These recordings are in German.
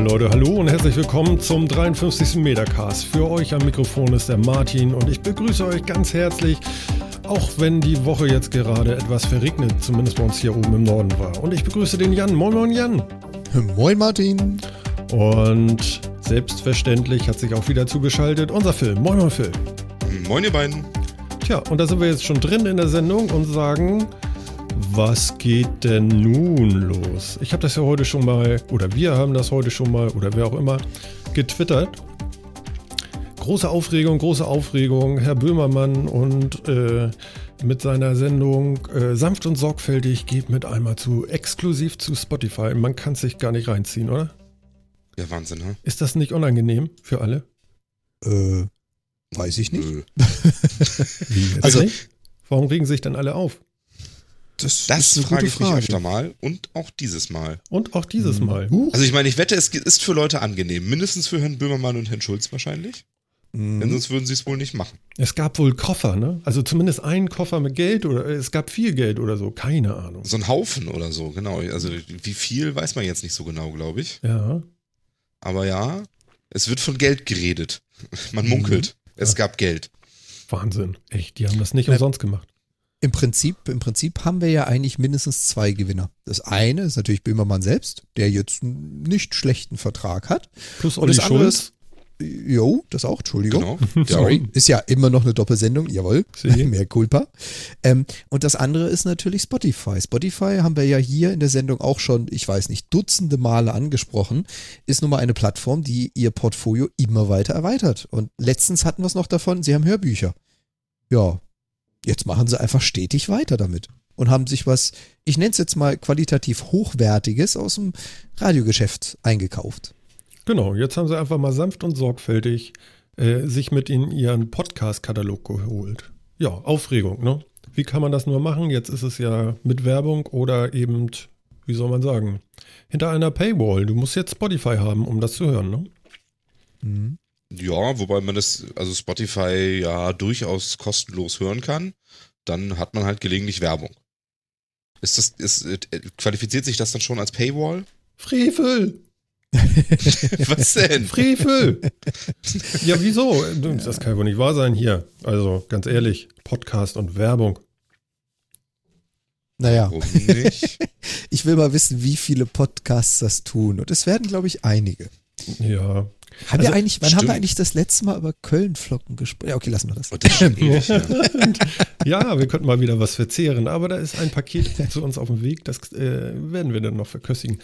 Liebe Leute, hallo und herzlich willkommen zum 53. Metacast. Für euch am Mikrofon ist der Martin und ich begrüße euch ganz herzlich, auch wenn die Woche jetzt gerade etwas verregnet, zumindest bei uns hier oben im Norden war. Und ich begrüße den Jan. Moin, moin, Jan. Moin, Martin. Und selbstverständlich hat sich auch wieder zugeschaltet unser Phil. Moin, moin, Phil. Moin, ihr beiden. Tja, und da sind wir jetzt schon drin in der Sendung und sagen, was geht denn nun los? Ich habe das ja heute schon mal, oder wir haben das heute schon mal, oder wer auch immer, getwittert. Große Aufregung, große Aufregung. Herr Böhmermann und äh, mit seiner Sendung äh, Sanft und Sorgfältig geht mit einmal zu, exklusiv zu Spotify. Man kann es sich gar nicht reinziehen, oder? Ja, Wahnsinn, ne? Ist das nicht unangenehm für alle? Äh, weiß ich nicht. Also- nicht? Warum regen sich dann alle auf? Das, Das ist frage ich mich Frage. öfter mal und auch dieses Mal. Und auch dieses Mal. Huch. Also ich meine, ich wette, es ist für Leute angenehm. Mindestens für Herrn Böhmermann und Herrn Schulz wahrscheinlich. Denn Mhm. sonst würden sie es wohl nicht machen. Es gab wohl Koffer, ne? Also zumindest einen Koffer mit Geld oder äh, es gab viel Geld oder so, keine Ahnung. So ein Haufen oder so, genau. Also wie viel, weiß man jetzt nicht so genau, glaube ich. Ja. Aber ja, es wird von Geld geredet. Man munkelt. Es gab Geld. Wahnsinn. Echt, die haben das nicht Ja. umsonst gemacht. Im Prinzip, Im Prinzip haben wir ja eigentlich mindestens zwei Gewinner. Das eine ist natürlich Böhmermann selbst, der jetzt einen nicht schlechten Vertrag hat. Plus Und Olli das andere Schulz. Jo, das auch, Entschuldigung. Genau. Sorry. Ist ja immer noch eine Doppelsendung, jawohl. Sie. Mehr Culpa. Ähm, und das andere ist natürlich Spotify. Spotify haben wir ja hier in der Sendung auch schon, ich weiß nicht, dutzende Male angesprochen. Ist nun mal eine Plattform, die ihr Portfolio immer weiter erweitert. Und letztens hatten wir es noch davon, sie haben Hörbücher. Ja, jetzt machen sie einfach stetig weiter damit. Und haben sich was, ich nenne es jetzt mal qualitativ hochwertiges aus dem Radiogeschäft eingekauft. Genau, jetzt haben sie einfach mal sanft und sorgfältig äh, sich mit in ihren Podcast-Katalog geholt. Ja, Aufregung, ne? Wie kann man das nur machen? Jetzt ist es ja mit Werbung oder eben, wie soll man sagen, hinter einer Paywall. Du musst jetzt Spotify haben, um das zu hören, ne? Mhm. Ja, wobei man das, also Spotify ja durchaus kostenlos hören kann. Dann hat man halt gelegentlich Werbung. Ist das, ist, äh, qualifiziert sich das dann schon als Paywall? Frevel! Was denn? Frevel! ja, wieso? Das kann wohl nicht wahr sein hier. Also, ganz ehrlich, Podcast und Werbung. Naja. Warum nicht? Ich will mal wissen, wie viele Podcasts das tun. Und es werden, glaube ich, einige. Ja. Haben Also, wir eigentlich, wann haben stimmt. wir eigentlich das letzte Mal über Kölnflocken gesprochen? Ja, okay, lassen wir das. Und das ewig, ja. Ja, wir könnten mal wieder was verzehren, aber da ist ein Paket zu uns auf dem Weg, das äh, werden wir dann noch verköstigen.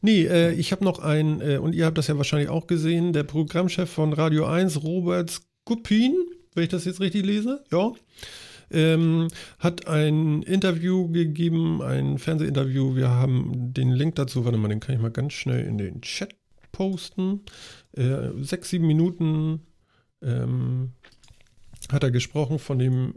Nee, äh, ich habe noch ein, äh, und ihr habt das ja wahrscheinlich auch gesehen, der Programmchef von Radio 1, Robert Skupin, wenn ich das jetzt richtig lese, ja, ähm, hat ein Interview gegeben, ein Fernsehinterview. Wir haben den Link dazu, warte mal, den kann ich mal ganz schnell in den Chat posten. Äh, sechs, sieben Minuten ähm, hat er gesprochen von dem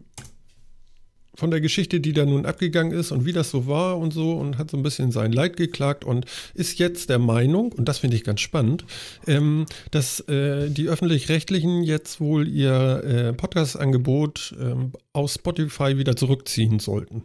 von der Geschichte, die da nun abgegangen ist und wie das so war und so und hat so ein bisschen sein Leid geklagt und ist jetzt der Meinung, und das finde ich ganz spannend, ähm, dass äh, die öffentlich-rechtlichen jetzt wohl ihr äh, Podcast-Angebot ähm, aus Spotify wieder zurückziehen sollten.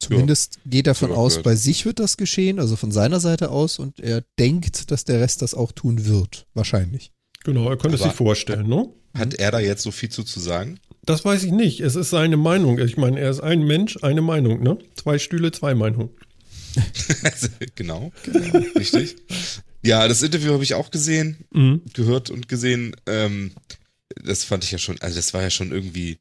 Zumindest geht er von Ja, aus, gehört. bei sich wird das geschehen, also von seiner Seite aus, und er denkt, dass der Rest das auch tun wird. Wahrscheinlich. Genau, er könnte es sich vorstellen, ne? Hat er da jetzt so viel zu, zu sagen? Das weiß ich nicht. Es ist seine Meinung. Ich meine, er ist ein Mensch, eine Meinung, ne? Zwei Stühle, zwei Meinungen. genau. Richtig. Ja, das Interview habe ich auch gesehen, Mhm. gehört und gesehen. Ähm, das fand ich ja schon, also das war ja schon irgendwie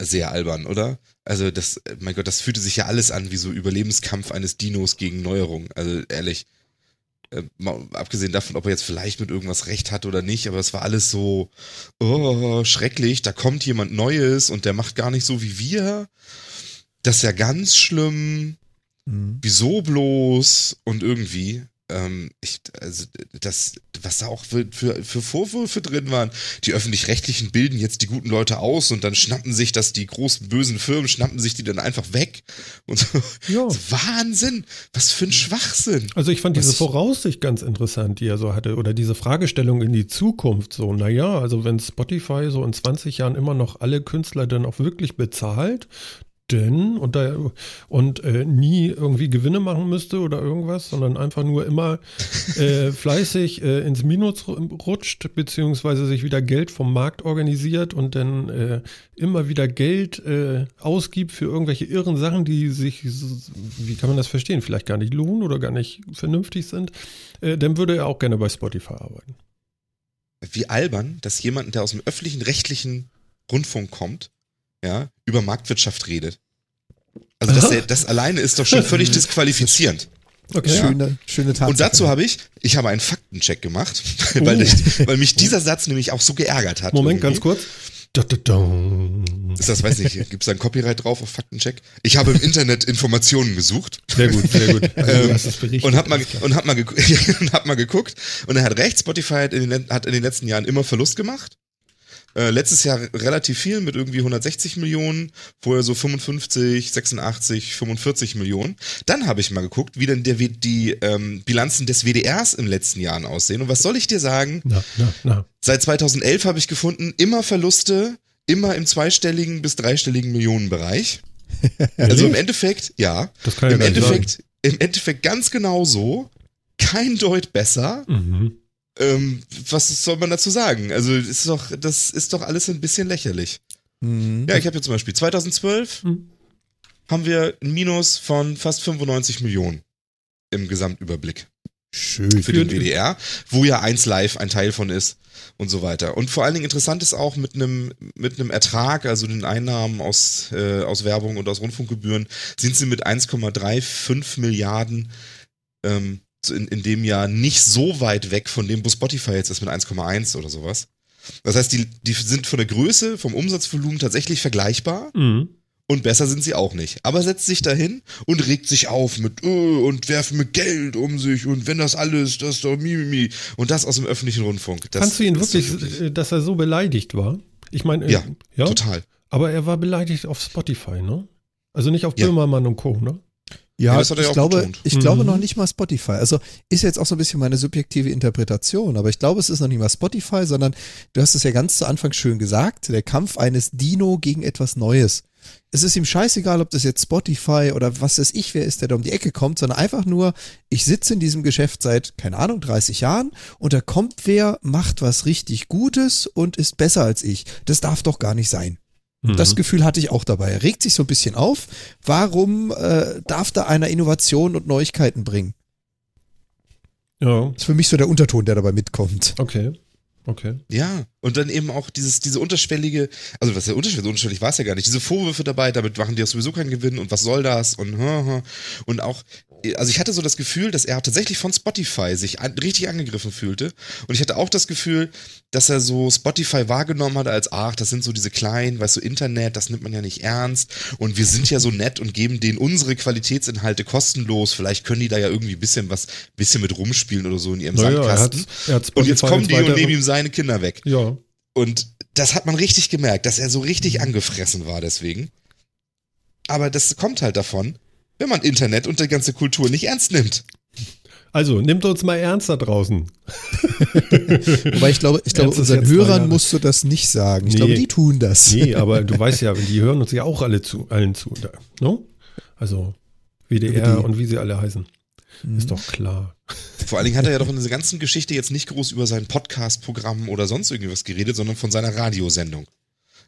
sehr albern, oder? Also das, mein Gott, das fühlte sich ja alles an wie so Überlebenskampf eines Dinos gegen Neuerung. Also ehrlich, äh, mal abgesehen davon, ob er jetzt vielleicht mit irgendwas recht hat oder nicht, aber es war alles so, oh, schrecklich, da kommt jemand Neues und der macht gar nicht so wie wir. Das ist ja ganz schlimm Mhm. wieso bloß und irgendwie ähm, ich, also das, was da auch für, für, für Vorwürfe drin waren, die öffentlich-rechtlichen bilden jetzt die guten Leute aus und dann schnappen sich das, die großen bösen Firmen schnappen sich die dann einfach weg und so. Ja. so Wahnsinn, was für ein Schwachsinn. Also ich fand Was diese ich- Voraussicht ganz interessant, die er so hatte, oder diese Fragestellung in die Zukunft. So, naja, also wenn Spotify so in 20 Jahren immer noch alle Künstler dann auch wirklich bezahlt, und, da, und äh, nie irgendwie Gewinne machen müsste oder irgendwas, sondern einfach nur immer äh, fleißig äh, ins Minus rutscht, beziehungsweise sich wieder Geld vom Markt organisiert und dann äh, immer wieder Geld äh, ausgibt für irgendwelche irren Sachen, die sich, wie kann man das verstehen, vielleicht gar nicht lohnen oder gar nicht vernünftig sind, äh, dann würde er auch gerne bei Spotify arbeiten. Wie albern, dass jemand, der aus dem öffentlichen rechtlichen Rundfunk kommt, ja, über Marktwirtschaft redet. Also das, das alleine ist doch schon völlig disqualifizierend. Okay. Schöne, schöne Tatsache. Und dazu habe ich, ich habe einen Faktencheck gemacht, oh. weil, ich, weil mich dieser Satz nämlich auch so geärgert hat. Moment, irgendwie. ganz kurz. Da, da, da. Ist das, weiß nicht, gibt es da ein Copyright drauf auf Faktencheck? Ich habe im Internet Informationen gesucht. Sehr gut, sehr gut. Also, ähm, und hab mal, und hab mal, und hab mal geguckt. Und er hat recht, Spotify hat in, den, hat in den letzten Jahren immer Verlust gemacht. Äh, letztes Jahr relativ viel mit irgendwie 160 Millionen, vorher so 55, 86, 45 Millionen. Dann habe ich mal geguckt, wie denn der, die ähm, Bilanzen des WDRs im letzten Jahren aussehen. Und was soll ich dir sagen? Na, na, na. Seit 2011 habe ich gefunden, immer Verluste, immer im zweistelligen bis dreistelligen Millionenbereich. also im Endeffekt, ja. Das kann Im Endeffekt, im Endeffekt ganz genau so. Kein Deut besser. Mhm ähm, was soll man dazu sagen? Also ist doch, das ist doch alles ein bisschen lächerlich. Mhm. Ja, ich habe hier zum Beispiel 2012 mhm. haben wir ein Minus von fast 95 Millionen im Gesamtüberblick. Schön. Für den WDR, wo ja 1 Live ein Teil von ist und so weiter. Und vor allen Dingen interessant ist auch mit einem mit einem Ertrag, also den Einnahmen aus, äh, aus Werbung und aus Rundfunkgebühren, sind sie mit 1,35 Milliarden ähm, in, in dem Jahr nicht so weit weg von dem, wo Spotify jetzt ist mit 1,1 oder sowas. Das heißt, die, die sind von der Größe, vom Umsatzvolumen tatsächlich vergleichbar. Mhm. Und besser sind sie auch nicht. Aber setzt sich dahin und regt sich auf mit öh, und werft mit Geld um sich und wenn das alles, das ist doch mimimi. Und das aus dem öffentlichen Rundfunk. Das Kannst du ihn wirklich, wirklich, dass er so beleidigt war? Ich meine, ja, ja, total. Aber er war beleidigt auf Spotify, ne? Also nicht auf ja. Böhmermann und Co., ne? Ja, ja ich, glaube, ich mhm. glaube noch nicht mal Spotify. Also ist jetzt auch so ein bisschen meine subjektive Interpretation, aber ich glaube, es ist noch nicht mal Spotify, sondern du hast es ja ganz zu Anfang schön gesagt, der Kampf eines Dino gegen etwas Neues. Es ist ihm scheißegal, ob das jetzt Spotify oder was weiß ich, wer ist, der da um die Ecke kommt, sondern einfach nur, ich sitze in diesem Geschäft seit, keine Ahnung, 30 Jahren und da kommt wer, macht was richtig Gutes und ist besser als ich. Das darf doch gar nicht sein. Das mhm. Gefühl hatte ich auch dabei. Er regt sich so ein bisschen auf. Warum äh, darf da einer Innovation und Neuigkeiten bringen? Ja. Das ist für mich so der Unterton, der dabei mitkommt. Okay. Okay. Ja, und dann eben auch dieses, diese unterschwellige, also was der unterschwellig, unterschwellig war es ja gar nicht, diese Vorwürfe dabei, damit machen die ja sowieso keinen Gewinn und was soll das und und auch, also ich hatte so das Gefühl, dass er tatsächlich von Spotify sich an, richtig angegriffen fühlte und ich hatte auch das Gefühl, dass er so Spotify wahrgenommen hat als, ach, das sind so diese kleinen, weißt du, Internet, das nimmt man ja nicht ernst und wir sind ja so nett und geben denen unsere Qualitätsinhalte kostenlos, vielleicht können die da ja irgendwie ein bisschen was, bisschen mit rumspielen oder so in ihrem naja, Sandkasten. Er hat, er hat und jetzt kommen die und nehmen ihm seine Kinder weg. Ja. Und das hat man richtig gemerkt, dass er so richtig angefressen war deswegen. Aber das kommt halt davon, wenn man Internet und die ganze Kultur nicht ernst nimmt. Also, nimmt uns mal ernst da draußen. Wobei ich glaube, ich glaube unseren Hörern musst du das nicht sagen. Ich nee, glaube, die tun das. Nee, aber du weißt ja, die hören uns ja auch alle zu, allen zu. No? Also WDR und wie sie alle heißen. Mhm. Ist doch klar. Vor allen Dingen hat er ja doch in dieser ganzen Geschichte jetzt nicht groß über sein Podcast-Programm oder sonst irgendwas geredet, sondern von seiner Radiosendung.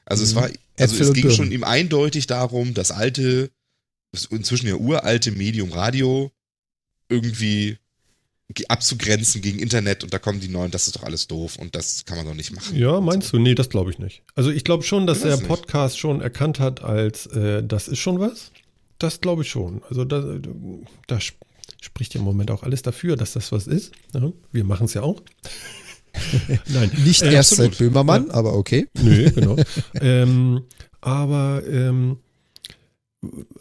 Also mhm. es war, also es ging schon ihm eindeutig darum, das alte, das inzwischen ja uralte Medium Radio irgendwie abzugrenzen gegen Internet und da kommen die neuen, das ist doch alles doof und das kann man doch nicht machen. Ja, meinst du? Nee, das glaube ich nicht. Also ich glaube schon, dass er Podcast nicht. schon erkannt hat als, äh, das ist schon was. Das glaube ich schon. Also da, da spricht ja im Moment auch alles dafür, dass das was ist. Ja, wir machen es ja auch. Nein. Nicht äh, erst absolut. seit Böhmermann, ja. aber okay. Nö, genau. ähm, aber ähm,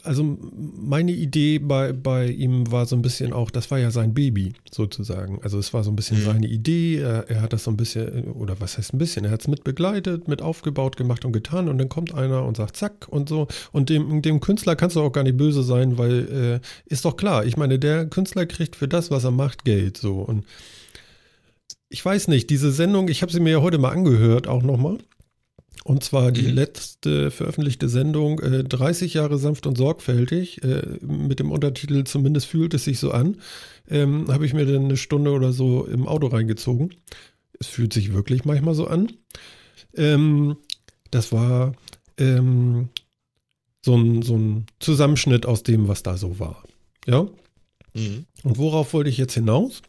also meine Idee bei, bei ihm war so ein bisschen auch, das war ja sein Baby sozusagen. Also es war so ein bisschen mhm. seine Idee. Er, er, hat das so ein bisschen, oder was heißt ein bisschen, er hat es mit begleitet, mit aufgebaut, gemacht und getan und dann kommt einer und sagt zack und so. Und dem, dem Künstler kannst du auch gar nicht böse sein, weil äh, ist doch klar. Ich meine, der Künstler kriegt für das, was er macht, Geld so. Und ich weiß nicht, diese Sendung, ich habe sie mir ja heute mal angehört, auch nochmal. Und zwar die Mhm. letzte veröffentlichte Sendung, äh, 30 Jahre sanft und sorgfältig, äh, mit dem Untertitel Zumindest fühlt es sich so an, ähm, habe ich mir dann eine Stunde oder so im Auto reingezogen. Es fühlt sich wirklich manchmal so an. Ähm, das war ähm, so, ein, so ein Zusammenschnitt aus dem, was da so war. Ja. Mhm. Und worauf wollte ich jetzt hinaus?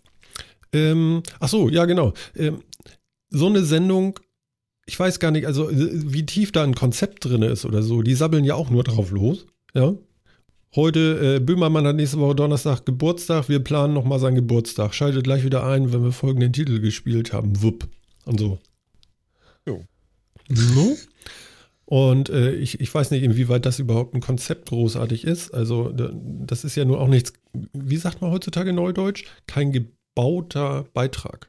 Ähm, ach so, ja, genau. Ähm, so eine Sendung, ich weiß gar nicht, also äh, wie tief da ein Konzept drin ist oder so. Die sabbeln ja auch nur drauf los. Ja. Heute, äh, Böhmermann hat nächste Woche Donnerstag Geburtstag. Wir planen nochmal seinen Geburtstag. Schaltet gleich wieder ein, wenn wir folgenden Titel gespielt haben. Wupp. Und so. Jo. No? Und äh, ich, ich weiß nicht, inwieweit das überhaupt ein Konzept großartig ist. Also, da- das ist ja nur auch nichts, wie sagt man heutzutage neudeutsch? Kein gebauter Beitrag.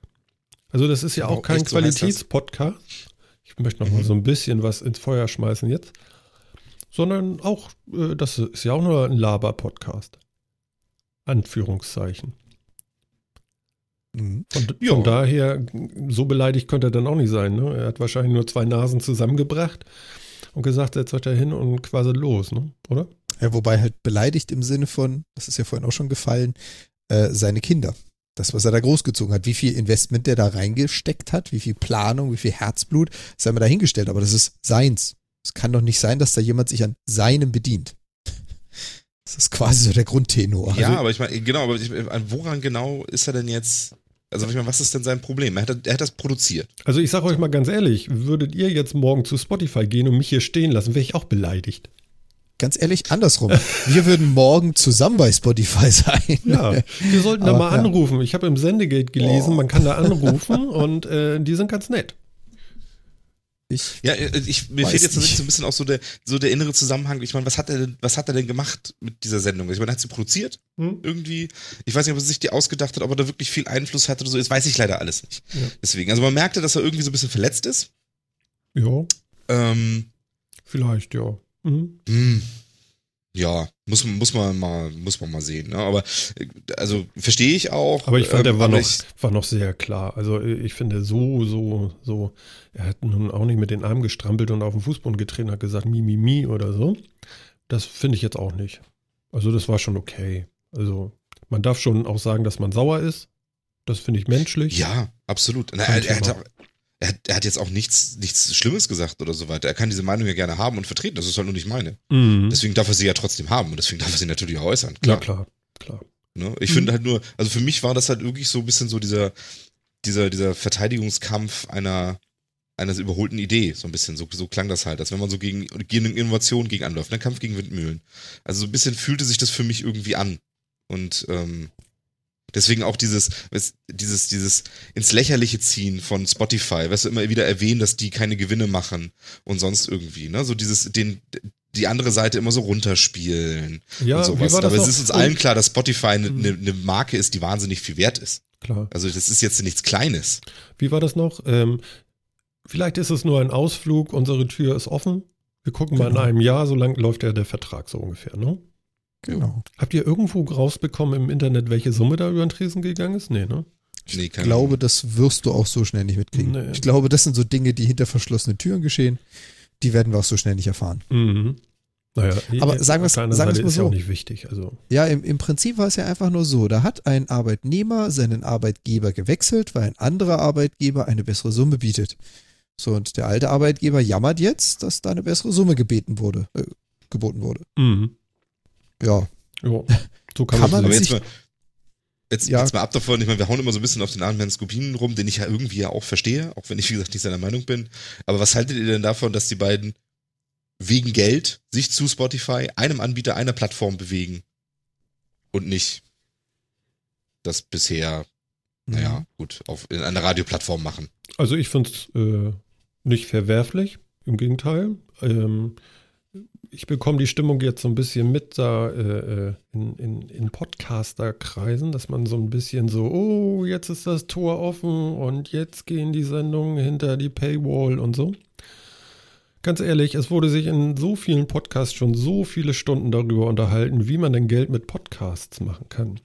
Also, das ist ja Genau, auch kein echt, so. Qualitätspodcast. Ich möchte noch mal Mhm. so ein bisschen was ins Feuer schmeißen jetzt. Sondern auch, äh, das ist ja auch nur ein Laber-Podcast. Anführungszeichen. Mhm. Von, Ja. von daher, so beleidigt könnte er dann auch nicht sein. Ne? Er hat wahrscheinlich nur zwei Nasen zusammengebracht und gesagt, setzt euch da hin und quasi los, ne? oder? Ja, wobei halt beleidigt im Sinne von, das ist ja vorhin auch schon gefallen, äh, seine Kinder. Das, was er da großgezogen hat, wie viel Investment der da reingesteckt hat, wie viel Planung, wie viel Herzblut, sei mir dahingestellt, aber das ist seins. Es kann doch nicht sein, dass da jemand sich an seinem bedient. Das ist quasi so der Grundtenor. Ja, Also, aber ich meine, genau, aber ich, an woran genau ist er denn jetzt? Also ich meine, was ist denn sein Problem? Er hat, er hat das produziert. Also ich sage euch mal ganz ehrlich, würdet ihr jetzt morgen zu Spotify gehen und mich hier stehen lassen, wäre ich auch beleidigt. Ganz ehrlich, andersrum. Wir würden morgen zusammen bei Spotify sein. Ja, wir sollten da Aber, mal ja. anrufen. Ich habe im Sendegate gelesen, Oh. man kann da anrufen und äh, die sind ganz nett. Ich, Ja, äh, ich, mir fehlt jetzt nicht. so ein bisschen auch so der, so der innere Zusammenhang. Ich meine, was hat er denn, was hat er denn gemacht mit dieser Sendung? Ich meine, er hat sie produziert Hm? irgendwie. Ich weiß nicht, ob er sich die ausgedacht hat, ob er da wirklich viel Einfluss hatte oder so. Das weiß ich leider alles nicht. Ja. Deswegen, also man merkte, dass er irgendwie so ein bisschen verletzt ist. Ja, Ähm, vielleicht, ja. Mhm. hm, ja, muss, muss man mal, muss man mal sehen. Ne? Aber also verstehe ich auch. Aber ich fand, ähm, der war aber noch, ich- war noch sehr klar. Also ich finde so, so, so, er hat nun auch nicht mit den Armen gestrampelt und auf den Fußboden getreten, hat gesagt, mi, mi, mi oder so. Das finde ich jetzt auch nicht. Also das war schon okay. Also man darf schon auch sagen, dass man sauer ist. Das finde ich menschlich. Ja, absolut. Na, er, er, hat auch, er, hat, er hat jetzt auch nichts, nichts Schlimmes gesagt oder so weiter. Er kann diese Meinung ja gerne haben und vertreten. Das ist halt nur nicht meine. Mhm. Deswegen darf er sie ja trotzdem haben und deswegen darf er sie natürlich auch äußern. Ja, Klar. klar, klar. Ne? Ich Mhm. finde halt nur, also für mich war das halt wirklich so ein bisschen so dieser, dieser, dieser Verteidigungskampf einer, einer überholten Idee, so ein bisschen. So, so klang das halt, als wenn man so gegen, gegen Innovation gegen anläuft, ne? Kampf gegen Windmühlen. Also so ein bisschen fühlte sich das für mich irgendwie an. Und ähm, deswegen auch dieses, dieses, dieses ins Lächerliche ziehen von Spotify, weißt du, immer wieder erwähnen, dass die keine Gewinne machen und sonst irgendwie, ne? So dieses, den, die andere Seite immer so runterspielen Ja, und sowas. Aber es ist uns allen klar, dass Spotify eine ne, ne Marke ist, die wahnsinnig viel wert ist. Klar. Also das ist jetzt nichts Kleines. Wie war das noch? Ähm, vielleicht ist es nur ein Ausflug, unsere Tür ist offen. Wir gucken mal in Genau. einem Jahr, so lang läuft ja der Vertrag so ungefähr, ne? Genau. Habt ihr irgendwo rausbekommen im Internet, welche Summe da über den Tresen gegangen ist? Nee, ne? Nee, Ich keine glaube, das wirst du auch so schnell nicht mitkriegen. Nee. Ich glaube, das sind so Dinge, die hinter verschlossenen Türen geschehen. Die werden wir auch so schnell nicht erfahren. Mhm. Naja, Aber sagen wir's Seite mal ist ja auch so. nicht wichtig. Also, Ja, im, im Prinzip war es ja einfach nur so. Da hat ein Arbeitnehmer seinen Arbeitgeber gewechselt, weil ein anderer Arbeitgeber eine bessere Summe bietet. So, und der alte Arbeitgeber jammert jetzt, dass da eine bessere Summe gebeten wurde, äh, geboten wurde. mhm. Ja, ja, so kann, Kann man sehen. jetzt mal, jetzt, Ja. jetzt mal ab davon, ich meine, wir hauen immer so ein bisschen auf den armen Herrn Skopinen rum, den ich ja irgendwie ja auch verstehe, auch wenn ich, wie gesagt, nicht seiner Meinung bin. Aber was haltet ihr denn davon, dass die beiden wegen Geld sich zu Spotify, einem Anbieter, einer Plattform bewegen und nicht das bisher, naja, gut, auf in einer Radioplattform machen? Also ich finde es äh, nicht verwerflich, im Gegenteil. Ähm, ich bekomme die Stimmung jetzt so ein bisschen mit da äh, äh, in, in, in Podcaster-Kreisen, dass man so ein bisschen so, oh, jetzt ist das Tor offen und jetzt gehen die Sendungen hinter die Paywall und so. Ganz ehrlich, es wurde sich in so vielen Podcasts schon so viele Stunden darüber unterhalten, wie man denn Geld mit Podcasts machen kann.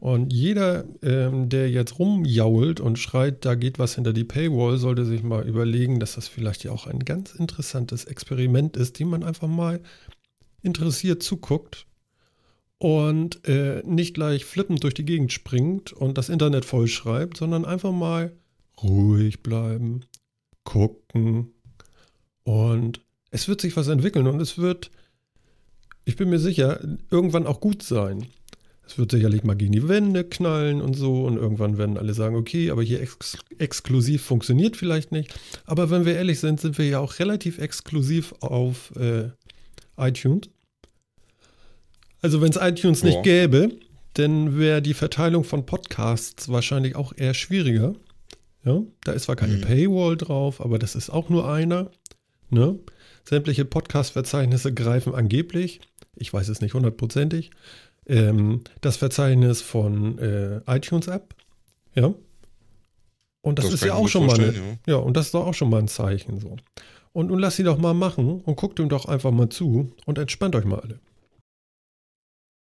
Und jeder, ähm, der jetzt rumjault und schreit, da geht was hinter die Paywall, sollte sich mal überlegen, dass das vielleicht ja auch ein ganz interessantes Experiment ist, dem man einfach mal interessiert zuguckt und äh, nicht gleich flippend durch die Gegend springt und das Internet vollschreibt, sondern einfach mal ruhig bleiben, gucken und es wird sich was entwickeln und es wird, ich bin mir sicher, irgendwann auch gut sein. Es wird sicherlich mal gegen die Wände knallen und so und irgendwann werden alle sagen, okay, aber hier ex exklusiv funktioniert vielleicht nicht. Aber wenn wir ehrlich sind, sind wir ja auch relativ exklusiv auf äh, iTunes. Also wenn es iTunes nicht gäbe, dann wäre die Verteilung von Podcasts wahrscheinlich auch eher schwieriger. Ja, da ist zwar keine mhm. Paywall drauf, aber das ist auch nur einer. Ne? Sämtliche Podcast-Verzeichnisse greifen angeblich, ich weiß es nicht hundertprozentig, ähm, das Verzeichnis von äh, iTunes App. Ja. Und das, das ist ja auch schon mal eine, ja. ja. und das ist doch auch schon mal ein Zeichen so. Und nun lasst sie doch mal machen und guckt ihm doch einfach mal zu und entspannt euch mal alle.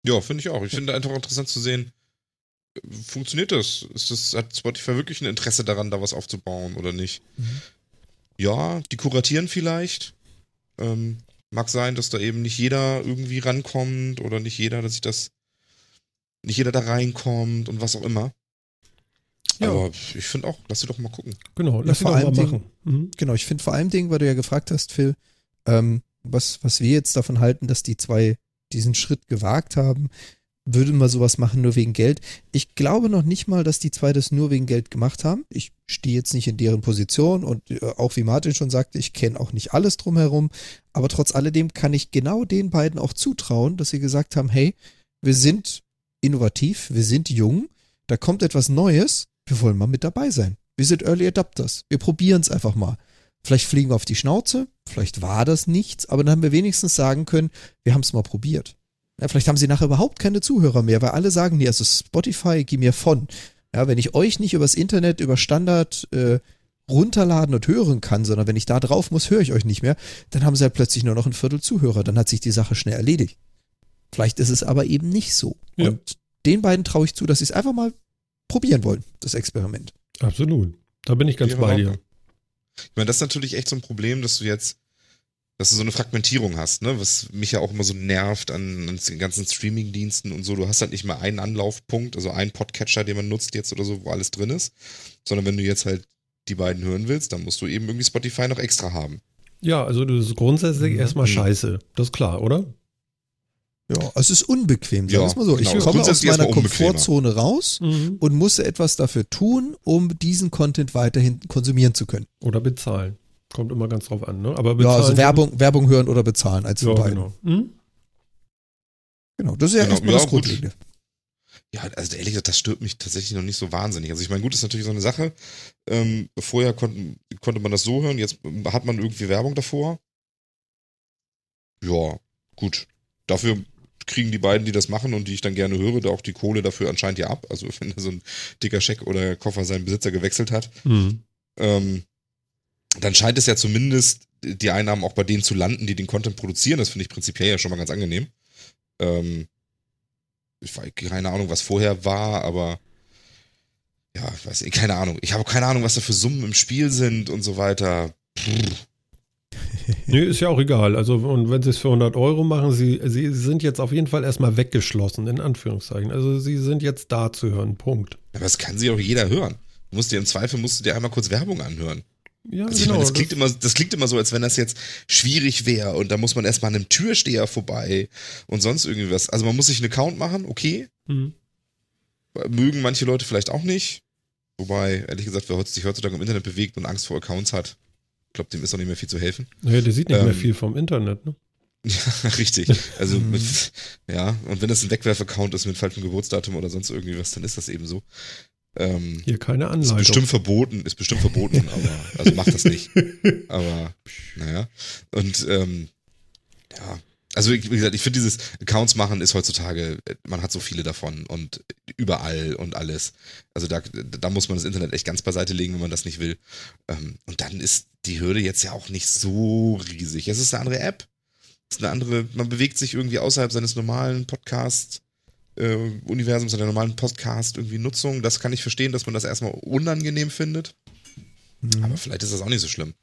Ja, finde ich auch. Ich finde einfach interessant zu sehen, funktioniert das? Ist das? Hat Spotify wirklich ein Interesse daran, da was aufzubauen oder nicht? Mhm. Ja, die kuratieren vielleicht. Ähm, mag sein, dass da eben nicht jeder irgendwie rankommt oder nicht jeder, dass sich das, nicht jeder da reinkommt und was auch immer. Ja. Aber ich finde auch, lass sie doch mal gucken. Genau, lass ja, sie doch mal machen. Mhm. Genau, ich finde vor allem Dingen, weil du ja gefragt hast, Phil, ähm, was, was wir jetzt davon halten, dass die zwei diesen Schritt gewagt haben, würde man sowas machen nur wegen Geld. Ich glaube noch nicht mal, dass die zwei das nur wegen Geld gemacht haben. Ich stehe jetzt nicht in deren Position und äh, auch wie Martin schon sagte, ich kenne auch nicht alles drumherum. Aber trotz alledem kann ich genau den beiden auch zutrauen, dass sie gesagt haben, hey, wir sind innovativ, wir sind jung, da kommt etwas Neues, wir wollen mal mit dabei sein. Wir sind Early Adapters. Wir probieren es einfach mal. Vielleicht fliegen wir auf die Schnauze, vielleicht war das nichts, aber dann haben wir wenigstens sagen können, wir haben es mal probiert. Ja, vielleicht haben sie nachher überhaupt keine Zuhörer mehr, weil alle sagen, nee, also Spotify, geh mir von. Ja, wenn ich euch nicht übers Internet, über Standard äh, runterladen und hören kann, sondern wenn ich da drauf muss, höre ich euch nicht mehr, dann haben sie halt plötzlich nur noch ein Viertel Zuhörer. Dann hat sich die Sache schnell erledigt. Vielleicht ist es aber eben nicht so. Ja. Und den beiden traue ich zu, dass sie es einfach mal probieren wollen, das Experiment. Absolut. Da bin ich ganz bei dir. Ich meine, das ist natürlich echt so ein Problem, dass du jetzt dass du so eine Fragmentierung hast, ne? was mich ja auch immer so nervt an, an den ganzen Streaming-Diensten und so. Du hast halt nicht mal einen Anlaufpunkt, also einen Podcatcher, den man nutzt jetzt oder so, wo alles drin ist, sondern wenn du jetzt halt die beiden hören willst, dann musst du eben irgendwie Spotify noch extra haben. Ja, also das ist grundsätzlich mhm. erstmal scheiße. Das ist klar, oder? Ja, es ist unbequem, sagen wir ja, mal so. Genau. Ich komme aus meiner Komfortzone raus mhm. und muss etwas dafür tun, um diesen Content weiterhin konsumieren zu können. Oder bezahlen. Kommt immer ganz drauf an, ne? Aber ja, also Werbung, Werbung hören oder bezahlen als ja, beiden. Genau. Hm? genau, das ist ja genau. erstmal ja, das Grundlegende. Ja, also ehrlich gesagt, das stört mich tatsächlich noch nicht so wahnsinnig. Also ich meine, gut, ist natürlich so eine Sache. Ähm, vorher konnten, konnte man das so hören, jetzt hat man irgendwie Werbung davor. Ja, gut. Dafür kriegen die beiden, die das machen und die ich dann gerne höre, da auch die Kohle dafür anscheinend ja ab. Also wenn so ein dicker Scheck oder Koffer seinen Besitzer gewechselt hat. Mhm. Ähm, dann scheint es ja zumindest die Einnahmen auch bei denen zu landen, die den Content produzieren. Das finde ich prinzipiell ja schon mal ganz angenehm. Ähm, ich weiß keine Ahnung, was vorher war, aber ja, ich weiß nicht, keine Ahnung. Ich habe keine Ahnung, was da für Summen im Spiel sind und so weiter. nee, ist ja auch egal. Also, und wenn sie es für 100 Euro machen, sie, sie sind jetzt auf jeden Fall erstmal weggeschlossen, in Anführungszeichen. Also, sie sind jetzt da zu hören, Punkt. Aber das kann sie auch jeder hören. Du musst dir im Zweifel, musst du dir einmal kurz Werbung anhören. Ja, also genau. Meine, das, klingt immer, das klingt immer so, als wenn das jetzt schwierig wäre und da muss man erstmal an einem Türsteher vorbei und sonst irgendwie was. Also man muss sich einen Account machen, okay. Mhm. Mögen manche Leute vielleicht auch nicht. Wobei, ehrlich gesagt, wer sich heutzutage im Internet bewegt und Angst vor Accounts hat, ich glaube, dem ist auch nicht mehr viel zu helfen. Naja, der sieht nicht ähm, mehr viel vom Internet, ne? Ja, richtig. Also, mit, ja, und wenn das ein Wegwerf-Account ist mit falschem Geburtsdatum oder sonst irgendwie was, dann ist das eben so. Ähm, Hier keine Anleitung. Ist bestimmt verboten, ist bestimmt verboten, aber also macht das nicht. Aber naja. Und ähm, ja, also wie gesagt, ich finde dieses Accounts machen ist heutzutage, man hat so viele davon und überall und alles. Also da, da muss man das Internet echt ganz beiseite legen, wenn man das nicht will. Ähm, und dann ist die Hürde jetzt ja auch nicht so riesig. Es ist eine andere App. Es ist eine andere, man bewegt sich irgendwie außerhalb seines normalen Podcast äh, Universums oder normalen Podcast irgendwie Nutzung. Das kann ich verstehen, dass man das erstmal unangenehm findet. Mhm. Aber vielleicht ist das auch nicht so schlimm.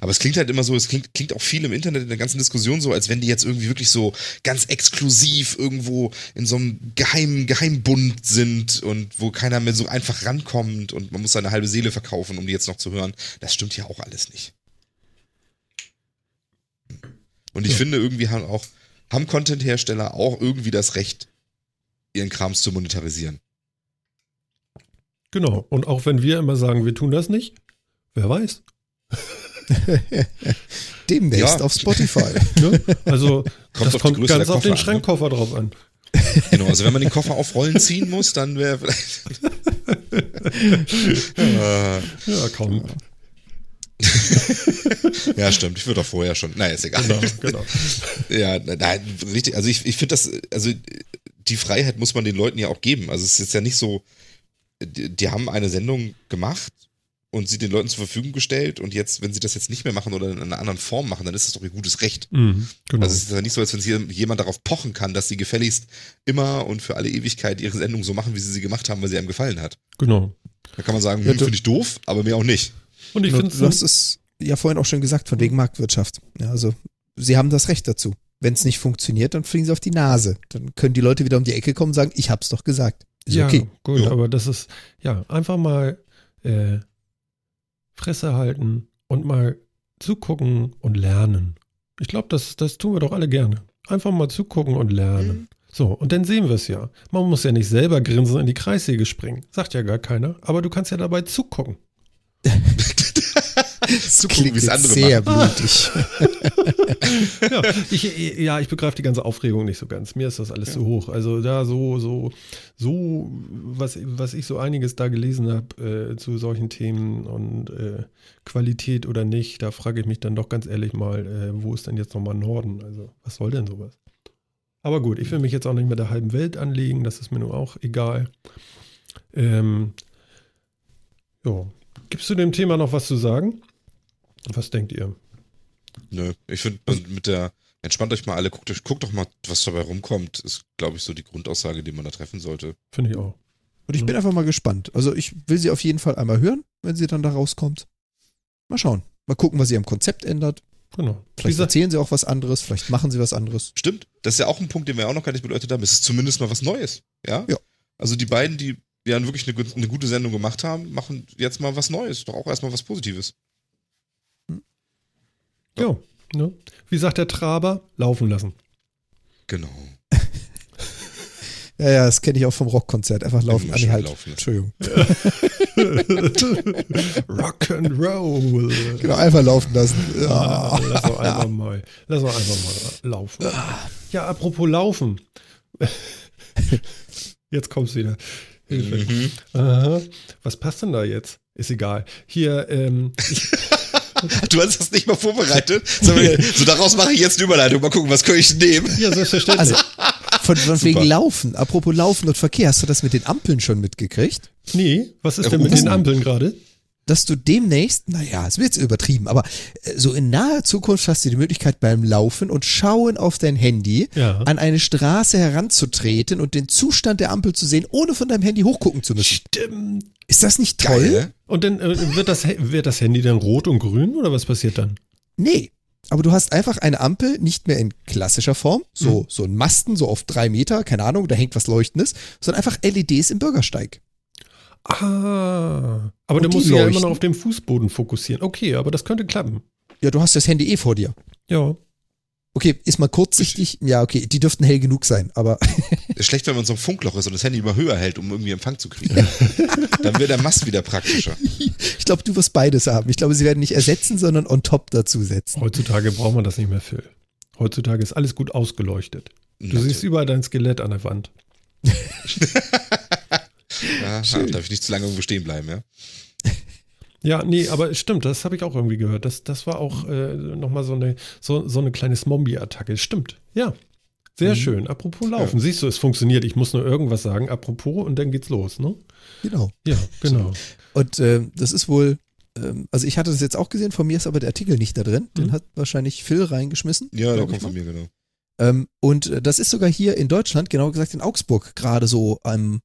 Aber es klingt halt immer so, es klingt, klingt auch viel im Internet in der ganzen Diskussion so, als wenn die jetzt irgendwie wirklich so ganz exklusiv irgendwo in so einem geheimen Geheimbund sind und wo keiner mehr so einfach rankommt und man muss seine halbe Seele verkaufen, um die jetzt noch zu hören. Das stimmt ja auch alles nicht. Und ich Ja. finde, irgendwie haben auch, haben Content-Hersteller auch irgendwie das Recht, ihren Krams zu monetarisieren. Genau. Und auch wenn wir immer sagen, wir tun das nicht, wer weiß. Demnächst Ja. auf Spotify. Ne? Also, Kommt das kommt ganz auf den an, ne? Schrankkoffer drauf an. Genau, also wenn man den Koffer auf Rollen ziehen muss, dann wäre vielleicht. Äh, Ja, komm. ja, stimmt. Ich würde auch vorher schon. Naja, ist egal. Genau, genau. Ja, nein, richtig. Also ich, ich finde das, also die Freiheit muss man den Leuten ja auch geben. Also es ist ja nicht so, die, die haben eine Sendung gemacht und sie den Leuten zur Verfügung gestellt und jetzt, wenn sie das jetzt nicht mehr machen oder in einer anderen Form machen, dann ist das doch ihr gutes Recht. Mhm, genau. Also es ist ja nicht so, als wenn hier jemand darauf pochen kann, dass sie gefälligst immer und für alle Ewigkeit ihre Sendung so machen, wie sie sie gemacht haben, weil sie einem gefallen hat. genau. Da kann man sagen, hm, finde ich doof, aber mir auch nicht. Und ich Genau, finde du hast es ja vorhin auch schon gesagt, von wegen Marktwirtschaft. Ja, also sie haben das Recht dazu. Wenn es nicht funktioniert, dann fliegen sie auf die Nase. Dann können die Leute wieder um die Ecke kommen und sagen, ich hab's doch gesagt. Ist ja, okay. gut, Ja. aber das ist, ja, einfach mal äh, Fresse halten und mal zugucken und lernen. Ich glaube, das, das tun wir doch alle gerne. Einfach mal zugucken und lernen. Mhm. So, und dann sehen wir es ja. Man muss ja nicht selber grinsen in die Kreissäge springen. Sagt ja gar keiner. Aber du kannst ja dabei zugucken. So Klingt wie es andere sehr machen. blutig. ja, ich, ja, ich begreife die ganze Aufregung nicht so ganz. Mir ist das alles zu hoch. Also da so, so, so, was, was ich so einiges da gelesen habe äh, zu solchen Themen und äh, Qualität oder nicht, da frage ich mich dann doch ganz ehrlich mal, äh, wo ist denn jetzt nochmal Norden? Also, was soll denn sowas? Aber gut, ich will mich jetzt auch nicht mit der halben Welt anlegen, das ist mir nur auch egal. Ähm, ja. Gibst du dem Thema noch was zu sagen? Was denkt ihr? Nö, ich finde mit der, entspannt euch mal alle, guckt, euch, guckt doch mal, was dabei rumkommt, ist, glaube ich, so die Grundaussage, die man da treffen sollte. Finde ich auch. Und ich bin einfach mal gespannt. Also ich will sie auf jeden Fall einmal hören, wenn sie dann da rauskommt. Mal schauen. Mal gucken, was sie am Konzept ändert. Genau. Vielleicht Dieser- erzählen sie auch was anderes, vielleicht machen sie was anderes. Stimmt, das ist ja auch ein Punkt, den wir auch noch gar nicht beleuchtet haben. Es ist zumindest mal was Neues, ja? Ja. Also die beiden, die ja wirklich eine, eine gute Sendung gemacht haben, machen jetzt mal was Neues. Doch auch erstmal was Positives. Ja, ne? Wie sagt der Traber? Laufen lassen. Genau. Ja, ja, das kenne ich auch vom Rockkonzert. Einfach laufen. Nee, schön halt. laufen lassen. Entschuldigung. Rock and Roll. Genau, einfach laufen lassen. Ja. Lass doch einfach mal, lass doch einfach mal laufen. Ja, apropos Laufen. Jetzt kommt's wieder. Hilfe. Mhm. Aha. Was passt denn da jetzt? Ist egal. Hier, ähm, ich, Du hast das nicht mal vorbereitet. So, so daraus mache ich jetzt eine Überleitung. Mal gucken, was kann ich nehmen? ja, selbstverständlich. Also, von, von wegen Laufen. Apropos Laufen und Verkehr, hast du das mit den Ampeln schon mitgekriegt? nee, was ist denn mit den Ampeln gerade? Dass du demnächst, naja, es wird jetzt übertrieben, aber äh, so in naher Zukunft hast du die Möglichkeit beim Laufen und Schauen auf dein Handy Ja. an eine Straße heranzutreten und den Zustand der Ampel zu sehen, ohne von deinem Handy hochgucken zu müssen. Stimmt. Ist das nicht toll? Geil? Und dann äh, wird, das, wird das Handy dann rot und grün oder was passiert dann? Nee. Aber du hast einfach eine Ampel nicht mehr in klassischer Form, so, so ein Masten, so auf drei Meter, keine Ahnung, da hängt was Leuchtendes, sondern einfach LEDs im Bürgersteig. Ah, aber dann musst du ja immer noch auf dem Fußboden fokussieren. Okay, aber das könnte klappen. Ja, du hast das Handy eh vor dir. Ja. Okay, ist mal kurzsichtig. Ja, okay, die dürften hell genug sein, aber Ist schlecht, wenn man so ein Funkloch ist und das Handy immer höher hält, um irgendwie Empfang zu kriegen. Dann wird der Mast wieder praktischer. ich glaube, du wirst beides haben. Ich glaube, sie werden nicht ersetzen, sondern on top dazu setzen. Heutzutage braucht man das nicht mehr, Phil. Heutzutage ist alles gut ausgeleuchtet. Du Natürlich. siehst überall dein Skelett an der Wand. Aha, darf ich nicht zu lange irgendwo stehen bleiben, ja? Ja, nee, aber es stimmt, das habe ich auch irgendwie gehört. Das, das war auch äh, nochmal so eine, so, so eine kleine Zombie-Attacke. Stimmt, ja. Sehr schön. Apropos Laufen. Siehst du, es funktioniert. Ich muss nur irgendwas sagen. Apropos und dann geht's los, ne? Genau. Ja, genau. Und ähm, das ist wohl, ähm, also ich hatte das jetzt auch gesehen, von mir ist aber der Artikel nicht da drin. Den Mhm. hat wahrscheinlich Phil reingeschmissen. Ja, der kommt von mir, genau. Ähm, und äh, das ist sogar hier in Deutschland, genauer gesagt in Augsburg, gerade so am,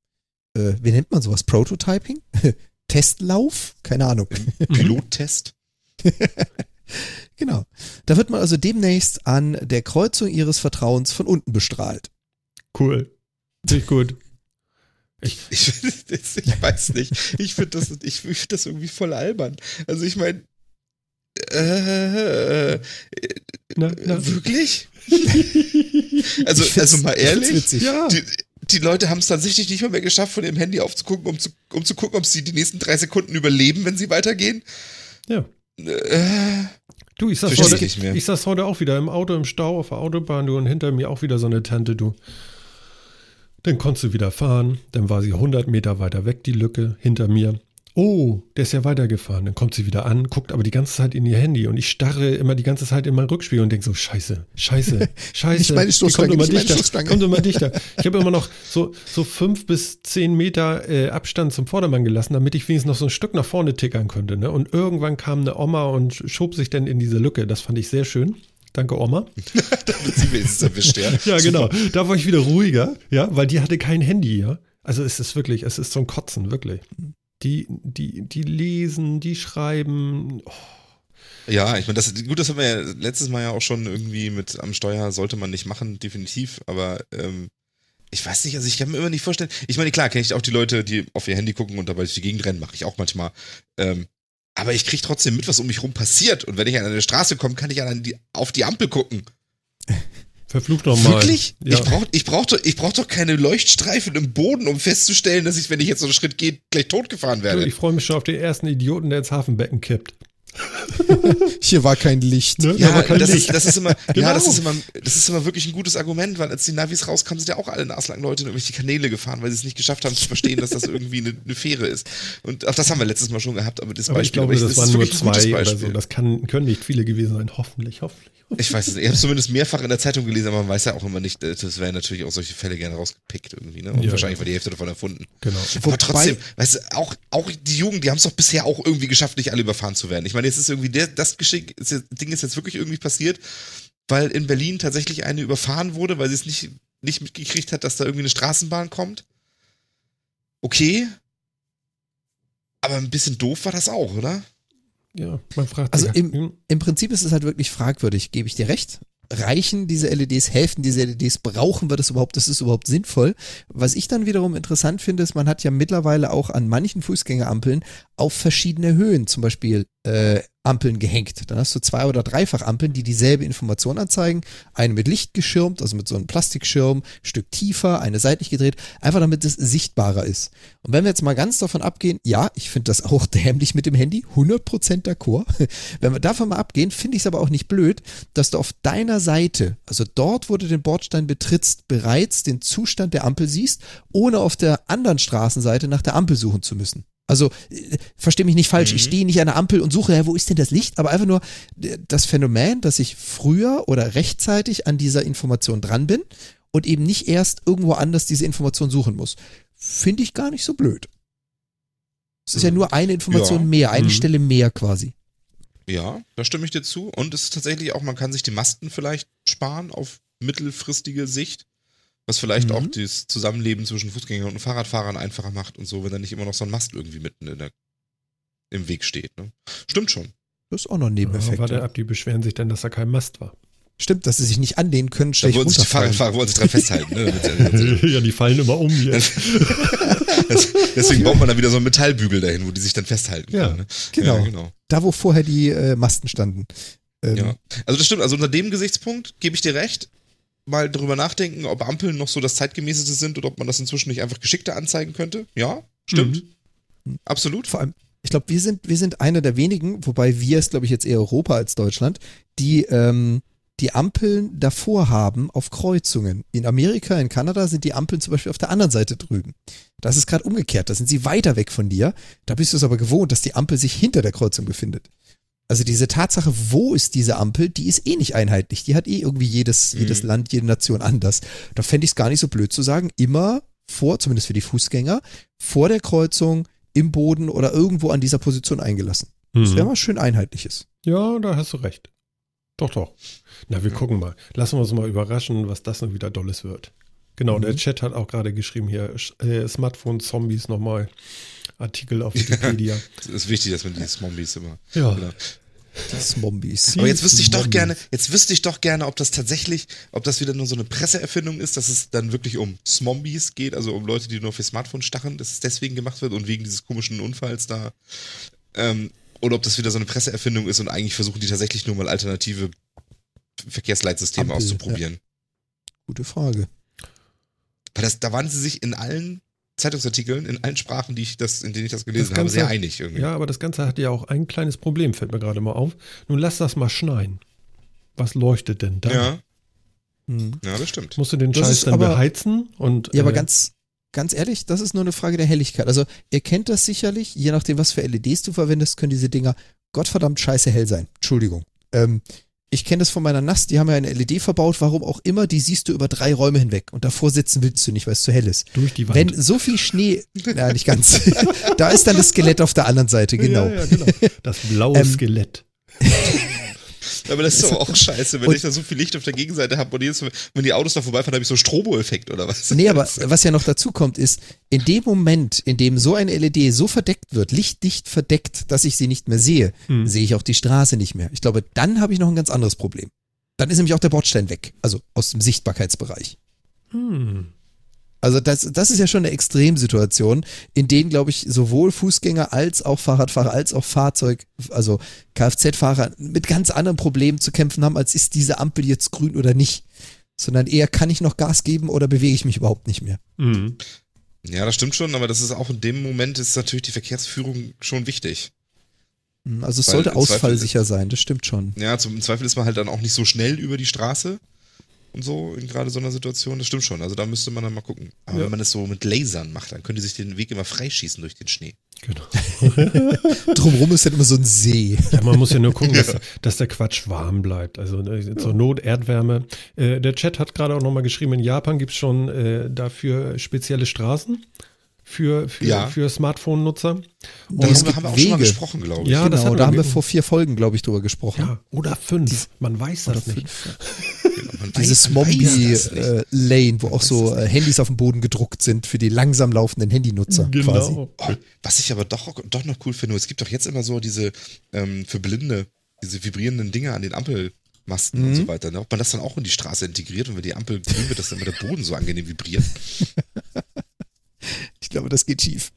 äh, wie nennt man sowas? Prototyping? Testlauf? Keine Ahnung. Pilottest. genau. Da wird man also demnächst an der Kreuzung ihres Vertrauens von unten bestrahlt. Cool. Richtig gut. Ich, ich, ich weiß nicht. Ich finde das, ich find das irgendwie voll albern. Also ich meine, äh, Na, na. wirklich? also, also mal ehrlich, witzig. Ja. die, die Leute haben es tatsächlich nicht mal mehr geschafft, von ihrem Handy aufzugucken, um zu, um zu gucken, ob sie die nächsten drei Sekunden überleben, wenn sie weitergehen. ja. Äh, Du, ich Versteh heute, ich mehr. ich sag's heute auch wieder im Auto, im Stau, auf der Autobahn, du, und hinter mir auch wieder so eine Tante, du. Dann konntest du wieder fahren, dann war sie 100 Meter weiter weg, die Lücke, hinter mir. Oh, der ist ja weitergefahren. Dann kommt sie wieder an, guckt aber die ganze Zeit in ihr Handy und ich starre immer die ganze Zeit in mein Rückspiel und denke so, scheiße, scheiße, scheiße. Nicht meine Stoßstange, kommt immer meine dichter, kommt immer dichter. Ich habe immer noch so, so fünf bis zehn Meter äh, Abstand zum Vordermann gelassen, damit ich wenigstens noch so ein Stück nach vorne tickern könnte. Ne? Und irgendwann kam eine Oma und schob sich dann in diese Lücke. Das fand ich sehr schön. Danke, Oma. damit sie wenigstens erwischt, ja. Ja, genau. Da war ich wieder ruhiger, ja, weil die hatte kein Handy, ja. Also es ist wirklich, es ist zum Kotzen, wirklich. Die, die, die lesen, die schreiben. Oh, Ja, ich meine, das gut, das haben wir ja letztes Mal ja auch schon irgendwie mit am Steuer sollte man nicht machen, definitiv, aber ähm, ich weiß nicht, also ich kann mir immer nicht vorstellen. Ich meine, klar, kenne ich auch die Leute, die auf ihr Handy gucken und dabei durch die Gegend rennen, mache ich auch manchmal. Ähm, aber ich kriege trotzdem mit, was um mich rum passiert. Und wenn ich an eine Straße komme, kann ich an die, auf die Ampel gucken. verflucht nochmal. Wirklich? Ja. Ich brauche ich brauch doch, ich brauch doch keine Leuchtstreifen im Boden, um festzustellen, dass ich, wenn ich jetzt so einen Schritt gehe, gleich totgefahren werde. ich freue mich schon auf den ersten Idioten, der ins Hafenbecken kippt. Hier war kein Licht. Ne? Ja, kein das Licht. ist, das ist immer, Genau. ja, das ist immer, das ist immer wirklich ein gutes Argument, weil als die Navis rauskamen, sind ja auch alle naslang Leute in irgendwelche Kanäle gefahren, weil sie es nicht geschafft haben zu verstehen, dass das irgendwie eine, eine Fähre ist. Und auch das haben wir letztes Mal schon gehabt, aber das Aber ich Beispiel, glaube, aber das ist waren nur zwei oder Beispiel. so. Das kann, können nicht viele gewesen sein. Hoffentlich, hoffentlich. Ich weiß es nicht. Ich habe es zumindest mehrfach in der Zeitung gelesen, aber man weiß ja auch immer nicht, äh, das werden natürlich auch solche Fälle gerne rausgepickt irgendwie, ne? Und Ja, wahrscheinlich ja. war die Hälfte davon erfunden. Genau. Aber trotzdem, weißt du, auch, auch die Jugend, die haben es doch bisher auch irgendwie geschafft, nicht alle überfahren zu werden. Ich meine, jetzt ist irgendwie der, das Geschick, ist jetzt, Ding ist jetzt wirklich irgendwie passiert, weil in Berlin tatsächlich eine überfahren wurde, weil sie es nicht, nicht mitgekriegt hat, dass da irgendwie eine Straßenbahn kommt. Okay. Aber ein bisschen doof war das auch, oder? Ja, man fragt Also sich. im- hm, Im Prinzip ist es halt wirklich fragwürdig, gebe ich dir recht. Reichen diese LEDs, helfen diese LEDs, brauchen wir das überhaupt, das ist überhaupt sinnvoll? Was ich dann wiederum interessant finde, ist, man hat ja mittlerweile auch an manchen Fußgängerampeln auf verschiedene Höhen zum Beispiel äh, Ampeln gehängt. Dann hast du zwei oder dreifach Ampeln, die dieselbe Information anzeigen. Eine mit Licht geschirmt, also mit so einem Plastikschirm, Stück tiefer, eine seitlich gedreht, einfach damit es sichtbarer ist. Und wenn wir jetzt mal ganz davon abgehen, ja, ich finde das auch dämlich mit dem Handy, 100% d'accord. Wenn wir davon mal abgehen, finde ich es aber auch nicht blöd, dass du auf deiner Seite, also dort, wo du den Bordstein betrittst, bereits den Zustand der Ampel siehst, ohne auf der anderen Straßenseite nach der Ampel suchen zu müssen. Also, äh, versteh mich nicht falsch, ich stehe nicht an der Ampel und suche, ja, wo ist denn das Licht? Aber einfach nur das Phänomen, dass ich früher oder rechtzeitig an dieser Information dran bin und eben nicht erst irgendwo anders diese Information suchen muss. Finde ich gar nicht so blöd. Es ist ja nur eine Information Ja. mehr, eine Mhm. Stelle mehr quasi. Ja, da stimme ich dir zu. Und es ist tatsächlich auch, man kann sich die Masten vielleicht sparen auf mittelfristige Sicht, was vielleicht Mhm. auch das Zusammenleben zwischen Fußgängern und Fahrradfahrern einfacher macht und so, wenn da nicht immer noch so ein Mast irgendwie mitten in der, im Weg steht. Ne? Stimmt schon. Das ist auch noch ein Ja, Nebeneffekt. warte ja. ab, die beschweren sich dann, dass da kein Mast war. Stimmt, dass sie sich nicht anlehnen können, Da schlecht wollen sich die. Fahrradfahrer wollen sich dran festhalten. Ne? ja, die fallen immer um jetzt. Deswegen baut man da wieder so einen Metallbügel dahin, wo die sich dann festhalten Ja, können. Ne? genau. Ja, genau. Da, wo vorher die äh, Masten standen. Ähm, Ja. Also das stimmt, also unter dem Gesichtspunkt gebe ich dir recht. Mal drüber nachdenken, ob Ampeln noch so das zeitgemäßeste sind oder ob man das inzwischen nicht einfach geschickter anzeigen könnte. Ja, stimmt. Absolut. Vor allem, ich glaube, wir sind, wir sind einer der wenigen, wobei wir es, glaube ich, jetzt eher Europa als Deutschland, die ähm, die Ampeln davor haben auf Kreuzungen. In Amerika, in Kanada sind die Ampeln zum Beispiel auf der anderen Seite drüben. Das ist gerade umgekehrt, da sind sie weiter weg von dir. Da bist du es aber gewohnt, dass die Ampel sich hinter der Kreuzung befindet. Also diese Tatsache, wo ist diese Ampel, die ist eh nicht einheitlich. Die hat eh irgendwie jedes, Mhm. jedes Land, jede Nation anders. Da fände ich es gar nicht so blöd zu sagen, immer vor, zumindest für die Fußgänger, vor der Kreuzung, im Boden oder irgendwo an dieser Position eingelassen. Das wäre Mhm. mal schön einheitliches. Ja, da hast du recht. Doch, doch. Na, wir gucken mal. Lassen wir uns mal überraschen, was das nun wieder Dolles wird. Genau, der Chat hat auch gerade geschrieben hier, äh, Smartphone-Zombies nochmal. Artikel auf Wikipedia. Es ist wichtig, dass man die Zombies immer. Ja. Genau. Die Zombies. Aber jetzt wüsste ich doch gerne, jetzt wüsste ich doch gerne, ob das tatsächlich, ob das wieder nur so eine Presseerfindung ist, dass es dann wirklich um Zombies geht, also um Leute, die nur für Smartphone stachen, dass es deswegen gemacht wird und wegen dieses komischen Unfalls da. Ähm, oder ob das wieder so eine Presseerfindung ist und eigentlich versuchen die tatsächlich nur mal alternative Verkehrsleitsysteme Ampel, auszuprobieren. Gute Frage. Weil das, da waren sie sich in allen Zeitungsartikeln, in allen Sprachen, die ich das, in denen ich das gelesen Das habe, sehr einig irgendwie. Ja, aber das Ganze hat ja auch ein kleines Problem, fällt mir gerade mal auf. Nun lass das mal schneien. Was leuchtet denn da? ja, Hm. ja, das stimmt. Musst du den Das Scheiß dann aber- beheizen? Und, Ja, aber äh, ganz, ganz ehrlich, das ist nur eine Frage der Helligkeit. Also ihr kennt das sicherlich, je nachdem, was für LEDs du verwendest, können diese Dinger gottverdammt scheiße hell sein. Entschuldigung. Ähm, ich kenne das von meiner NAS, die haben ja eine LED verbaut, warum auch immer, die siehst du über drei Räume hinweg und davor sitzen willst du nicht, weil es zu hell ist. durch die Wand. Wenn so viel Schnee, ja nicht ganz, da ist dann das Skelett auf der anderen Seite, genau. Ja, ja, genau. Das blaue Ähm, Skelett. Aber das ist doch auch scheiße, wenn Und- ich da so viel Licht auf der Gegenseite habe und jedes Mal, wenn die Autos da vorbeifahren, habe ich so einen Strobo-Effekt oder was? Nee, aber was ja noch dazu kommt, ist, in dem Moment, in dem so eine LED so verdeckt wird, lichtdicht verdeckt, dass ich sie nicht mehr sehe, Hm. sehe ich auch die Straße nicht mehr. Ich glaube, dann habe ich noch ein ganz anderes Problem. Dann ist nämlich auch der Bordstein weg, also aus dem Sichtbarkeitsbereich. Hm. Also das, das ist ja schon eine Extremsituation, in denen, glaube ich, sowohl Fußgänger als auch Fahrradfahrer als auch Fahrzeug, also Kfz-Fahrer mit ganz anderen Problemen zu kämpfen haben, als ist diese Ampel jetzt grün oder nicht. Sondern eher kann ich noch Gas geben oder bewege ich mich überhaupt nicht mehr. Hm. Ja, das stimmt schon, aber das ist auch in dem Moment ist natürlich die Verkehrsführung schon wichtig. Also es Weil sollte ausfallsicher sein, das stimmt schon. Ja, zum im Zweifel ist man halt dann auch nicht so schnell über die Straße und so in gerade so einer Situation, das stimmt schon. Also da müsste man dann mal gucken. Aber Ja. wenn man das so mit Lasern macht, dann können die sich den Weg immer freischießen durch den Schnee. Genau. Drumherum ist dann immer so ein See. Ja, man muss ja nur gucken, dass, dass der Quatsch warm bleibt. Also äh, zur Not Erdwärme. Äh, der Chat hat gerade auch nochmal geschrieben, in Japan gibt es schon äh, dafür spezielle Straßen für, für, Ja. für Smartphone-Nutzer. Darüber haben wir auch schon mal Wege. gesprochen, glaube ich. Ja, das genau, hatten da haben wir vor vier Folgen, glaube ich, drüber gesprochen. Ja, oder fünf. Man weiß das nicht. Man das nicht. Mombi-Lane, wo auch so äh, Handys auf dem Boden gedruckt sind für die langsam laufenden Handynutzer quasi. Genau. Oh, was ich aber doch, doch noch cool finde, es gibt doch jetzt immer so diese ähm, für Blinde, diese vibrierenden Dinge an den Ampelmasten Mhm. und so weiter. Ne? Ob man das dann auch in die Straße integriert und wenn die Ampel grün wird, dass dann immer der Boden so angenehm vibriert. Ich glaube, das geht schief.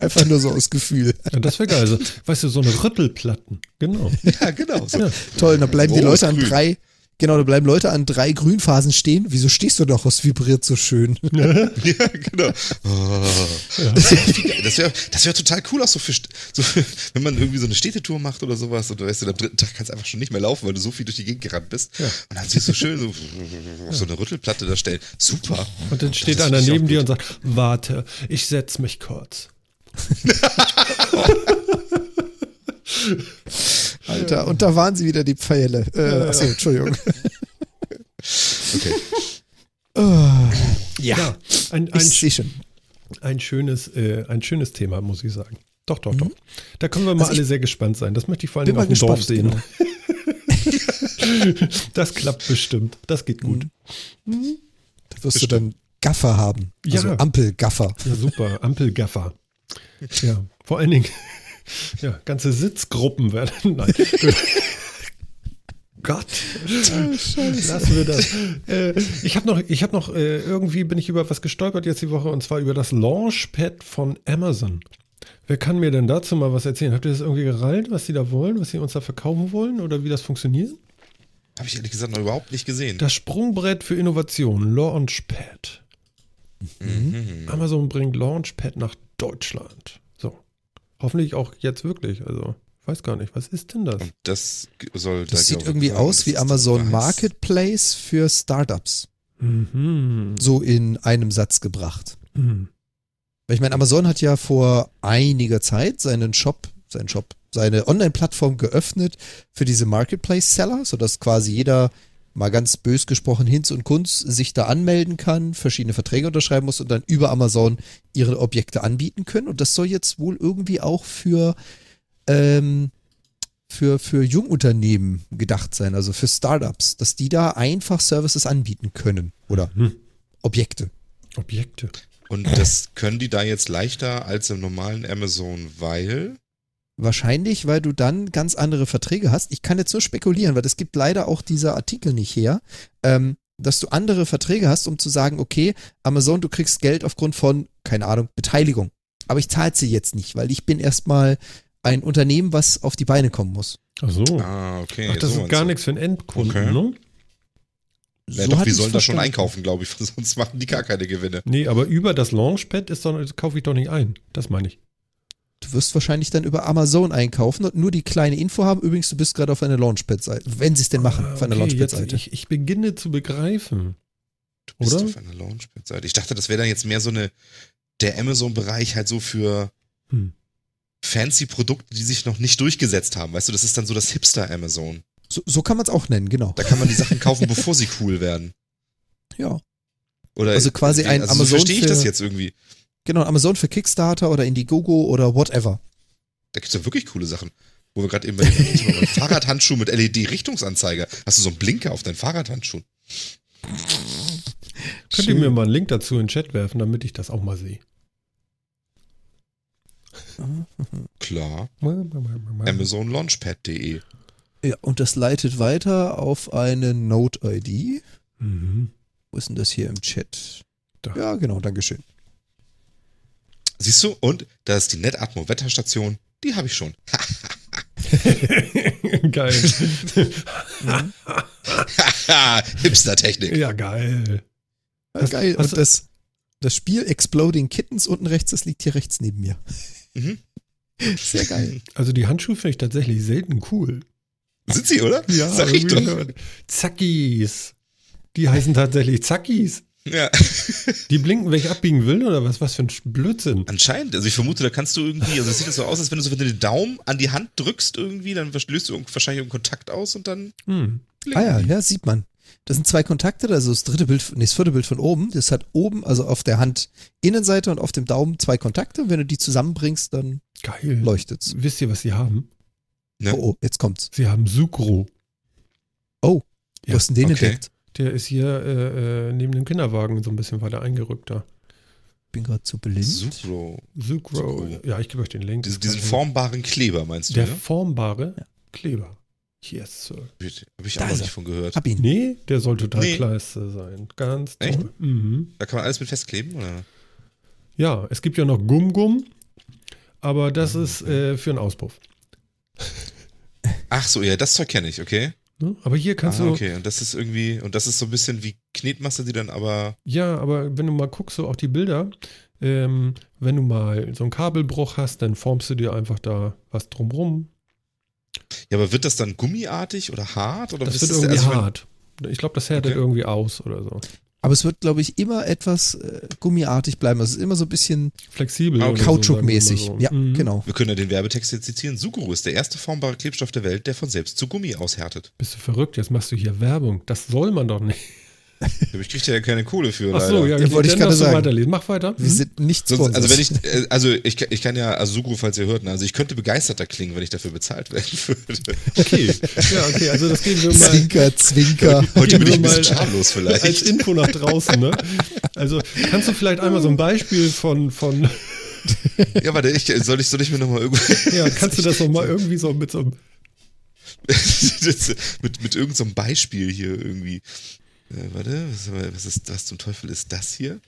Einfach nur so aus Gefühl. Ja, das wäre geil. Also, weißt du, so eine Rüttelplatten. Genau. ja, genau. So. Ja. Toll, dann bleiben die Rohes Leute an drei, genau, da bleiben Leute an drei Grünphasen stehen. Wieso stehst du doch? Es vibriert so schön. Ja, genau. Oh. Das wäre das wär total cool, auch so für, so für, wenn man irgendwie so eine Städtetour macht oder sowas und du weißt, du, am dritten Tag kannst du einfach schon nicht mehr laufen, weil du so viel durch die Gegend gerannt bist. Ja. Und dann siehst du schön so, auf so eine Rüttelplatte da stellen. Super. Und dann steht Das einer neben dir und sagt, warte, ich setz mich kurz. Alter, und da waren sie wieder, die Pfeile. Äh, achso, Entschuldigung. Okay. ja, Ja, ein, ein, schon. ein, schönes, äh, ein schönes Thema, muss ich sagen. Doch, doch, doch. Da können wir mal Also alle sehr gespannt sein. Das möchte ich vor allem auf dem Dorf sehen. genau. das klappt bestimmt. Das geht gut. Da wirst du dann Gaffer haben. Also Ja. Ampelgaffer. Ja, super. Ampelgaffer. Ja, vor allen Dingen, ja, ganze Sitzgruppen werden. Nein. Gott, lassen wir das. Äh, ich habe noch, ich habe noch, äh, irgendwie bin ich über was gestolpert jetzt die Woche und zwar über das Launchpad von Amazon. Wer kann mir denn dazu mal was erzählen? Habt ihr das irgendwie gerallt, was sie da wollen, was sie uns da verkaufen wollen oder wie das funktioniert? Habe ich ehrlich gesagt noch überhaupt nicht gesehen. Das Sprungbrett für Innovation, Launchpad. Mhm. Amazon bringt Launchpad nach Deutschland. Hoffentlich auch jetzt wirklich. Also, ich weiß gar nicht, was ist denn das? Und das soll Das da, sieht irgendwie sein, aus dass wie Amazon. Marketplace für Startups. Mhm. So in einem Satz gebracht. Mhm. Weil ich meine, Amazon hat ja vor einiger Zeit seinen Shop, seinen Shop, seine Online-Plattform geöffnet für diese Marketplace-Seller, sodass quasi jeder mal ganz bös gesprochen Hinz und Kunz sich da anmelden kann, verschiedene Verträge unterschreiben muss und dann über Amazon ihre Objekte anbieten können. Und das soll jetzt wohl irgendwie auch für, ähm, für, für Jungunternehmen gedacht sein, also für Startups, dass die da einfach Services anbieten können oder Hm. Objekte. Objekte. Und das können die da jetzt leichter als im normalen Amazon, weil. Wahrscheinlich, weil du dann ganz andere Verträge hast. Ich kann jetzt nur spekulieren, weil es gibt leider auch dieser Artikel nicht her, ähm, dass du andere Verträge hast, um zu sagen, okay, Amazon, du kriegst Geld aufgrund von, keine Ahnung, Beteiligung. Aber ich zahle sie jetzt nicht, weil ich bin erstmal ein Unternehmen, was auf die Beine kommen muss. Ach so. Ah, okay. Ach, das so ist gar du. nichts für einen Endkunden, Okay. ne? Ja, So doch, wir ich's sollen da schon einkaufen, glaube ich, sonst machen die gar keine Gewinne. Nee, aber über das Launchpad ist doch, das kaufe ich doch nicht ein. Das meine ich. Du wirst wahrscheinlich dann über Amazon einkaufen und nur die kleine Info haben. Übrigens, du bist gerade auf einer Launchpad-Seite. Wenn sie es denn machen, Ah, auf einer okay, Launchpad-Seite. ich, ich beginne zu begreifen. Du bist Oder? auf einer Launchpad-Seite. Ich dachte, das wäre dann jetzt mehr so eine, der Amazon-Bereich halt so für Hm. fancy Produkte, die sich noch nicht durchgesetzt haben. Weißt du, das ist dann so das Hipster-Amazon. So, so kann man es auch nennen, genau. Da kann man die Sachen kaufen, bevor sie cool werden. Ja. Oder Also quasi ein also Amazon So verstehe ich für- das jetzt irgendwie. Genau, Amazon für Kickstarter oder Indiegogo oder whatever. Da gibt es ja wirklich coole Sachen. Wo wir gerade eben bei dem. Fahrradhandschuh mit LED-Richtungsanzeiger. Hast du so einen Blinker auf deinen Fahrradhandschuh? Könnt ihr mir mal einen Link dazu in den Chat werfen, damit ich das auch mal sehe? Klar. AmazonLaunchpad.de. Ja, und das leitet weiter auf eine Note-ID. Mhm. Wo ist denn das hier im Chat? Da. Ja, genau, Dankeschön. Siehst du? Und da ist die Netatmo Wetterstation. Die habe ich schon. geil. Hipster-Technik. ja, geil. Ja, Hast- geil. und du- das, das Spiel Exploding Kittens unten rechts, das liegt hier rechts neben mir. Mhm. Sehr geil. Also die Handschuhe finde ich tatsächlich selten cool. Sind sie, oder? Sag ich doch. Zackis. Die heißen tatsächlich Zackis. Ja. Die blinken, wenn ich abbiegen will oder was? Was für ein Blödsinn. Anscheinend. Also ich vermute, da kannst du irgendwie, also es sieht so aus, als wenn du so wenn du den Daumen an die Hand drückst irgendwie, dann löst du wahrscheinlich irgendeinen Kontakt aus und dann Hm. Ah ja, ja, sieht man. Das sind zwei Kontakte, also das dritte Bild, nee, das vierte Bild von oben. Das hat oben, also auf der Hand Innenseite und auf dem Daumen zwei Kontakte. Und wenn du die zusammenbringst, dann Geil. leuchtet's. Wisst ihr, was sie haben? Ne? Oh, oh, jetzt kommt's. Sie haben Sucro. Oh, Ja, du hast denn den okay. entdeckt? Der ist hier äh, äh, neben dem Kinderwagen so ein bisschen weiter eingerückt da. Bin gerade zu blind. Sucro. Sucro. Sucro. Ja, ich gebe euch den Link. Diesen, diesen formbaren Kleber meinst du, Der ne? formbare Kleber. Yes, Sir. Habe ich Da auch noch nicht von gehört. Hab ihn. Nee, der soll total Nee. klasse sein. Ganz Echt? toll. Mhm. Da kann man alles mit festkleben, oder? Ja, es gibt ja noch Gum Gum, aber das ist äh, für einen Auspuff. Ach so, ja, das Zeug kenne ich, okay. Ne? Aber hier kannst ah, du, okay, und das ist irgendwie, und das ist so ein bisschen wie Knetmasse, die dann aber. ja, aber wenn du mal guckst, so auch die Bilder, ähm, wenn du mal so einen Kabelbruch hast, dann formst du dir einfach da was drumrum. Ja, aber wird das dann gummiartig oder hart? Oder Das wird irgendwie also hart. Ich glaube, das härtet Okay. irgendwie aus oder so. Aber es wird, glaube ich, immer etwas äh, gummiartig bleiben. Also es ist immer so ein bisschen Flexibel. Okay. Kautschukmäßig. so. Ja, Mhm. genau. Wir können ja den Werbetext jetzt zitieren. Sucro ist der erste formbare Klebstoff der Welt, der von selbst zu Gummi aushärtet. Bist du verrückt? Jetzt machst du hier Werbung. Das soll man doch nicht. Ich kriege ja keine Kohle für. Ach so, leider. ja, Ja, wollte ich gerade sagen. weiterlesen. Mach weiter. Wir sind nicht Sonst, also wenn ich, äh, also ich, kann- ich kann ja, also Sucro, falls ihr hört, ne, also ich könnte begeisterter klingen, wenn ich dafür bezahlt werden würde. Okay. Ja, okay, also das gehen wir mal. Zwinker, Zwinker. Heute bin ich ein bisschen mal schamlos Als vielleicht. Info nach draußen, ne? Also, kannst du vielleicht einmal so ein Beispiel von, von Ja, warte, ich, soll ich, soll ich mir nochmal irgendwo, ja, kannst du das nochmal irgendwie so mit so einem, mit, mit irgendeinem so einem Beispiel hier irgendwie. Äh, warte, was, ist, was zum Teufel ist das hier?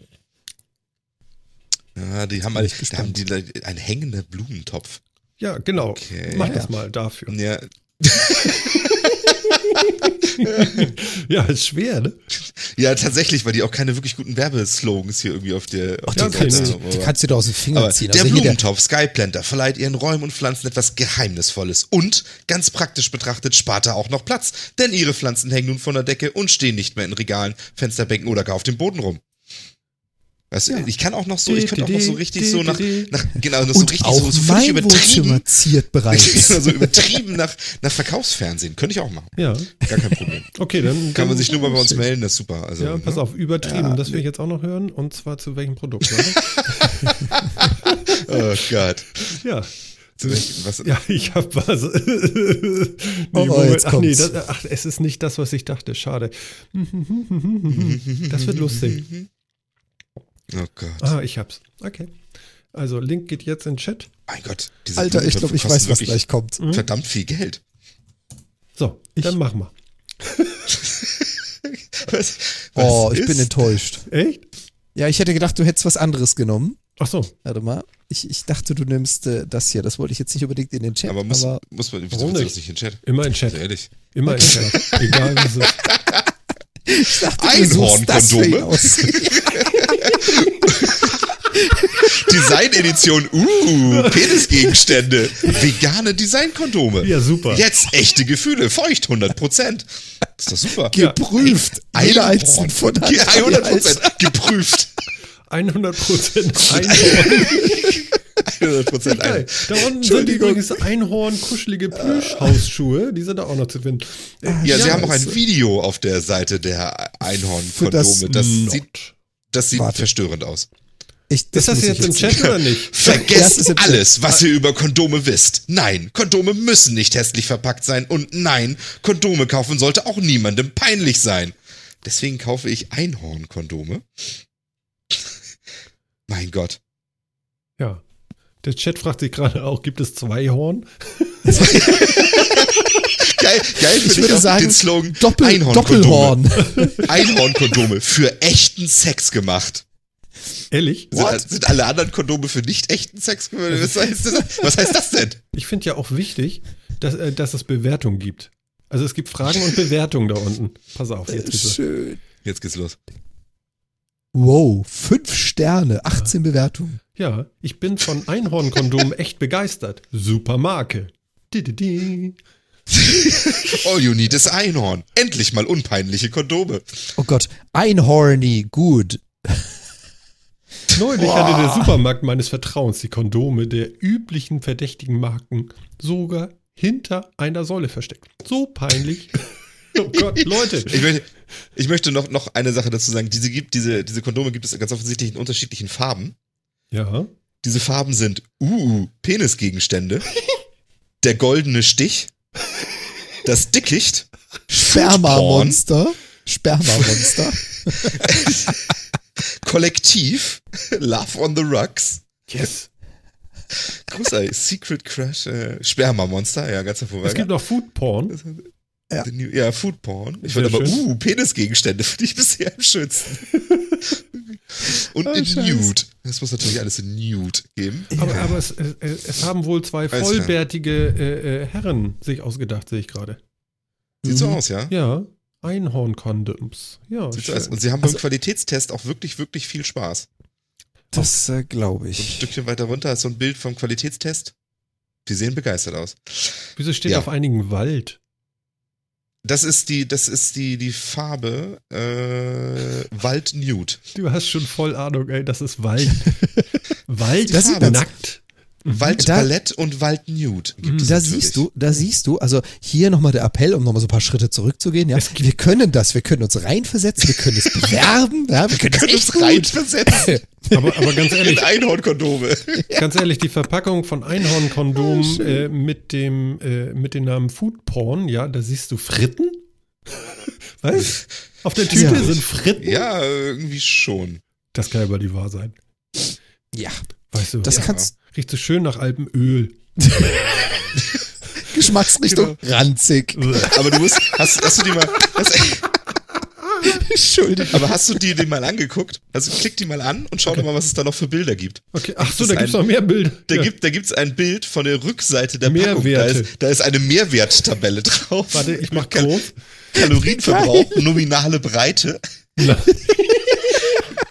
Ja, die haben, alle, da haben die ein hängender Blumentopf. ja, genau. Okay. Mach das mal dafür. Ja, Ja, ist schwer, ne? ja, tatsächlich, weil die auch keine wirklich guten Werbeslogans hier irgendwie auf der, auf Ach, der du- haben, die kannst du doch aus den Fingern ziehen. der Also Blumentopf Skyplanter verleiht ihren Räumen und Pflanzen etwas Geheimnisvolles und, ganz praktisch betrachtet, spart er auch noch Platz, denn ihre Pflanzen hängen nun von der Decke und stehen nicht mehr in Regalen, Fensterbänken oder gar auf dem Boden rum. Weißt du, Ja. ich kann auch noch so, ich könnte auch noch so richtig so nach, nach genau, so richtig so, so völlig übertrieben, bereits. so übertrieben nach, nach Verkaufsfernsehen. Könnte ich auch machen. Ja. Gar kein Problem. Okay, dann. Kann man sich nur mal bei uns melden, das ist super. Also, Ja, pass ne? auf, übertrieben. Ja, das will ich jetzt auch noch hören. Und zwar zu welchem Produkt, oder? Oh Gott. ja. Was, Ja, ich habe was. nee, Oh, Moment. jetzt ach nee, das, ach, es ist nicht das, was ich dachte. Schade. Das wird lustig. Oh Gott. Ah, ich hab's. Okay. Also, Link geht jetzt in den Chat. Mein Gott. Diese Alter, ich glaube, ich weiß, was gleich kommt. Verdammt viel Geld. So, dann machen wir. Was, Oh, was ich bin enttäuscht. Echt? Ja, ich hätte gedacht, du hättest was anderes genommen. Ach so. Warte mal. Ich, ich dachte, du nimmst äh, das hier. Das wollte ich jetzt nicht unbedingt in den Chat. Aber muss, aber muss man, wieso Warum willst du nicht? das nicht in den Chat? Immer in den Chat. Also ehrlich. Immer in den Chat. Egal, was es ist. Einhornkondome? aus. Design-Edition, uh, Penisgegenstände, vegane Designkondome. Ja, super. Jetzt echte Gefühle, feucht, 100%. Ist doch super. Geprüft. Jeder einzelne von Ge- 100% geprüft. 100 Prozent Einhorn. 100% Geil. ein. Da unten sind übrigens Einhorn, kuschelige Plüschhausschuhe. Die sind da auch noch zu finden. Äh, Ja, sie haben auch ein Video auf der Seite der das Einhornkondome. Das, Not. sieht, das sieht Warte. verstörend aus. Ich, Ist das ich jetzt im Chat oder nicht? Das Vergesst alles, was ihr über Kondome wisst. Nein, Kondome müssen nicht hässlich verpackt sein und nein, Kondome kaufen sollte auch niemandem peinlich sein. Deswegen kaufe ich Einhornkondome. mein Gott. Ja. Der Chat fragt sich gerade auch, gibt es zwei Horn? Geil, geil Ich würde auch sagen, den Slogan Doppel, Einhornkondome. Doppelhorn. Einhornkondome für echten Sex gemacht. Ehrlich? Sind, sind alle anderen Kondome für nicht echten Sex gemacht? Was heißt das, was heißt das denn? Ich finde ja auch wichtig, dass, äh, dass es Bewertungen gibt. Also es gibt Fragen und Bewertungen da unten. Pass auf, jetzt bitte. Schön. Jetzt geht's los. Wow, fünf Sterne, 18 Bewertungen. Ja, ich bin von Einhornkondomen echt begeistert. Super Marke. Di, di, di. All you need is Einhorn. Endlich mal unpeinliche Kondome. Oh Gott, Einhorny, gut. Neulich hatte der Supermarkt meines Vertrauens die Kondome der üblichen verdächtigen Marken sogar hinter einer Säule versteckt. So peinlich. Oh Gott, Leute. Ich möchte, ich möchte noch, noch eine Sache dazu sagen. Diese, gibt, diese, diese Kondome gibt es ganz offensichtlich in unterschiedlichen Farben. Ja. Diese Farben sind uh, Penisgegenstände, der goldene Stich, das Dickicht, Spermamonster. Spermamonster. Kollektiv, Love on the Rocks, Yes. großartig, Secret Crush, äh, Sperma-Monster, ja, ganz Es gibt hervorragend. noch Food Porn. The New, ja, Food Porn. Ich würde aber, schön. uh, Penisgegenstände finde ich bisher am schönsten. Und Oh, in Scheiße. Nude. Es muss natürlich alles in Nude geben. Aber, aber es, es, es haben wohl zwei Alles vollbärtige äh, äh, Herren sich ausgedacht, sehe ich gerade. Sieht so Mhm. aus, ja? Ja. Einhorn-Condoms. Ja, Sieht so aus. Und sie haben Also- beim Qualitätstest auch wirklich, wirklich viel Spaß. Das äh, glaube So ein ich. Stückchen weiter runter ist so ein Bild vom Qualitätstest. Die sehen begeistert aus. Wieso steht Ja. auf einigen Wald? Das ist die, das ist die, die Farbe äh, Wald Nude. Du hast schon voll Ahnung, ey, das ist Wald. Wald Das sieht man- nackt. Wald Da- Palett und Wald Nude gibt es Da siehst du, da siehst du, also hier nochmal der Appell, um nochmal so ein paar Schritte zurückzugehen, ja. Wir können das, wir können uns reinversetzen, wir können es bewerben, ja, wir können das können uns gut. reinversetzen Aber, aber ganz ehrlich, Einhornkondome. ganz ehrlich, die Verpackung von Einhornkondom äh, mit dem äh, mit dem Namen Food Porn, ja, da siehst du Fritten. Was? Auf der Tüte Ja. sind Fritten? Ja, irgendwie schon. Das kann ja aber die wahr sein. Ja, Weißt du, das Ja. kannst, riecht so schön nach Alpenöl. Geschmacksrichtung ranzig. Aber du musst, hast, hast du die mal, hast, Entschuldigung. aber hast du die, die mal angeguckt? Also klick die mal an und schau doch mal, was es da noch für Bilder gibt. Okay, ach so, da gibt's ein- noch mehr Bilder. Da Ja. gibt da gibt's ein Bild von der Rückseite der Packung. Da Mehrwerte. ist, da ist eine Mehrwerttabelle drauf. Warte, ich mach groß. Kalorienverbrauch, nominale Breite,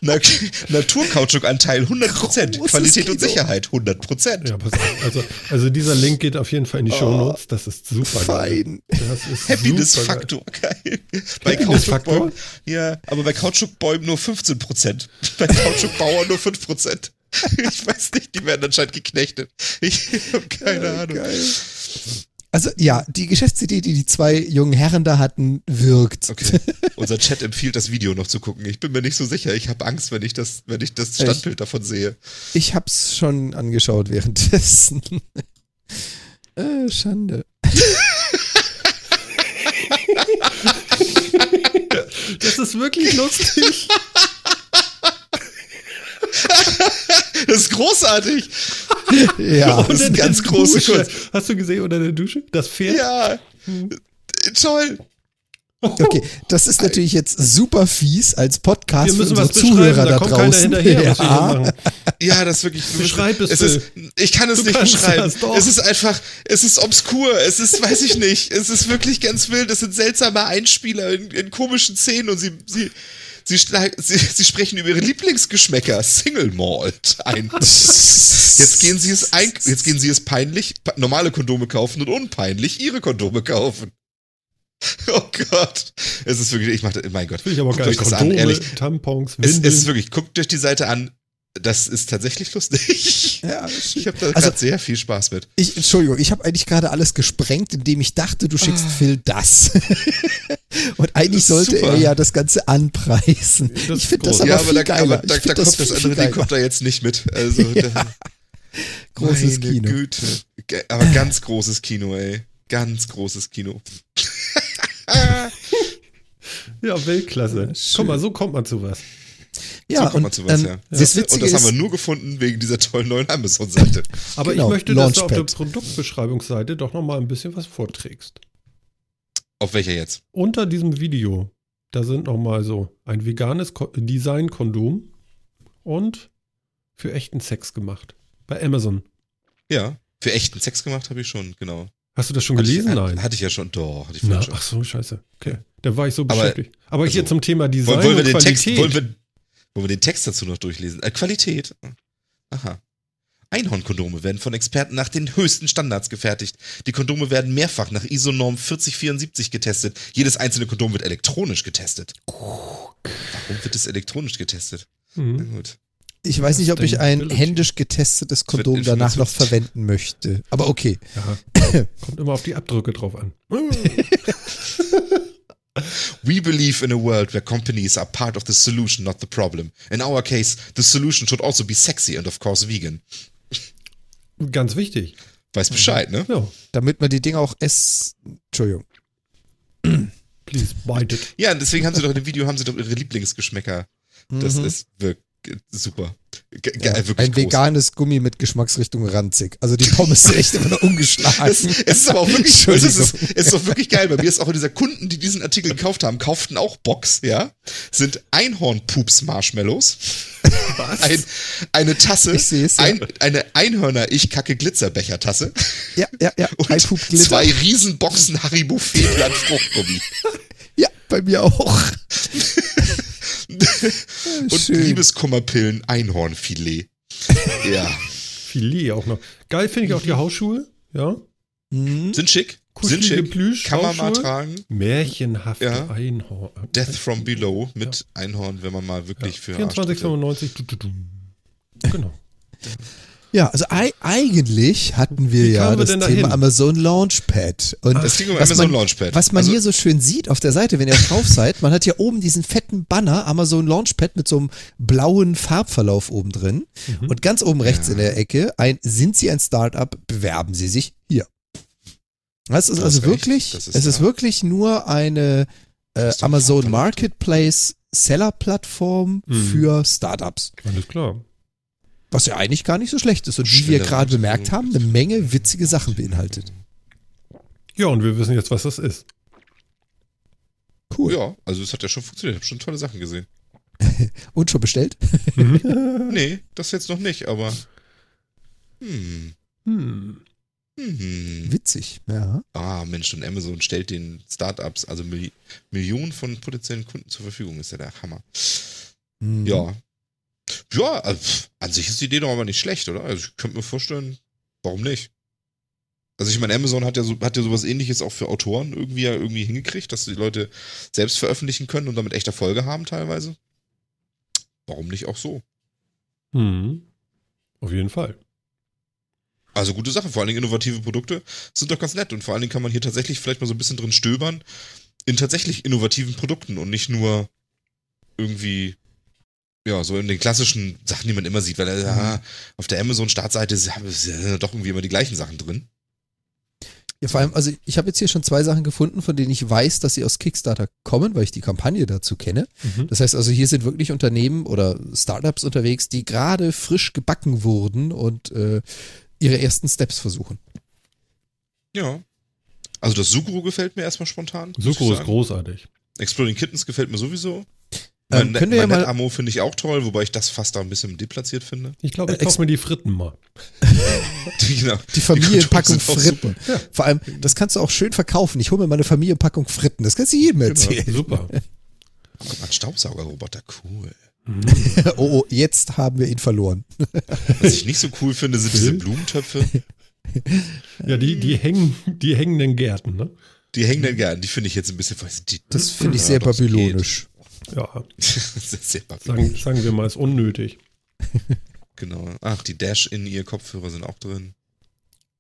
Na, Na Naturkautschukanteil 100%, Großes Qualität und Kino. Sicherheit 100%. ja, pass auf. Also, also dieser Link geht auf jeden Fall in die Shownotes. Das ist super geil. Fein. Das ist Happiness-Faktor, super geil. Bei Happiness-Faktor? Kautschukbäumen, ja, aber bei Kautschukbäumen nur 15%. Bei Kautschukbauern nur 5%. Ich weiß nicht, die werden anscheinend geknechtet. Ich habe keine Ahnung. Also ja, die Geschäftsidee, die die zwei jungen Herren da hatten, wirkt. Okay. Unser Chat empfiehlt, das Video noch zu gucken. Ich bin mir nicht so sicher. Ich habe Angst, wenn ich das, wenn ich das Standbild davon sehe. Ich hab's schon angeschaut währenddessen. Äh, Schande. Das ist wirklich lustig. Das ist großartig. Ja. das ist ganz große Dusche. Kunst. Hast du gesehen unter der Dusche? Das Pferd? Ja. Toll. Okay, das ist natürlich jetzt super fies als Podcast Wir müssen für was unsere Zuhörer da da kommt keiner draußen. ja. Ja, das ist wirklich. Beschreib es, ist, Ich kann es Du nicht beschreiben. Es ist einfach, es ist obskur. Es ist, weiß ich nicht. Es ist wirklich ganz wild. Es sind seltsame Einspieler in, in komischen Szenen und sie, sie, sie, sie, sie sprechen über ihre Lieblingsgeschmäcker, Single Malt ein. Jetzt gehen sie es ein, jetzt gehen sie es peinlich, normale Kondome kaufen und unpeinlich ihre Kondome kaufen. Oh Gott. Es ist wirklich, ich mach das, mein Gott. Ich aber Guckt euch das an, ehrlich. Tampons, Es, es ist wirklich, guckt euch die Seite an. Das ist tatsächlich lustig. Ja, Ich habe da Also- gerade sehr viel Spaß mit. Ich, Entschuldigung, ich habe eigentlich gerade alles gesprengt, indem ich dachte, du schickst Phil das. Und eigentlich Das sollte super. er ja das Ganze anpreisen. Das ich finde das aber ja, viel aber da, geiler. aber da, da kommt viel, das viel andere Ding kommt da jetzt nicht mit. Also da, Großes meine Kino. Güte. Aber ganz großes Kino, ey. Ganz großes Kino. ja, Weltklasse. schön. Guck mal, so kommt man zu was. Ja, so und zu was, ähm, ja. das? Witzige Und das haben wir nur gefunden wegen dieser tollen neuen Amazon-Seite. Aber Genau, ich möchte, dass du auf der Launchpad. Produktbeschreibungsseite doch noch mal ein bisschen was vorträgst. Auf welcher jetzt? Unter diesem Video, da sind noch mal so ein veganes Ko Design-Kondom und für echten Sex gemacht. Bei Amazon. Ja. Für echten Sex gemacht habe ich schon, genau. Hast du das schon Hatte gelesen? Ich, Nein. Hatte ich ja schon. Doch, hatte ich Na, vorhin schon. ach so, scheiße. Okay. Da war ich so Aber- beschäftigt. Aber hier also, zum Thema Design Wollen, wir und den Text, Qualität. wollen, wir, wollen wir den Text dazu noch durchlesen? Äh, Qualität. Aha. Einhornkondome werden von Experten nach den höchsten Standards gefertigt. Die Kondome werden mehrfach nach ISO-Norm 4074 getestet. Jedes einzelne Kondom wird elektronisch getestet. Warum wird es elektronisch getestet? Na Mhm. gut. ich weiß nicht, ob ich ein händisch getestetes Kondom danach noch verwenden möchte. Aber okay. Ja. Kommt immer auf die Abdrücke drauf an. We believe in a world where companies are part of the solution, not the problem. In our case, the solution should also be sexy and of course vegan. Ganz wichtig. Weiß Bescheid, ne? Ja. Damit man die Dinge auch ess... Entschuldigung. Please bite it. Ja, und deswegen haben sie doch in dem Video haben sie doch ihre Lieblingsgeschmäcker. Das Mhm. ist wirklich super. Ja, ein groß. veganes Gummi mit Geschmacksrichtung ranzig. Also die Pommes sind echt immer noch ungeschlagen. Es, es ist aber auch wirklich, es ist, es ist doch wirklich geil. Bei mir ist auch dieser Kunden, die diesen Artikel gekauft haben, kauften auch Box, ja. Sind Einhorn-Pups-Marshmallows. Ein, eine Tasse. Ich seh's, ja. ein, eine Einhörner-Ich-Kacke-Glitzer-Bechertasse. Ja, ja, ja. Und Ein Pup Glitter. zwei Riesenboxen Haribo Feenland Fruchtgummi. Ja, bei mir auch. Und Schön. Liebeskummerpillen Einhornfilet. Ja. Filet auch noch. Geil finde ich auch die Hausschuhe. Ja. Mhm. Sind schick. Sind Kuschelige schick. Plüsch, Kann man mal tragen. Märchenhafte Ja. Einhorn. Death from Below mit Einhorn, wenn man mal wirklich für Arschtritte- 24,95. Du, du, du. Genau. Ja, also ei eigentlich hatten wir Wie ja wir das denn Thema? Amazon Launchpad. Und ging um was Amazon man, Launchpad. Was man Also- hier so schön sieht auf der Seite, wenn ihr drauf seid, man hat hier oben diesen fetten Banner Amazon Launchpad mit so einem blauen Farbverlauf oben drin. Mhm. Und ganz oben rechts Ja. in der Ecke ein Sind Sie ein Startup, bewerben Sie sich hier. Das ist Du also recht, wirklich, das ist es ist da. wirklich nur eine äh, ist Amazon. Marketplace Seller-Plattform Mhm. für Startups. Alles klar. Was ja eigentlich gar nicht so schlecht ist und wie wir gerade bemerkt haben, eine Menge witzige Sachen beinhaltet. Ja, und wir wissen jetzt, was das ist. Cool. Ja, also es hat ja schon funktioniert. Ich habe schon tolle Sachen gesehen. Und schon bestellt? Nee, das jetzt noch nicht, aber. Hm. Hm. Hm. Witzig, ja. Ah, Mensch, und Amazon stellt den Startups also Milli Millionen von potenziellen Kunden zur Verfügung. Ist ja der Hammer. Mhm. Ja. Ja, also, an sich ist die Idee doch aber nicht schlecht, oder? Also ich könnte mir vorstellen, warum nicht? Also ich meine, Amazon hat ja, so, hat ja sowas ähnliches auch für Autoren irgendwie ja irgendwie hingekriegt, dass die Leute selbst veröffentlichen können und damit echt Erfolge haben teilweise. Warum nicht auch so? Hm. Auf jeden Fall. Also gute Sache, vor allen Dingen innovative Produkte sind doch ganz nett und vor allen Dingen kann man hier tatsächlich vielleicht mal so ein bisschen drin stöbern in tatsächlich innovativen Produkten und nicht nur irgendwie, ja, so in den klassischen Sachen, die man immer sieht, weil äh, ja, auf der Amazon-Startseite sind doch irgendwie immer die gleichen Sachen drin. Ja, vor allem, also ich habe jetzt hier schon zwei Sachen gefunden, von denen ich weiß, dass sie aus Kickstarter kommen, weil ich die Kampagne dazu kenne. Mhm. Das heißt also, hier sind wirklich Unternehmen oder Startups unterwegs, die gerade frisch gebacken wurden und äh, ihre ersten Steps versuchen. Ja. Also das Sugru gefällt mir erstmal spontan. Sucro ist großartig. Exploding Kittens gefällt mir sowieso. Ähm, Mein, könnt ihr ja mein mal- Ammo finde ich auch toll, wobei ich das fast da ein bisschen deplatziert finde. Ich glaube, ich Äh, kaufe mir die Fritten mal. genau. Die Familienpackung auch Fritten. Vor allem, das kannst du auch schön verkaufen. Ich hole mir mal eine Familienpackung Fritten. Das kannst du jedem erzählen. Genau, super. Guck mal, ein Staubsaugerroboter, cool. oh, oh, jetzt haben wir ihn verloren. Was ich nicht so cool finde, sind diese? Blumentöpfe. Ja, die, die hängen, die hängenden Gärten, ne? Die hängenden Gärten, die finde ich jetzt ein bisschen. Die, Das finde ich Ja, sehr babylonisch. Ja, geht. das ist sehr sagen, sagen wir mal, ist unnötig. Genau. Ach, die Dash in ihr Kopfhörer sind auch drin.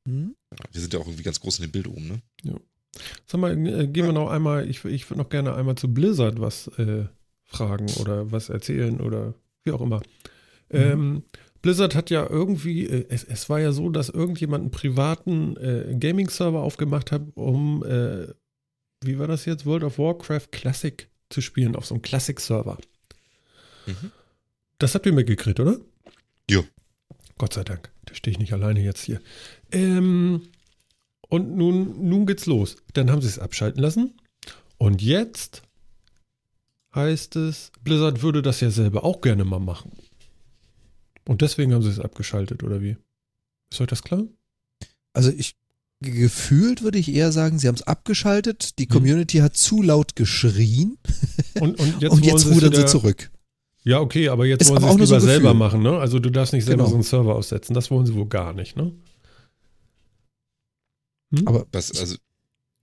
Hm? Ja, wir sind ja auch irgendwie ganz groß in dem Bild oben, ne? Sag mal, äh, gehen wir noch einmal, ich, ich würde noch gerne einmal zu Blizzard was äh, fragen oder was erzählen oder wie auch immer. Ähm, Blizzard hat ja irgendwie, äh, es, es war ja so, dass irgendjemand einen privaten äh, Gaming-Server aufgemacht hat, um, äh, wie war das jetzt, World of Warcraft Classic zu spielen auf so einem Classic-Server. Mhm. Das habt ihr mitgekriegt, oder? Jo. Gott sei Dank, da stehe ich nicht alleine jetzt hier. Ähm, und nun, nun geht's los. Dann haben sie es abschalten lassen. Und jetzt heißt es, Blizzard würde das ja selber auch gerne mal machen. Und deswegen haben sie es abgeschaltet, oder wie? Ist euch das klar? Also ich gefühlt würde ich eher sagen, sie haben es abgeschaltet. Die Hm. Community hat zu laut geschrien Und, und jetzt, und jetzt rudern sie zurück. Ja, okay, aber jetzt Ist wollen sie es lieber so selber machen, ne? Also du darfst nicht selber Genau. so einen Server aussetzen. Das wollen sie wohl gar nicht, ne? Hm? Aber Was, also,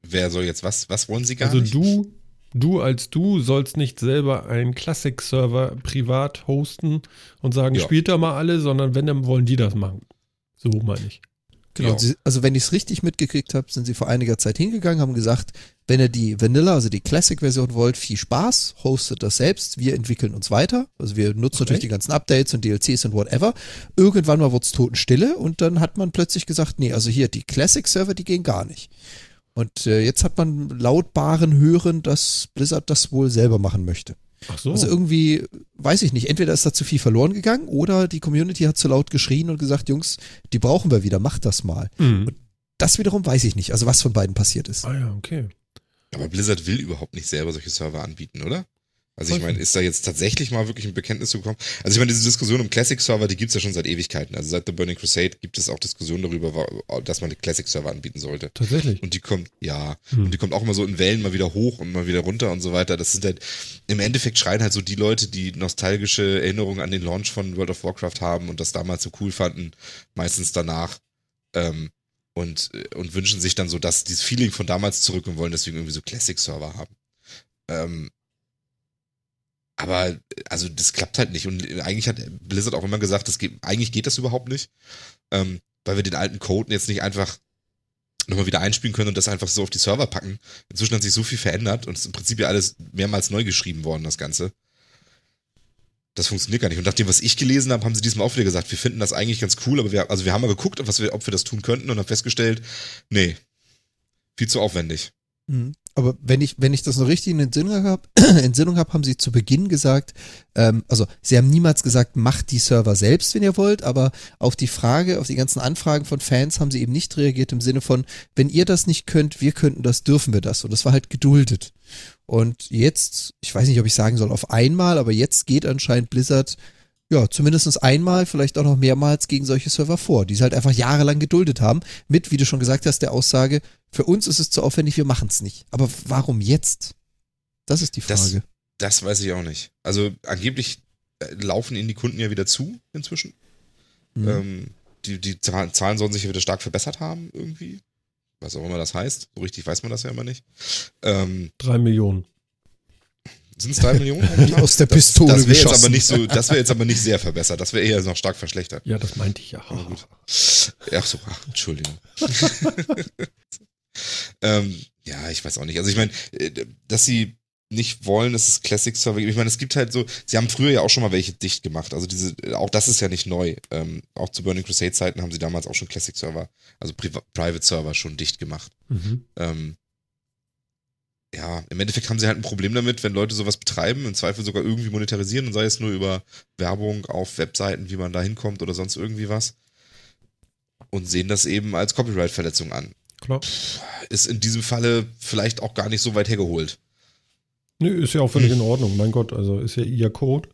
wer soll jetzt was? Was wollen sie gar also nicht? du, du als du sollst nicht selber einen Classic-Server privat hosten und sagen, Ja. spielt da mal alle, sondern wenn, dann wollen die das machen. So meine ich. Genau, sie, also wenn ich es richtig mitgekriegt habe, sind sie vor einiger Zeit hingegangen, haben gesagt, wenn ihr die Vanilla, also die Classic-Version wollt, viel Spaß, hostet das selbst, wir entwickeln uns weiter. Also wir nutzen Okay. natürlich die ganzen Updates und DLCs und whatever. Irgendwann mal wurde es totenstille und dann hat man plötzlich gesagt, nee, also hier, die Classic-Server, die gehen gar nicht. Und äh, jetzt hat man lautbaren Hören, dass Blizzard das wohl selber machen möchte. Ach so. Also irgendwie, weiß ich nicht, entweder ist da zu viel verloren gegangen oder die Community hat zu laut geschrien und gesagt, Jungs, die brauchen wir wieder, macht das mal. Hm. Das wiederum weiß ich nicht, also was von beiden passiert ist. Ah ja, okay. Aber Blizzard will überhaupt nicht selber solche Server anbieten, oder? Also ich meine, ist da jetzt tatsächlich mal wirklich ein Bekenntnis gekommen? Also ich meine, diese Diskussion um Classic-Server, die gibt's ja schon seit Ewigkeiten. Also seit The Burning Crusade gibt es auch Diskussionen darüber, dass man eine Classic-Server anbieten sollte. Tatsächlich. Und die kommt, ja, Hm. und die kommt auch immer so in Wellen mal wieder hoch und mal wieder runter und so weiter. Das sind halt, im Endeffekt schreien halt so die Leute, die nostalgische Erinnerungen an den Launch von World of Warcraft haben und das damals so cool fanden, meistens danach. Ähm, und, und wünschen sich dann so, dass dieses Feeling von damals zurück und wollen deswegen irgendwie so Classic-Server haben. Ähm, aber, also, das klappt halt nicht. Und eigentlich hat Blizzard auch immer gesagt, das geht, eigentlich geht das überhaupt nicht. Ähm, weil wir den alten Code jetzt nicht einfach nochmal wieder einspielen können und das einfach so auf die Server packen. Inzwischen hat sich so viel verändert und es ist im Prinzip ja alles mehrmals neu geschrieben worden, das Ganze. Das funktioniert gar nicht. Und nach dem, was ich gelesen habe, haben sie diesmal auch wieder gesagt, wir finden das eigentlich ganz cool, aber wir, also wir haben mal geguckt, was wir, ob wir das tun könnten und haben festgestellt, nee, viel zu aufwendig. Mhm. Aber wenn ich, wenn ich das noch richtig in Entsinnung habe, Entsinnung hab, haben sie zu Beginn gesagt, ähm, also sie haben niemals gesagt, macht die Server selbst, wenn ihr wollt, aber auf die Frage, auf die ganzen Anfragen von Fans haben sie eben nicht reagiert im Sinne von, wenn ihr das nicht könnt, wir könnten das, dürfen wir das. Und das war halt geduldet. Und jetzt, ich weiß nicht, ob ich sagen soll auf einmal, aber jetzt geht anscheinend Blizzard ja, zumindest einmal, vielleicht auch noch mehrmals gegen solche Server vor, die sie halt einfach jahrelang geduldet haben, mit, wie du schon gesagt hast, der Aussage, für uns ist es zu aufwendig, wir machen es nicht. Aber warum jetzt? Das ist die Das- Frage. Das weiß ich auch nicht. Also angeblich äh, laufen ihnen die Kunden ja wieder zu inzwischen. Mhm. Ähm, die, die Zahlen Zahlen sollen sich ja wieder stark verbessert haben, irgendwie. Was auch immer das heißt. So richtig weiß man das ja immer nicht. Ähm, Drei Millionen. Sind es drei Millionen? Aus der Pistole das, das wäre jetzt geschossen. aber nicht so, das wäre jetzt aber nicht sehr verbessert. Das wäre eher noch stark verschlechtert. Ja, das meinte ich ja. Aber gut. Ach so, ach, Entschuldigung. ähm, ja, ich weiß auch nicht. Also ich meine, äh, dass sie nicht wollen, dass es Classic Server gibt. Ich meine, es gibt halt so, sie haben früher ja auch schon mal welche dicht gemacht. Also diese, auch das ist ja nicht neu. Ähm, auch zu Burning Crusade Zeiten haben sie damals auch schon Classic Server, also Pri Private Server schon dicht gemacht. Mhm. Ähm, ja, im Endeffekt haben sie halt ein Problem damit, wenn Leute sowas betreiben, im Zweifel sogar irgendwie monetarisieren und sei es nur über Werbung auf Webseiten, wie man da hinkommt oder sonst irgendwie was. Und sehen das eben als Copyright-Verletzung an. Klar. Ist in diesem Falle vielleicht auch gar nicht so weit hergeholt. Nö, ist ja auch völlig in Ordnung. Mein Gott, also ist ja ihr Code.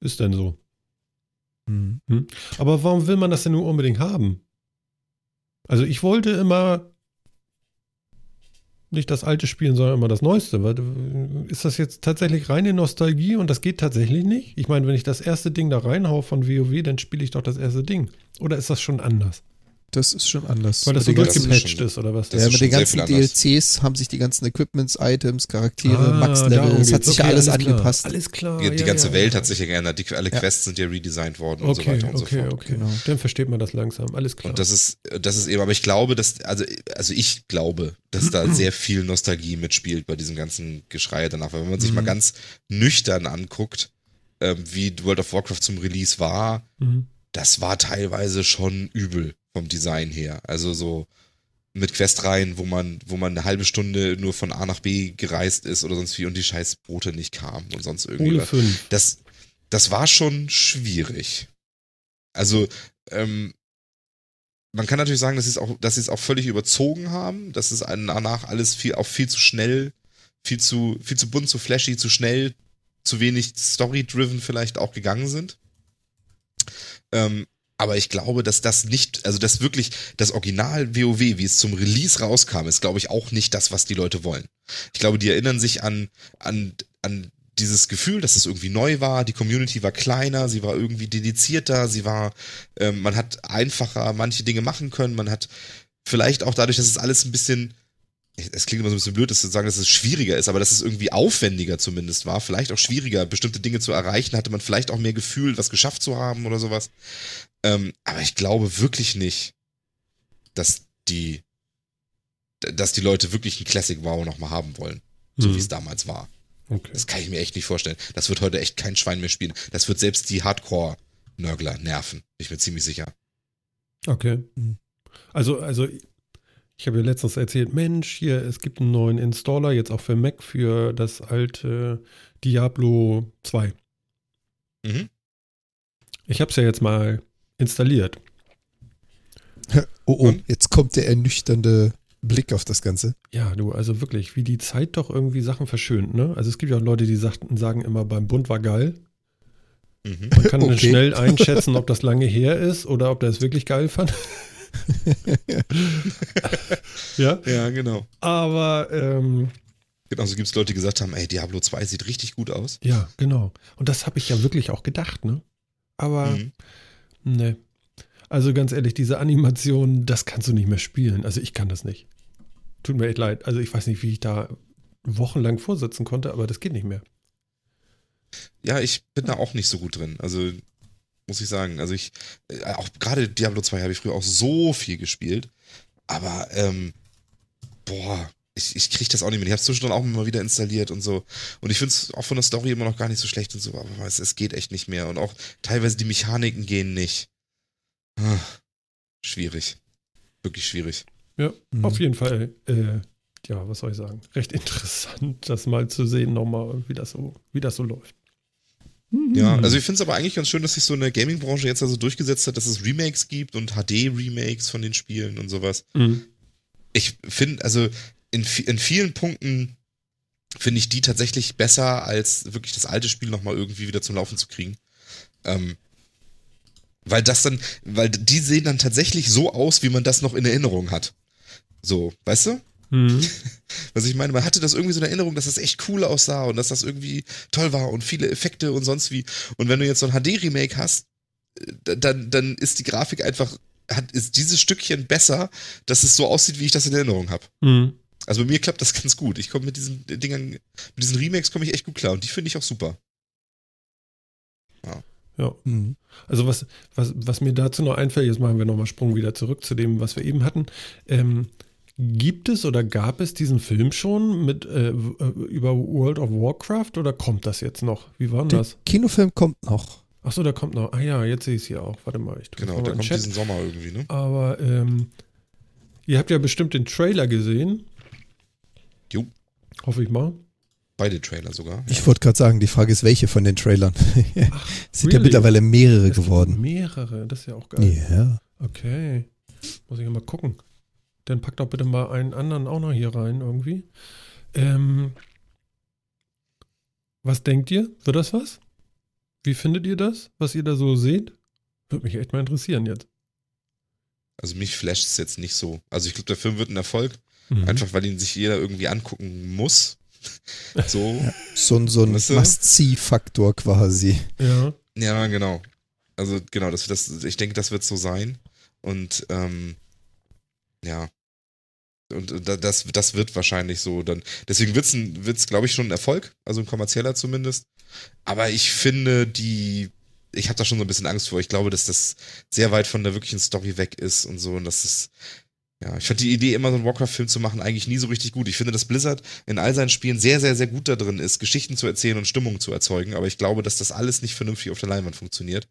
Ist denn so. Mhm. Aber warum will man das denn nur unbedingt haben? Also ich wollte immer nicht das alte spielen, sondern immer das neueste. Äh, Ist das jetzt tatsächlich reine Nostalgie und das geht tatsächlich nicht? Ich meine, wenn ich das erste Ding da reinhau von WoW, dann spiele ich doch das erste Ding. Oder ist das schon anders? Das ist schon anders. Weil das so durchgepatcht ist, oder was? das ja, ist mit den ganzen. DLCs haben sich die ganzen Equipments, Items, Charaktere, Ah, Max-Level, darum das hat sich ja Okay, alles klar. angepasst. Alles klar. Die, die ja, ganze ja, Welt ja. hat sich ja geändert, die, alle Ja. Quests sind ja redesigned worden und so Okay, weiter und so okay, fort. okay. Genau. Dann versteht man das langsam. Alles klar. Und das ist, das ist eben, aber ich glaube, dass, also, also ich glaube, dass da sehr viel Nostalgie mitspielt bei diesem ganzen Geschrei danach. Weil wenn man sich Mhm. mal ganz nüchtern anguckt, ähm, wie World of Warcraft zum Release war, mhm. das war teilweise schon übel vom Design her. Also so mit Questreihen, wo man, wo man eine halbe Stunde nur von A nach B gereist ist oder sonst wie und die scheiß Boote nicht kamen und sonst irgendwie. Ole was. 5. das, das war schon schwierig. Also, ähm, man kann natürlich sagen, dass sie es auch, dass sie es auch völlig überzogen haben, dass es danach alles viel, auch viel zu schnell, viel zu, viel zu bunt, zu flashy, zu schnell, zu wenig story-driven vielleicht auch gegangen sind. Ähm, aber ich glaube, dass das nicht, also das wirklich das Original WoW, wie es zum Release rauskam, ist, glaube ich, auch nicht das, was die Leute wollen. Ich glaube, die erinnern sich an, an, an dieses Gefühl, dass es irgendwie neu war, die Community war kleiner, sie war irgendwie dedizierter, sie war, ähm, man hat einfacher manche Dinge machen können, man hat vielleicht auch dadurch, dass es alles ein bisschen, es klingt immer so ein bisschen blöd, das zu sagen, dass es schwieriger ist, aber dass es irgendwie aufwendiger zumindest war, vielleicht auch schwieriger, bestimmte Dinge zu erreichen, hatte man vielleicht auch mehr Gefühl, was geschafft zu haben oder sowas. Ähm, aber ich glaube wirklich nicht, dass die, dass die Leute wirklich ein Classic WoW nochmal haben wollen, so Mhm. wie es damals war. Okay. Das kann ich mir echt nicht vorstellen. Das wird heute echt kein Schwein mehr spielen. Das wird selbst die Hardcore-Nörgler nerven. Bin ich mir ziemlich sicher. Okay. Mhm. Also, also ich habe ja letztens erzählt, Mensch, hier, es gibt einen neuen Installer, jetzt auch für Mac, für das alte Diablo 2. Mhm. Ich habe es ja jetzt mal installiert. Oh, oh, Und? jetzt kommt der ernüchternde Blick auf das Ganze. Ja, du, also wirklich, wie die Zeit doch irgendwie Sachen verschönt, ne? Also es gibt ja auch Leute, die sagten, sagen immer, beim Bund war geil. Mhm. Man kann Okay. schnell einschätzen, ob das lange her ist oder ob der es wirklich geil fand. ja, Ja, genau. aber ähm, Genauso gibt es Leute, die gesagt haben, ey, Diablo 2 sieht richtig gut aus. ja, genau. Und das habe ich ja wirklich auch gedacht, ne? Aber Mhm. Ne. Also ganz ehrlich, diese Animation, das kannst du nicht mehr spielen. Also ich kann das nicht. Tut mir echt leid. Also ich weiß nicht, wie ich da wochenlang vorsitzen konnte, aber das geht nicht mehr. Ja, ich bin da auch nicht so gut drin. Also, muss ich sagen. Also ich, äh, auch gerade Diablo 2 habe ich früher auch so viel gespielt. Aber, ähm, boah, ich, ich kriege das auch nicht mehr. Ich habe es zwischendurch auch immer wieder installiert und so. Und ich finde es auch von der Story immer noch gar nicht so schlecht und so, aber es, es geht echt nicht mehr. Und auch teilweise die Mechaniken gehen nicht. Ah, schwierig. Wirklich schwierig. Ja, Mhm. auf jeden Fall. Äh, ja, was soll ich sagen? Recht interessant, das mal zu sehen, nochmal, wie das so, wie das so läuft. Ja, Hm. also ich finde es aber eigentlich ganz schön, dass sich so eine Gaming-Branche jetzt also durchgesetzt hat, dass es Remakes gibt und HD-Remakes von den Spielen und sowas. Mhm. Ich finde, also in, in vielen Punkten finde ich die tatsächlich besser, als wirklich das alte Spiel nochmal irgendwie wieder zum Laufen zu kriegen. Ähm, weil das dann, weil die sehen dann tatsächlich so aus, wie man das noch in Erinnerung hat. So, weißt du? Mhm. Was ich meine, man hatte das irgendwie so in Erinnerung, dass das echt cool aussah und dass das irgendwie toll war und viele Effekte und sonst wie. Und wenn du jetzt so ein HD-Remake hast, äh, dann, dann ist die Grafik einfach, hat, ist dieses Stückchen besser, dass es so aussieht, wie ich das in Erinnerung habe. Mhm. Also bei mir klappt das ganz gut. Ich komme mit diesen Dingern, mit diesen Remakes komme ich echt gut klar und die finde ich auch super. Ja. Mhm. Also was, was, was mir dazu noch einfällt, jetzt machen wir nochmal Sprung wieder zurück zu dem, was wir eben hatten. Ähm, Gibt es oder gab es diesen Film schon mit äh, über World of Warcraft oder kommt das jetzt noch? Wie war denn Der das? Kinofilm kommt noch. Achso, der kommt noch. Ah ja, jetzt sehe ich es hier auch. Warte mal. Ich drück Genau, der den kommt Chat. diesen Sommer irgendwie, ne? Aber ähm, ihr habt ja bestimmt den Trailer gesehen. Jo. Hoffe ich mal. Beide Trailer sogar. Ich wollte gerade sagen, die Frage ist, welche von den Trailern? Es sind ja really? mittlerweile mehrere geworden. Mehrere, das ist ja auch geil. Ja. Okay. Muss ich ja mal gucken. Dann packt doch bitte mal einen anderen auch noch hier rein irgendwie. Ähm, was denkt ihr? Wird das was? Wie findet ihr das, was ihr da so seht? Würde mich echt mal interessieren jetzt. Also mich flasht es jetzt nicht so. Also ich glaube, der Film wird ein Erfolg, Mhm. einfach weil ihn sich jeder irgendwie angucken muss. So. So, ein- so ein Weißt du? Must-See-Faktor quasi. Ja. Ja, genau. Also genau, das, das, ich denke, das wird so sein. Und ähm, ja. Und da- das, das wird wahrscheinlich so dann. Deswegen wird es, wird's, glaube ich, schon ein Erfolg, also ein kommerzieller zumindest. Aber ich finde, die. Ich habe da schon so ein bisschen Angst vor. Ich glaube, dass das sehr weit von der wirklichen Story weg ist und so. Und das ist. Ja, ich fand die Idee, immer so einen Warcraft-Film zu machen, eigentlich nie so richtig gut. Ich finde, dass Blizzard in all seinen Spielen sehr, sehr, sehr gut da drin ist, Geschichten zu erzählen und Stimmung zu erzeugen. Aber ich glaube, dass das alles nicht vernünftig auf der Leinwand funktioniert.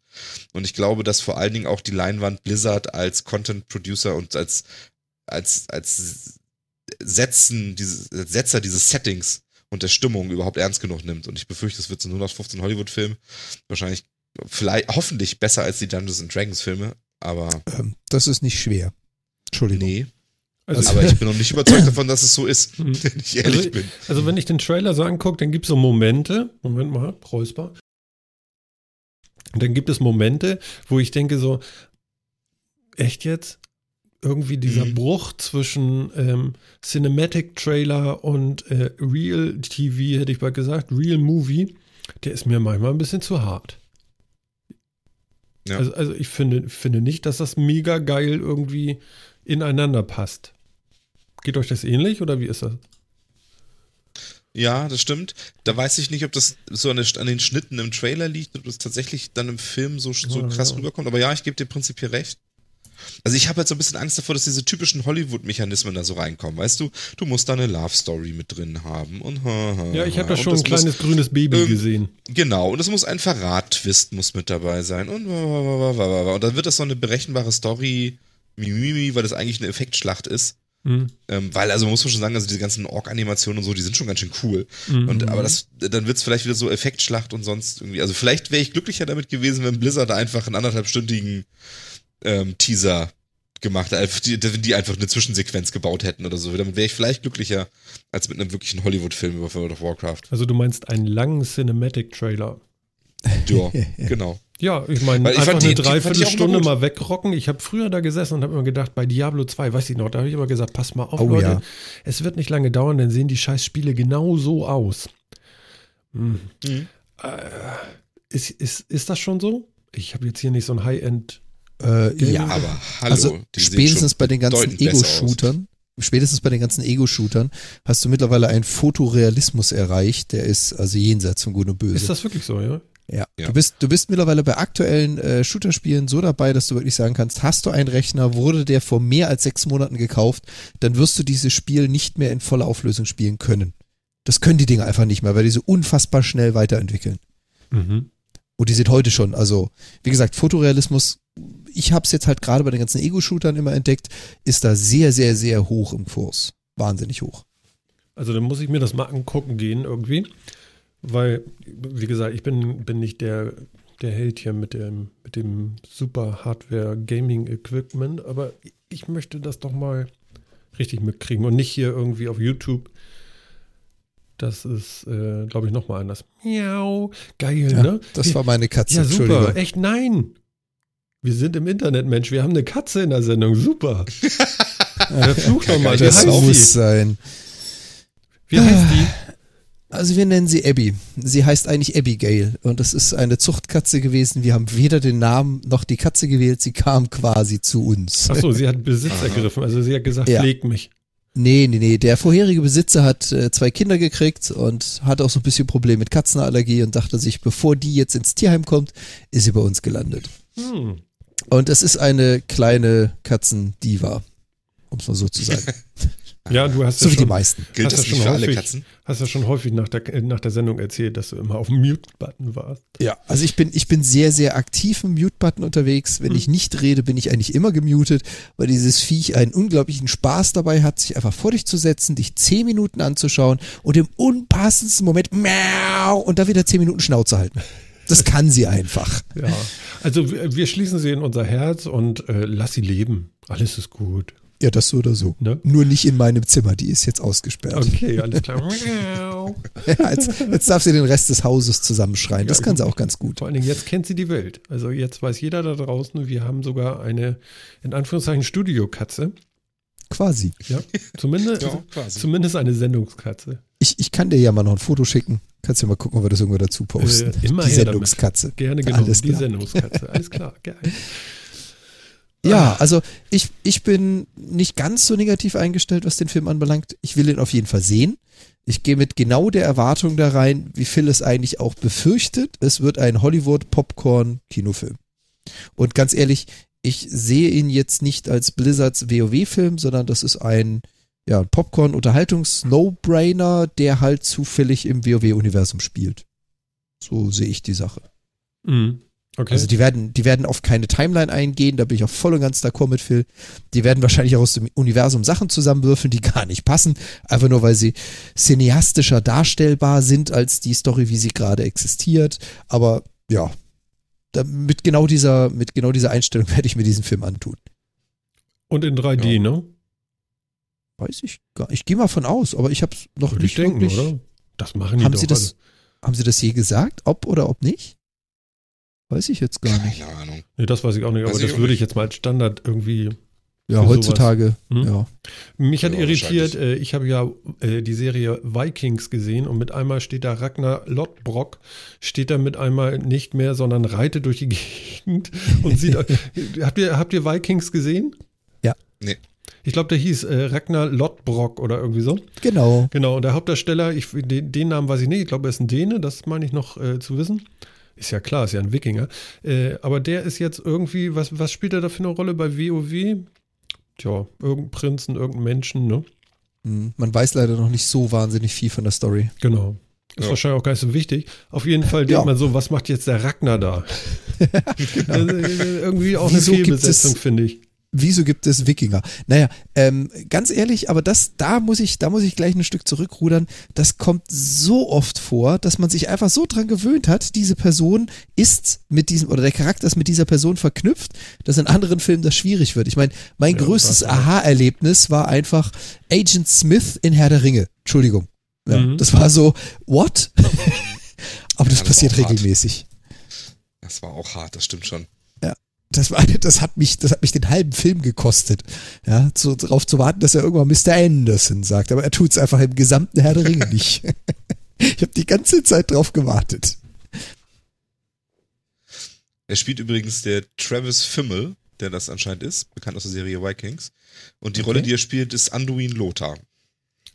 Und ich glaube, dass vor allen Dingen auch die Leinwand Blizzard als Content Producer und als, als, als Setzen, diese, als Setzer dieses Settings und der Stimmung überhaupt ernst genug nimmt. Und ich befürchte, es wird so ein 0815 Hollywood-Film. Wahrscheinlich, vielleicht, hoffentlich besser als die Dungeons and Dragons Filme. Aber Ähm, das ist nicht schwer. Entschuldigung. nee. Also, Aber ich bin noch nicht überzeugt davon, dass es so ist, Mhm. wenn ich ehrlich Also- bin. also wenn ich den Trailer so angucke, dann gibt es so Momente, Moment mal, Räusper. Und dann gibt es Momente, wo ich denke so, echt jetzt? Irgendwie dieser Mhm. Bruch zwischen ähm, Cinematic Trailer und äh, Real TV, hätte ich mal gesagt, Real Movie, der ist mir manchmal ein bisschen zu hart. Ja. Also, also ich finde, finde nicht, dass das mega geil irgendwie ineinander passt. Geht euch das ähnlich oder wie ist das? Ja, das stimmt. Da weiß ich nicht, ob das so an, den Schnitten im Trailer liegt, ob das tatsächlich dann im Film so, so Ja, krass ja. rüberkommt. Aber ja, ich gebe dir prinzipiell recht. Also ich habe halt so ein bisschen Angst davor, dass diese typischen Hollywood-Mechanismen da so reinkommen. Weißt du, du musst da eine Love-Story mit drin haben. Und, Ja, ich habe da schon ein kleines grünes Baby irgend- gesehen. Muss, genau, und es muss ein Verrat-Twist muss mit dabei sein. Und, und dann wird das so eine berechenbare Story, Mimimi, weil das eigentlich eine Effektschlacht ist. Mhm. Ähm, weil, also man muss schon sagen, also diese ganzen Ork-Animationen und so, die sind schon ganz schön cool. Mhm. Und aber das, dann wird's vielleicht wieder so Effektschlacht und sonst irgendwie. Also vielleicht wäre ich glücklicher damit gewesen, wenn Blizzard einfach einen anderthalbstündigen ähm, Teaser gemacht hätte, die, wenn die einfach eine Zwischensequenz gebaut hätten oder so. Damit wäre ich vielleicht glücklicher als mit einem wirklichen Hollywood-Film über World of Warcraft. Also du meinst einen langen Cinematic-Trailer. Ja, genau. Ja, ich meine, einfach fand eine Dreiviertelstunde mal wegrocken. Ich habe früher da gesessen und habe immer gedacht, bei Diablo 2, weiß ich noch, da habe ich immer gesagt, pass mal auf, Oh Leute, ja. es wird nicht lange dauern, dann sehen die scheiß Spiele genau so aus. Hm. Mhm. Äh, ist, ist, ist das schon so? Ich habe jetzt hier nicht so ein High-End. Äh, Ja, Aber hallo, also spätestens bei den ganzen. Ego-Shootern, spätestens bei den ganzen Ego-Shootern hast du mittlerweile einen Fotorealismus erreicht, der ist also jenseits von Gut und Böse. Ist das wirklich so, ja? Ja. Ja. Du bist, du bist mittlerweile bei aktuellen äh, Shooter-Spielen so dabei, dass du wirklich sagen kannst, hast du einen Rechner, wurde der vor mehr als sechs Monaten gekauft, dann wirst du dieses Spiel nicht mehr in voller Auflösung spielen können. Das können die Dinge einfach nicht mehr, weil die so unfassbar schnell weiterentwickeln. Mhm. Und die sind heute schon, also wie gesagt, Fotorealismus, ich habe es jetzt halt gerade bei den ganzen Ego-Shootern immer entdeckt, ist da sehr, sehr, sehr hoch im Kurs. Wahnsinnig hoch. Also dann muss ich mir das mal angucken gehen irgendwie. Weil, wie gesagt, ich bin, bin nicht der, der Held hier mit dem, mit dem super Hardware-Gaming-Equipment, aber ich möchte das doch mal richtig mitkriegen und nicht hier irgendwie auf YouTube. Das ist, äh, glaube ich, nochmal anders. Miau. Geil, Ja, ne? das war meine Katze, ja, Entschuldigung. super. Echt, nein. Wir sind im Internet, Mensch. Wir haben eine Katze in der Sendung. Super. Verfluch doch mal. Wie Das muss sein. Wie heißt die? Also wir nennen sie Abby. Sie heißt eigentlich Abigail und das ist eine Zuchtkatze gewesen. Wir haben weder den Namen noch die Katze gewählt. Sie kam quasi zu uns. Achso, sie hat Besitz ergriffen. Also sie hat gesagt, Ja. pfleg mich. Nee, nee, nee. Der vorherige Besitzer hat äh, zwei Kinder gekriegt und hat auch so ein bisschen Problem mit Katzenallergie und dachte sich, bevor die jetzt ins Tierheim kommt, ist sie bei uns gelandet. Hm. Und es ist eine kleine Katzendiva, um es mal so zu sagen. Ja, du hast So ja wie schon, die meisten. Gilt hast das nicht schon für alle häufig, Katzen? Hast ja schon häufig nach der, nach der Sendung erzählt, dass du immer auf dem Mute-Button warst. Ja, also ich bin, ich bin sehr, sehr aktiv im Mute-Button unterwegs. Wenn ich nicht rede, bin ich eigentlich immer gemutet, weil dieses Viech einen unglaublichen Spaß dabei hat, sich einfach vor dich zu setzen, dich zehn Minuten anzuschauen und im unpassendsten Moment miau und da wieder zehn Minuten Schnauze halten. Das kann sie einfach. Ja, also wir, wir schließen sie in unser Herz und äh, lass sie leben. Alles ist gut. Ja, das so oder so. Ne? Nur nicht in meinem Zimmer, die ist jetzt ausgesperrt. Okay, alles klar. Ja, jetzt, jetzt darf sie den Rest des Hauses zusammenschreien. Das Ja, kann sie auch ganz gut. Vor allen Dingen, jetzt kennt sie die Welt. Also jetzt weiß jeder da draußen, wir haben sogar eine, in Anführungszeichen, Studiokatze. Quasi. Ja, zumindest, Ja, quasi. zumindest eine Sendungskatze. Ich, ich kann dir ja mal noch ein Foto schicken. Kannst ja mal gucken, ob wir das irgendwo dazu posten. Äh, immer die her damit. Sendungskatze. Gerne genommen, Alles die klar. Sendungskatze. Alles klar, geil. Ja, also ich, ich bin nicht ganz so negativ eingestellt, was den Film anbelangt. Ich will ihn auf jeden Fall sehen. Ich gehe mit genau der Erwartung da rein, wie Phil es eigentlich auch befürchtet. Es wird ein Hollywood-Popcorn-Kinofilm. Und ganz ehrlich, ich sehe ihn jetzt nicht als Blizzards WoW-Film, sondern das ist ein ja, Popcorn-Unterhaltungs-No-Brainer, der halt zufällig im WoW-Universum spielt. So sehe ich die Sache. Mhm. Okay. Also die werden, die werden auf keine Timeline eingehen, da bin ich auch voll und ganz d'accord mit Phil. Die werden wahrscheinlich auch aus dem Universum Sachen zusammenwürfeln, die gar nicht passen, einfach nur weil sie cineastischer darstellbar sind als die Story, wie sie gerade existiert. Aber ja, da, mit genau dieser, mit genau dieser Einstellung werde ich mir diesen Film antun. Und in 3D, Ja. ne? Weiß ich gar Ich gehe mal von aus, aber ich habe es noch Würde ich nicht denken, wirklich. oder? Das machen die Haben doch. Sie das, haben Sie das je gesagt, ob oder ob nicht? Weiß ich jetzt gar nicht. Keine Ahnung. Nee, das weiß ich auch nicht, aber Weiß ich das würde ich jetzt mal als Standard irgendwie. Ja, heutzutage, Hm? ja. Mich hat Ja, irritiert, äh, ich habe ja äh, die Serie Vikings gesehen und mit einmal steht da Ragnar Lodbrok, steht da mit einmal nicht mehr, sondern reitet durch die Gegend und sieht. habt, ihr, habt ihr Vikings gesehen? Ja. Nee. Ich glaube, der hieß äh, Ragnar Lodbrok oder irgendwie so. Genau. Genau, und der Hauptdarsteller, ich, den, den Namen weiß ich nicht, ich glaube, er ist ein Däne, das meine ich noch äh, zu wissen. Ist ja klar, ist ja ein Wikinger. Äh, aber der ist jetzt irgendwie, was, was spielt er da für eine Rolle bei WoW? Tja, irgendein Prinzen, irgendein Menschen, ne? Hm, Man weiß leider noch nicht so wahnsinnig viel von der Story. Genau. Ist Ja. wahrscheinlich auch gar nicht so wichtig. Auf jeden Fall denkt Ja. man so, was macht jetzt der Ragnar da? äh, irgendwie auch Wieso eine Fehlbesetzung, es- finde ich. Wieso gibt es Wikinger? Naja, ähm, ganz ehrlich, aber das, da muss ich, da muss ich gleich ein Stück zurückrudern. Das kommt so oft vor, dass man sich einfach so dran gewöhnt hat, diese Person ist mit diesem, oder der Charakter ist mit dieser Person verknüpft, dass in anderen Filmen das schwierig wird. Ich meine, mein Ja, größtes. Aha-Erlebnis war einfach Agent Smith in Herr der Ringe. Entschuldigung. Ja, Mhm. Das war so, what? aber das Ja, das passiert auch hart. regelmäßig. Das war auch hart, das stimmt schon. Das war, das hat mich, das hat mich den halben Film gekostet, ja, zu, darauf zu warten, dass er irgendwann Mr. Anderson sagt, aber er tut es einfach im gesamten Herr der Ringe nicht. ich habe die ganze Zeit drauf gewartet. Er spielt übrigens der Travis Fimmel, der das anscheinend ist, bekannt aus der Serie Vikings. Und die Okay. Rolle, die er spielt, ist Anduin Lothar,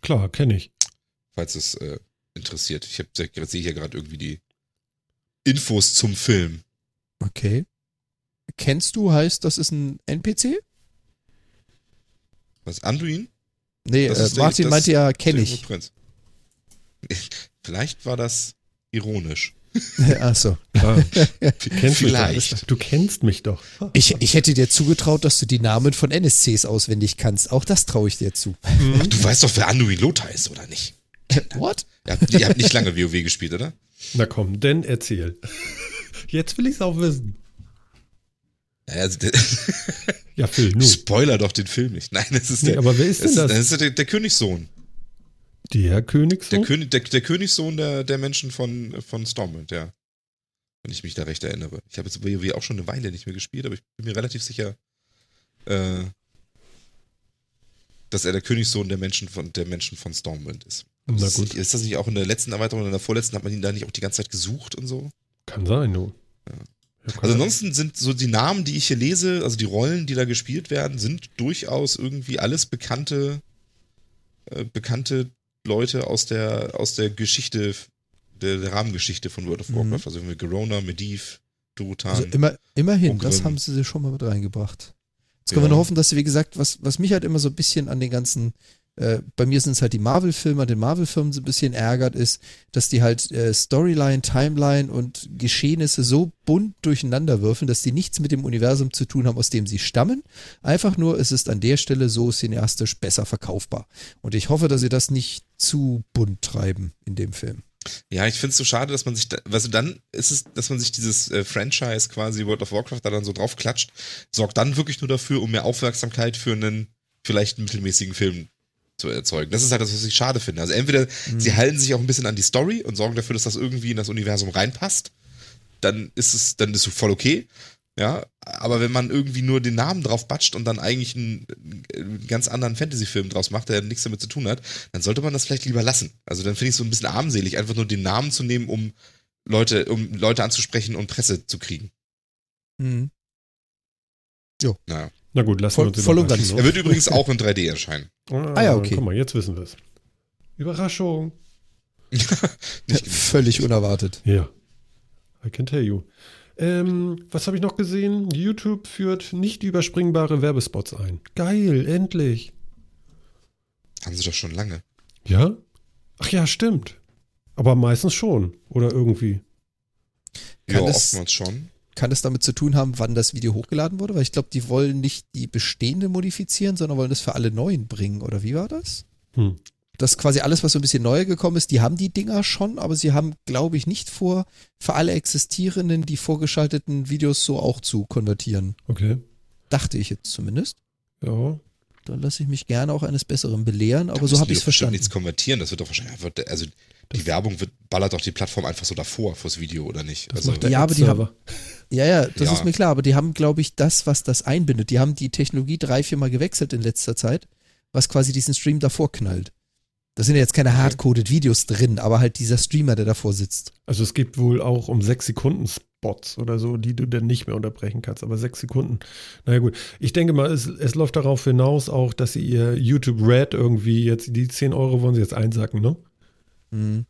Klar, kenne ich. falls es äh, interessiert. Ich sehe hier gerade irgendwie die Infos zum Film. Okay. Kennst du heißt, das ist ein NPC? Was, Anduin? Nee, Das äh, der- Martin das- meinte ja, Der kenne ich. Prinz. Vielleicht war das ironisch. Du kennst Vielleicht. Mich doch. Du kennst mich doch. Ich, ich hätte dir zugetraut, dass du die Namen von NSCs auswendig kannst. Auch das traue ich dir zu. Ach, du weißt doch, wer Anduin Lothar ist, oder nicht? What? Ihr habt, ihr habt nicht lange WoW gespielt, oder? Na komm, denn erzähl. Jetzt will ich es auch wissen. Also der, Ja, Phil, nu. Spoiler doch den Film nicht. Nein, das ist Nee, der, aber wer ist denn das, das? das ist der, der Königssohn. Der Königssohn? Der, König, der, der Königssohn der, der Menschen von, von Stormwind, ja. Wenn ich mich da recht erinnere. Ich habe jetzt WoW auch schon eine Weile nicht mehr gespielt, aber ich bin mir relativ sicher, äh, dass er der Königssohn der Menschen von, der Menschen von Stormwind ist. Na Ist, gut, ist das nicht auch in der letzten Erweiterung oder in der vorletzten, hat man ihn da nicht auch die ganze Zeit gesucht und so? kann sein, nu. Ja, Also ansonsten sind so die Namen, die ich hier lese, also die Rollen, die da gespielt werden, sind durchaus irgendwie alles bekannte, äh, bekannte Leute aus der, aus der Geschichte, der, der Rahmengeschichte von World of Mhm. Warcraft. Also irgendwie Gerona, Medivh, Durotan. Also immer, immerhin, Ogrim. das haben sie schon mal mit reingebracht. Jetzt Ja. können wir nur hoffen, dass sie, wie gesagt, was, was mich halt immer so ein bisschen an den ganzen äh, bei mir sind es halt die Marvel-Filme, den Marvel-Filmen so ein bisschen ärgert, ist, dass die halt äh, Storyline, Timeline und Geschehnisse so bunt durcheinander würfeln, dass die nichts mit dem Universum zu tun haben, aus dem sie stammen. Einfach nur, es ist an der Stelle so cineastisch besser verkaufbar. Und ich hoffe, dass sie das nicht zu bunt treiben in dem Film. Ja, ich finde es so schade, dass man sich, da, du, dann ist es, dass man sich dieses äh, Franchise quasi World of Warcraft da dann so drauf klatscht, sorgt dann wirklich nur dafür, um mehr Aufmerksamkeit für einen vielleicht mittelmäßigen Film zu erzeugen. Das ist halt das, was ich schade finde. Also entweder mhm. sie halten sich auch ein bisschen an die Story und sorgen dafür, dass das irgendwie in das Universum reinpasst, dann ist es, dann ist es voll okay. Ja, aber wenn man irgendwie nur den Namen drauf batscht und dann eigentlich einen, einen ganz anderen Fantasy-Film draus macht, der nichts damit zu tun hat, dann sollte man das vielleicht lieber lassen. Also dann finde ich es so ein bisschen armselig, einfach nur den Namen zu nehmen, um Leute, um Leute anzusprechen und Presse zu kriegen. Mhm. Jo. Naja. Na gut, lassen voll, wir uns voll ganz. Er wird übrigens auch in 3D erscheinen. Ah, ah ja, okay. Guck mal, jetzt wissen wir es. Überraschung. Völlig unerwartet. Ja. I can tell you. Ähm, was habe ich noch gesehen? YouTube führt nicht überspringbare Werbespots ein. Geil, endlich. Haben sie doch schon lange. Ja? Ach ja, stimmt. Aber meistens schon. Oder irgendwie. Kann ja, oftmals schon. Kann es damit zu tun haben, wann das Video hochgeladen wurde? Weil ich glaube, die wollen nicht die bestehende modifizieren, sondern wollen das für alle neuen bringen. Oder wie war das? Hm. Das quasi alles, was so ein bisschen neu gekommen ist, die haben die Dinger schon, aber sie haben, glaube ich, nicht vor, für alle existierenden, die vorgeschalteten Videos so auch zu konvertieren. Okay. Dachte ich jetzt zumindest. Ja. Dann lasse ich mich gerne auch eines Besseren belehren, aber so habe ich es verstanden. nichts konvertieren, das wird doch wahrscheinlich einfach, also die Werbung wird, ballert doch die Plattform einfach so davor fürs Video, oder nicht? Das also, ja, aber die haben, ja, ja, das ja. ist mir klar, aber die haben, glaube ich, das, was das einbindet. Die haben die Technologie drei, viermal gewechselt in letzter Zeit, was quasi diesen Stream davor knallt. Da sind ja jetzt keine hardcoded Videos drin, aber halt dieser Streamer, der davor sitzt. Also es gibt wohl auch um sechs Sekunden Spots oder so, die du dann nicht mehr unterbrechen kannst, aber sechs Sekunden. Naja gut, ich denke mal, es, es läuft darauf hinaus auch, dass sie ihr YouTube Red irgendwie jetzt, die 10 Euro wollen sie jetzt einsacken, ne? Mhm.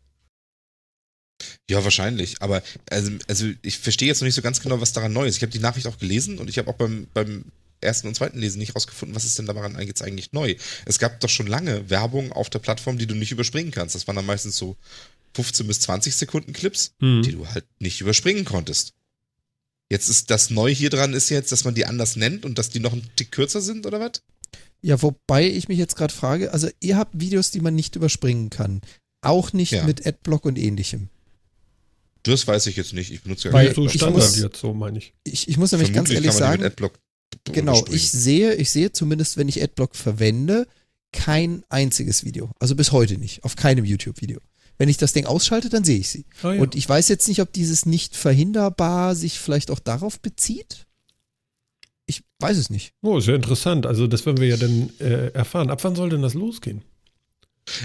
Ja, wahrscheinlich. Aber also, also ich verstehe jetzt noch nicht so ganz genau, was daran neu ist. Ich habe die Nachricht auch gelesen und ich habe auch beim, beim ersten und zweiten Lesen nicht rausgefunden, was ist denn daran jetzt eigentlich neu. Es gab doch schon lange Werbung auf der Plattform, die du nicht überspringen kannst. Das waren dann meistens so 15 bis 20 Sekunden Clips, mhm. die du halt nicht überspringen konntest. Jetzt ist das neu hier dran ist jetzt, dass man die anders nennt und dass die noch ein Tick kürzer sind oder was? Ja, wobei ich mich jetzt gerade frage, also ihr habt Videos, die man nicht überspringen kann. Auch nicht ja. mit Adblock und ähnlichem. Das weiß ich jetzt nicht. Ich benutze ja Weil so Standard muss, jetzt, so meine ich. ich. Ich muss nämlich Vermutlich ganz ehrlich sagen, genau, ich sehe, ich sehe zumindest, wenn ich Adblock verwende, kein einziges Video. Also bis heute nicht. Auf keinem YouTube-Video. Wenn ich das Ding ausschalte, dann sehe ich sie. Oh ja. Und ich weiß jetzt nicht, ob dieses nicht verhinderbar sich vielleicht auch darauf bezieht. Ich weiß es nicht. Oh, sehr interessant. Also das werden wir ja dann äh, erfahren. Ab wann soll denn das losgehen?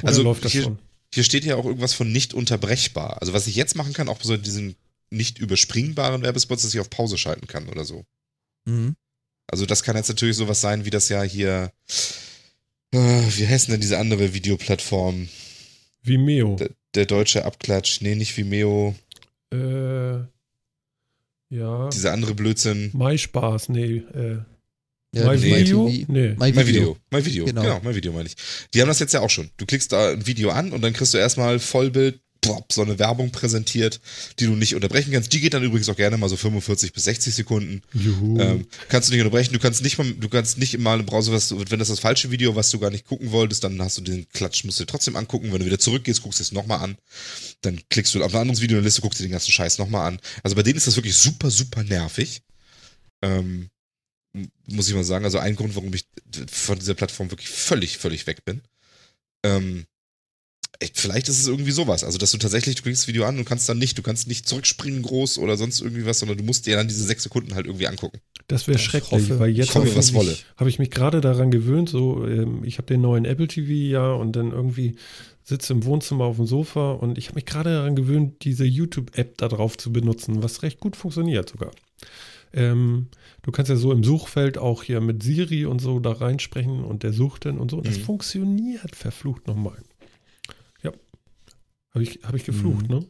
Oder also läuft das hier, schon? Hier steht ja auch irgendwas von nicht unterbrechbar. Also was ich jetzt machen kann, auch so diesen nicht überspringbaren Werbespots, dass ich auf Pause schalten kann oder so. Mhm. Also das kann jetzt natürlich sowas sein, wie das ja hier, äh, wie heißt denn diese andere Videoplattform? Vimeo. Der, der deutsche Abklatsch. Nee, nicht Vimeo. Äh, ja. Dieser andere Blödsinn. MySpaß, nee, äh. Ja, My, Video? Nee. My, My Video. My Video. Genau. genau, My Video meine ich. Die haben das jetzt ja auch schon. Du klickst da ein Video an und dann kriegst du erstmal Vollbild, plop, so eine Werbung präsentiert, die du nicht unterbrechen kannst. Die geht dann übrigens auch gerne mal so 45 bis 60 Sekunden. Juhu. Ähm, kannst du nicht unterbrechen. Du kannst nicht mal, du kannst nicht mal im Browser, was, wenn das das falsche Video, was du gar nicht gucken wolltest, dann hast du den Klatsch, musst du dir trotzdem angucken. Wenn du wieder zurückgehst, guckst du es nochmal an. Dann klickst du auf ein anderes Video in der Liste, guckst dir den ganzen Scheiß nochmal an. Also bei denen ist das wirklich super, super nervig. Ähm, muss ich mal sagen. Also ein Grund, warum ich von dieser Plattform wirklich völlig, völlig weg bin. Ähm, vielleicht ist es irgendwie sowas. Also, dass du tatsächlich, du kriegst das Video an und kannst dann nicht, du kannst nicht zurückspringen groß oder sonst irgendwie was, sondern du musst dir dann diese sechs Sekunden halt irgendwie angucken. Das wäre schrecklich, hoffe, weil jetzt habe ich, mich, hab ich mich gerade daran gewöhnt, so, ähm, ich habe den neuen Apple TV ja und dann irgendwie sitze im Wohnzimmer auf dem Sofa und ich habe mich gerade daran gewöhnt, diese YouTube-App da drauf zu benutzen, was recht gut funktioniert sogar. Ähm, du kannst ja so im Suchfeld auch hier mit Siri und so da reinsprechen und der sucht dann und so. Und das mhm. funktioniert verflucht nochmal. Ja. Habe ich, hab ich geflucht, mhm. ne?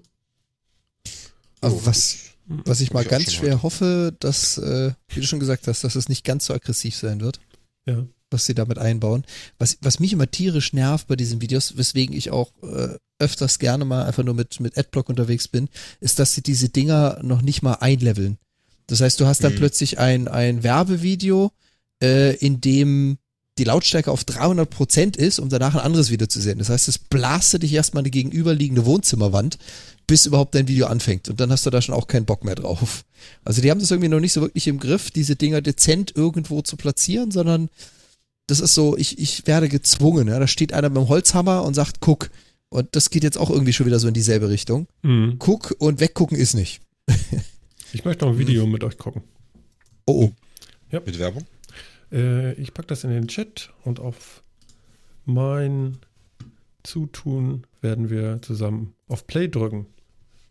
Also was, was ich mal ich ganz schwer heute. hoffe, dass, äh, wie du schon gesagt hast, dass es nicht ganz so aggressiv sein wird. Ja. was sie damit einbauen. Was, was mich immer tierisch nervt bei diesen Videos, weswegen ich auch äh, öfters gerne mal einfach nur mit, mit Adblock unterwegs bin, ist, dass sie diese Dinger noch nicht mal einleveln. Das heißt, du hast dann Mhm. plötzlich ein, ein Werbevideo, äh, in dem die Lautstärke auf 300 Prozent ist, um danach ein anderes Video zu sehen. Das heißt, es blastet dich erstmal eine gegenüberliegende Wohnzimmerwand, bis überhaupt dein Video anfängt. Und dann hast du da schon auch keinen Bock mehr drauf. Also die haben das irgendwie noch nicht so wirklich im Griff, diese Dinger dezent irgendwo zu platzieren, sondern das ist so, ich, ich werde gezwungen. Ja? Da steht einer mit dem Holzhammer und sagt, guck. Und das geht jetzt auch irgendwie schon wieder so in dieselbe Richtung. Mhm. Guck und weggucken ist nicht. Ich möchte noch ein Video mit euch gucken. Oh, oh. Mit Werbung? Äh, ich packe das in den Chat und auf mein Zutun werden wir zusammen auf Play drücken.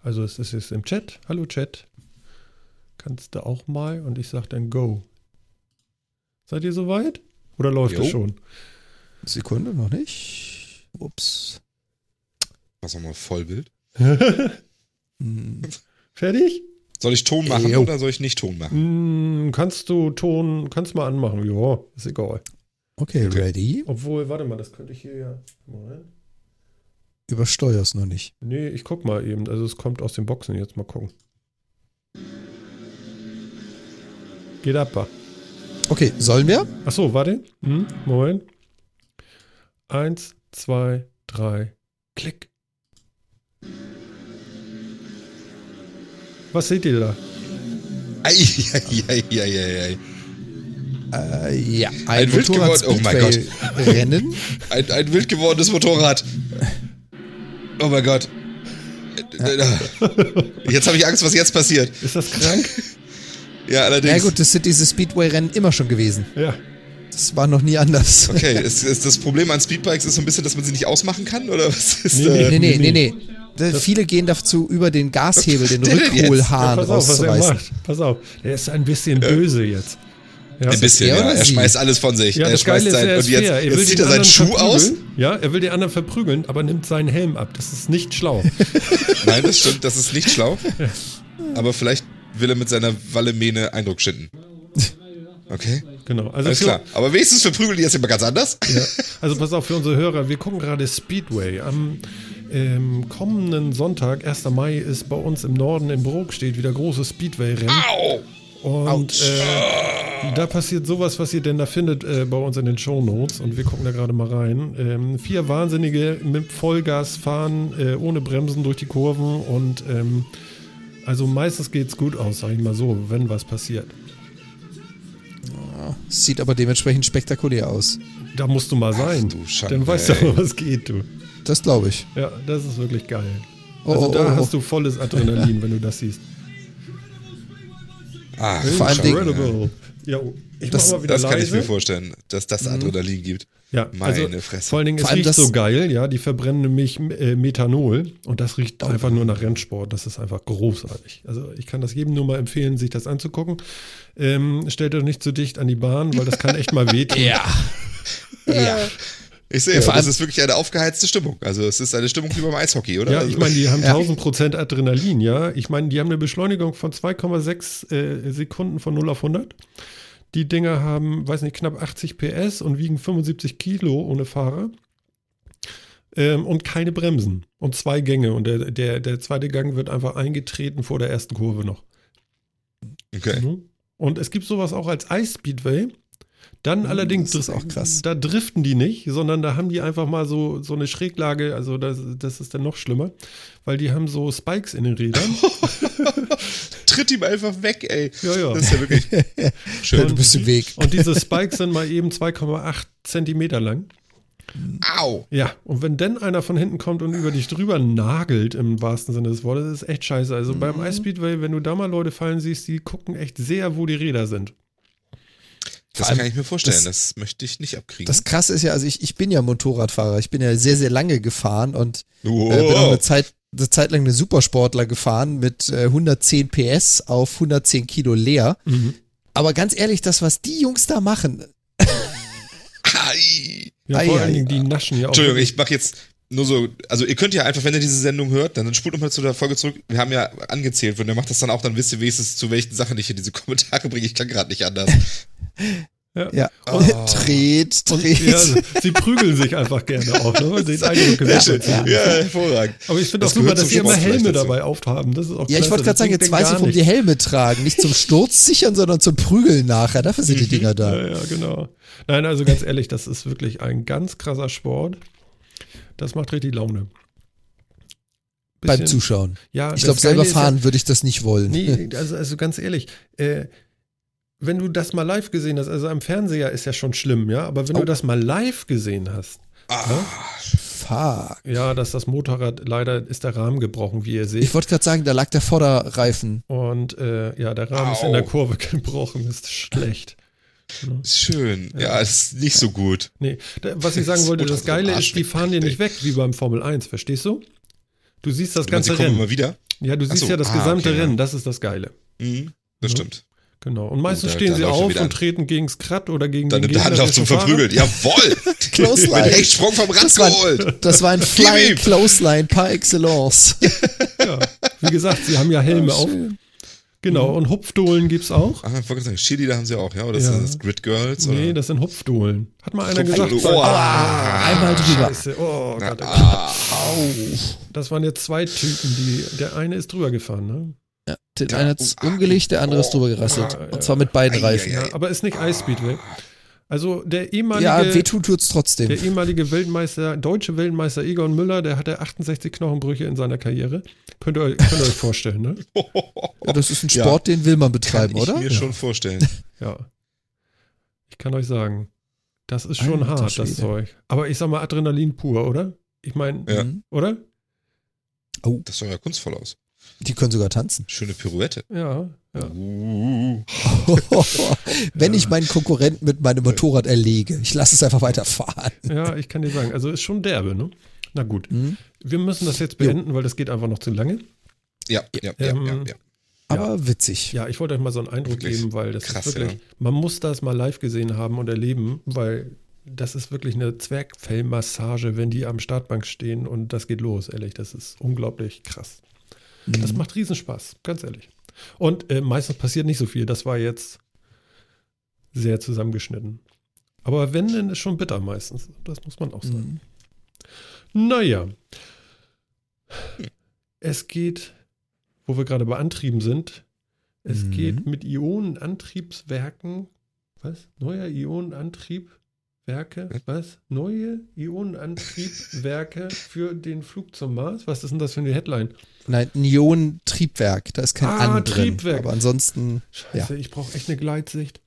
Also es ist jetzt im Chat. Hallo Chat. Kannst du auch mal und ich sage dann Go. Seid ihr soweit? Oder läuft es schon? Sekunde, noch nicht. Ups. Was nochmal Vollbild? Hm. Fertig? Soll ich Ton machen Jo. oder soll ich nicht Ton machen? Mm, kannst du Ton, kannst mal anmachen. Ja, ist egal. Okay, Okay. ready. Obwohl, warte mal, das könnte ich hier ja. Moment. Übersteuer's noch nicht. Nee, ich guck mal eben. Also es kommt aus den Boxen. Jetzt mal gucken. Geht ab. wa? Okay, sollen wir? Achso, warte. Hm, Moment. Eins, zwei, drei. Klick. Was seht ihr da? Eieieiei. Äh, ja. Ein wild geworden- oh mein Gott. Rennen. Ein, ein wild gewordenes Motorrad. Oh mein Gott. Jetzt habe ich Angst, was jetzt passiert. Ist das krank? Ja, allerdings. Na gut, das sind diese Speedway-Rennen immer schon gewesen. ja. Das war noch nie anders. Okay, ist, ist das Problem an Speedbikes ist so ein bisschen, dass man sie nicht ausmachen kann? Oder was ist Nee, da? Nee, nee, Nee, nee, nee. Da, viele gehen dazu über den Gashebel, den jetzt? Ja, Rückholhahn pass auf, was er rauszureißen. macht. Pass auf. Der ist ein bisschen böse jetzt. Ja. Ein bisschen, er ja. oder Er schmeißt alles von sich. Ja, er das schmeißt sein, er und jetzt. Er will jetzt zieht er seinen Schuh aus. Ja, er will den anderen verprügeln, aber nimmt seinen Helm ab. Das ist nicht schlau. Nein, das stimmt, das ist nicht schlau. Aber vielleicht will er mit seiner Wallemähne Eindruck schinden. Okay, Genau. Also alles für, klar. Aber wenigstens verprügeln die jetzt immer ganz anders. Ja. Also pass auf für unsere Hörer, wir gucken gerade Speedway. Am ähm, kommenden Sonntag, 1. Mai, ist bei uns im Norden in Brok steht wieder großes Speedway-Rennen. Und äh, da passiert sowas, was ihr denn da findet äh, bei uns in den Shownotes. Und wir gucken da gerade mal rein. Ähm, vier Wahnsinnige mit Vollgas fahren, äh, ohne Bremsen durch die Kurven. Und ähm, also meistens geht's gut aus, sag ich mal so, wenn was passiert. Sieht aber dementsprechend spektakulär aus. Da musst du mal sein. du Schande, Dann weißt du aber, was geht, du. Das glaube ich. Ja, das ist wirklich geil. Oh, Also oh, da oh, hast oh. du volles Adrenalin, wenn du das siehst. Ah, Vor allem Dingen-. Ja, ich Das- mach mal wieder Das kann ich mir leise. vorstellen, dass das Adrenalin gibt. Ja, Meine also Fresse. vor allen Dingen, es Vor allem riecht das- so geil, ja, die verbrennen nämlich äh, Methanol und das riecht Oh. einfach nur nach Rennsport. Das ist einfach großartig. Also ich kann das jedem nur mal empfehlen, sich das anzugucken. Ähm, stellt euch nicht zu dicht an die Bahn, weil das kann echt mal wehtun. Ja. Ja. Ich sehe, Ja, vor allem- ist wirklich eine aufgeheizte Stimmung. Also es ist eine Stimmung wie beim Eishockey, oder? Ja, Also- ich meine, die haben Ja. 1000 Prozent Adrenalin, ja. Ich meine, die haben eine Beschleunigung von 2,6 äh, Sekunden von 0 auf 100. Die Dinger haben, weiß nicht, knapp 80 PS und wiegen 75 Kilo ohne Fahrer. Ähm, und keine Bremsen. Und zwei Gänge. Und der, der, der zweite Gang wird einfach eingetreten vor der ersten Kurve noch. Okay. Mhm. Und es gibt sowas auch als Ice Speedway. Dann allerdings, das ist auch krass. da driften die nicht, sondern da haben die einfach mal so, so eine Schräglage, also das, das ist dann noch schlimmer, weil die haben so Spikes in den Rädern. Tritt ihm einfach weg, ey. Ja, ja. Das ist ja wirklich schön. Du bist im Weg. Und diese Spikes sind mal eben 2,8 Zentimeter lang. Au! Ja, und wenn dann einer von hinten kommt und über dich drüber nagelt, im wahrsten Sinne des Wortes, ist echt scheiße. Also Mhm. beim Ice Speedway, wenn du da mal Leute fallen siehst, die gucken echt sehr, wo die Räder sind. Das kann ich mir vorstellen. das- Das, möchte ich nicht abkriegen. Das krasse ist ja, also ich, ich bin ja Motorradfahrer. Ich bin ja sehr, sehr lange gefahren und äh, bin auch eine Zeit, eine Zeit lang eine Supersportler gefahren mit äh, 110 PS auf 110 Kilo leer. Mhm. Aber ganz ehrlich, das, was die Jungs da machen, Ai. Ja, Ei, vor ei, allen Dingen, die naschen ja auch. Entschuldigung, ich mache jetzt nur so, also ihr könnt ja einfach, wenn ihr diese Sendung hört, dann, dann spult nochmal zu der Folge zurück. Wir haben ja angezählt, wenn ihr macht das dann auch, dann wisst ihr wenigstens, zu welchen Sachen ich hier diese Kommentare bringe. Ich kann gerade nicht anders. Ja. Ja. Oh. Dreht, Und dreht. ja, sie prügeln sich einfach gerne auch, ne? Den Ja, ja, hervorragend. Aber ich finde auch super, dass sie immer Helme dabei aufhaben. Das ist auch Ja, ich wollte gerade sagen, jetzt weiß ich, warum die. Helme tragen. Nicht zum Sturz sichern, sondern zum Prügeln nachher. Dafür sind die Dinger da. Ja, ja, genau. Nein, also ganz ehrlich, das ist wirklich ein ganz krasser Sport. Das macht richtig Laune. Beim Bisschen- Zuschauen. Ja, Ich glaube, selber ist ja- fahren würde ich das nicht wollen. Nee, also, also ganz ehrlich, äh, wenn du das mal live gesehen hast, also am Fernseher ist ja schon schlimm, ja, aber wenn Oh. du das mal live gesehen hast, Ah, Fuck. ja, dass das Motorrad, leider ist der Rahmen gebrochen, wie ihr seht. Ich wollte gerade sagen, da lag der Vorderreifen. Und äh, ja, der Rahmen ist Au. in der Kurve gebrochen, ist schlecht. ist schön. Ja, ist nicht so gut. Nee, da, was ich sagen Das wollte, das Geile ist, die fahren dir nicht weg wie beim Formel 1, verstehst du? Du siehst das Du meinst, ganze kommen Rennen. immer wieder? Ja, du siehst so, ja das ah, gesamte okay, ja. Rennen, das ist das Geile. Mhm, das Ja. stimmt. Genau. Und meistens Oh, da- stehen da sie auf und treten gegens Krat oder gegen Dann den nimmt der Anlauf zum. Verprügeln. Jawohl! Mit Clothesline. Hechtsprung vom Rad Das war, geholt. das war ein Flying. Clothesline par excellence. Ja. Wie gesagt, sie haben ja Helme auf. Schön. Genau. Und Hupfdohlen gibt's auch. Ah, ich wollte sagen, Chili, da haben sie auch, ja? Oder Ja. sind das Grid Girls? Nee, oder? das sind Hupfdohlen. Hat mal einer gesagt. Hupfdohlen. Oh, Ah, einmal drüber. Scheiße. Oh Gott. ah, Das waren jetzt zwei Typen, die. Der eine ist drüber gefahren, ne? Ja, der Ja, eine oh, ah, umgelegt, der andere ist oh, drüber gerasselt. ja, ja. Und zwar mit beiden Ei, Reifen. ei, Ja, aber ist nicht Eisspeedway. Also der ehemalige. Ja, wehtun tut's trotzdem. Der ehemalige Weltmeister, deutsche Weltmeister Egon Müller, der hatte 68 Knochenbrüche in seiner Karriere. Könnt ihr, euch- könnt ihr euch vorstellen, ne? Ja, das ist ein Ja. Sport, den will man Kann betreiben, ich oder? mir schon vorstellen. Ja. Ich kann euch sagen, das ist schon Alter hart, das. Zeug. Aber ich sag mal Adrenalin pur, oder? Ich meine, Ja. Mhm. oder? Das sah ja kunstvoll aus. Die können sogar tanzen. Schöne Pirouette. Ja, ja. Uh, Wenn ich meinen Konkurrenten mit meinem Motorrad erlege, ich lasse es einfach weiterfahren. Ja, ich kann dir sagen, also ist schon derbe, ne? Na gut. Mhm. Wir müssen das jetzt beenden, weil das geht einfach noch zu lange. ja, ja, ja, Ähm, ja, ja. Aber witzig. Ja, ich wollte euch mal so einen Eindruck Wirklich geben, weil das krass, ist wirklich, ja. man muss das mal live gesehen haben und erleben, weil das ist wirklich eine Zwergfellmassage, wenn die am Startbank stehen und das geht los, ehrlich. Das ist unglaublich krass. Das Mhm. macht Riesenspaß, ganz ehrlich. Und äh, meistens passiert nicht so viel. Das war jetzt sehr zusammengeschnitten. Aber wenn, dann ist schon bitter meistens. Das muss man auch sagen. Mhm. Naja. Es geht, wo wir gerade bei Antrieben sind, es Mhm. geht mit Ionenantriebswerken. Was? Neuer Ionenantriebwerke? Was? Neue Ionenantriebwerke für den Flug zum Mars? Was ist denn das für eine Headline? Nein, Neon-Triebwerk, da ist kein Ah, An drin. Triebwerk. Aber ansonsten, Scheiße, ich brauche echt eine Gleitsicht.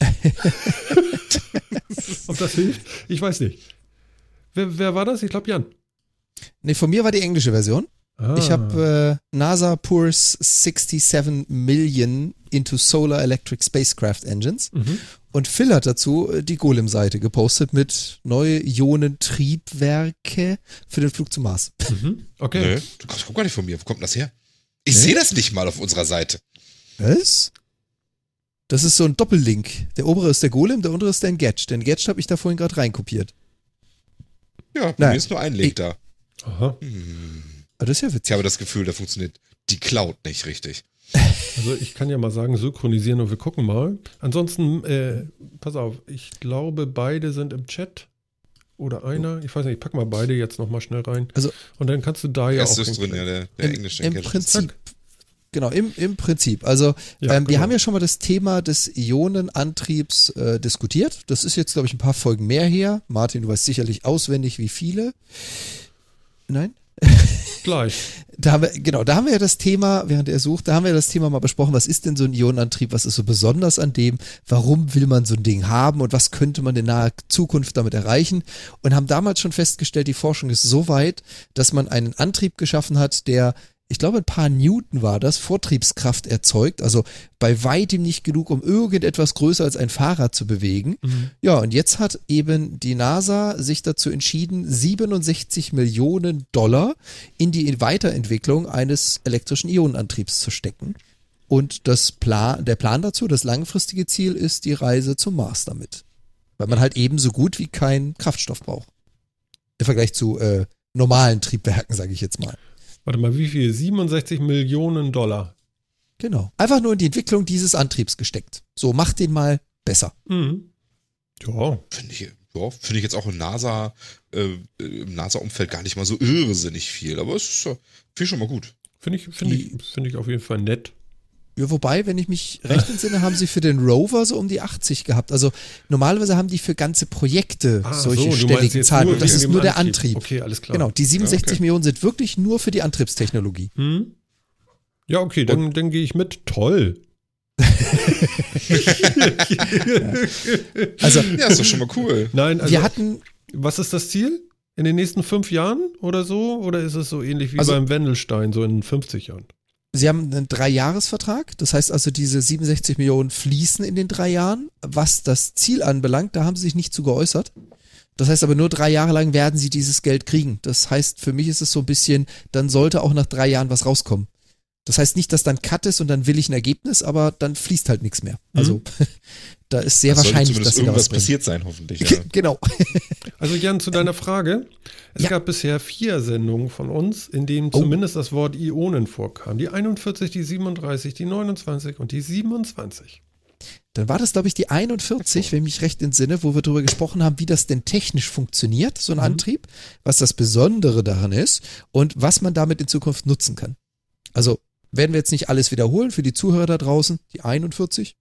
Ob das hilft? Ich weiß nicht. Wer, wer war das? Ich glaube Jan. nee, von mir war die englische Version. Ah. Ich habe äh, NASA pours 67 Million into Solar Electric Spacecraft Engines. Mhm. Und Phil hat dazu äh, die Golem-Seite gepostet mit neue Ionentriebwerke für den Flug zum Mars. Mhm. Okay. Nö, du kommst, guck gar nicht von mir. Wo kommt das her? Ich Nee? sehe das nicht mal auf unserer Seite. Was? Das ist so ein Doppellink. Der obere ist der Golem, der untere ist der Engadge. Den Engadge habe ich da vorhin gerade reinkopiert. Ja, bei Nein. mir ist nur ein Link Ich- da. Aha. Hm. Aber das ist ja Ich witzig. habe das Gefühl, da funktioniert die Cloud nicht richtig. Also ich kann ja mal sagen, synchronisieren und wir gucken mal. Ansonsten, äh, pass auf, ich glaube, beide sind im Chat. Oder einer. Ich weiß nicht, ich pack mal beide jetzt nochmal schnell rein. Also- und dann kannst du da ja auch. ist drin, ja, der, der Im, englische Im. Prinzip. Genau, im, im Prinzip. Also Ja, ähm, wir genau. haben ja schon mal das Thema des Ionenantriebs äh, diskutiert. Das ist jetzt, glaube ich, ein paar Folgen mehr her. Martin, du weißt sicherlich auswendig, wie viele. Nein? Gleich. Da haben wir, genau, da haben wir ja das Thema, während er sucht, da haben wir das Thema mal besprochen, was ist denn so ein Ionenantrieb, was ist so besonders an dem, warum will man so ein Ding haben und was könnte man in naher Zukunft damit erreichen und haben damals schon festgestellt, die Forschung ist so weit, dass man einen Antrieb geschaffen hat, der ich glaube, ein paar Newton war das, Vortriebskraft erzeugt, also bei weitem nicht genug, um irgendetwas größer als ein Fahrrad zu bewegen. Mhm. Ja, und jetzt hat eben die NASA sich dazu entschieden, 67 Millionen Dollar in die Weiterentwicklung eines elektrischen Ionenantriebs zu stecken. Und das Plan, der Plan dazu, das langfristige Ziel ist die Reise zum Mars damit. Weil man halt eben so gut wie keinen Kraftstoff braucht. Im Vergleich zu äh, normalen Triebwerken, sage ich jetzt mal. Warte mal, wie viel? 67 Millionen Dollar. Genau. Einfach nur in die Entwicklung dieses Antriebs gesteckt. So, mach den mal besser. Mhm. Ja, Finde ich, ja, finde ich jetzt auch im NASA, äh, im NASA-Umfeld gar nicht mal so irrsinnig viel, aber es ist ja viel schon mal gut. finde ich, finde ich, finde ich auf jeden Fall nett. Ja, wobei, wenn ich mich recht entsinne, haben sie für den Rover so um die 80 gehabt. Also normalerweise haben die für ganze Projekte Ah, solche so, stelligen Zahlen. Und das ist nur der Antrieb. Antrieb. Okay, alles klar. Genau, die 67 okay. Millionen sind wirklich nur für die Antriebstechnologie. Hm? Ja, okay, dann, dann gehe ich mit. Toll. Also Ja, ist doch schon mal cool. Nein, also wir hatten, was ist das Ziel? In den nächsten fünf Jahren oder so? Oder ist es so ähnlich wie Also- beim Wendelstein, so in 50 Jahren? Sie haben einen Dreijahresvertrag. Das heißt also, diese 67 Millionen fließen in den drei Jahren. Was das Ziel anbelangt, da haben sie sich nicht zu geäußert. Das heißt aber nur drei Jahre lang werden sie dieses Geld kriegen. Das heißt, für mich ist es so ein bisschen, dann sollte auch nach drei Jahren was rauskommen. Das heißt nicht, dass dann Cut ist und dann will ich ein Ergebnis, aber dann fließt halt nichts mehr. Also da ist sehr sollte wahrscheinlich, dass zumindest sie da was irgendwas bringen. passiert sein, hoffentlich. Ja. Genau. Also Jan, zu deiner Frage. Es Ja. gab bisher vier Sendungen von uns, in denen Oh. zumindest das Wort Ionen vorkam. Die 41, die 37, die 29 und die 27. Dann war das, glaube ich, die 41, wenn ich mich recht entsinne, wo wir darüber gesprochen haben, wie das denn technisch funktioniert, so ein Mhm. Antrieb, was das Besondere daran ist und was man damit in Zukunft nutzen kann. Also werden wir jetzt nicht alles wiederholen für die Zuhörer da draußen, die 41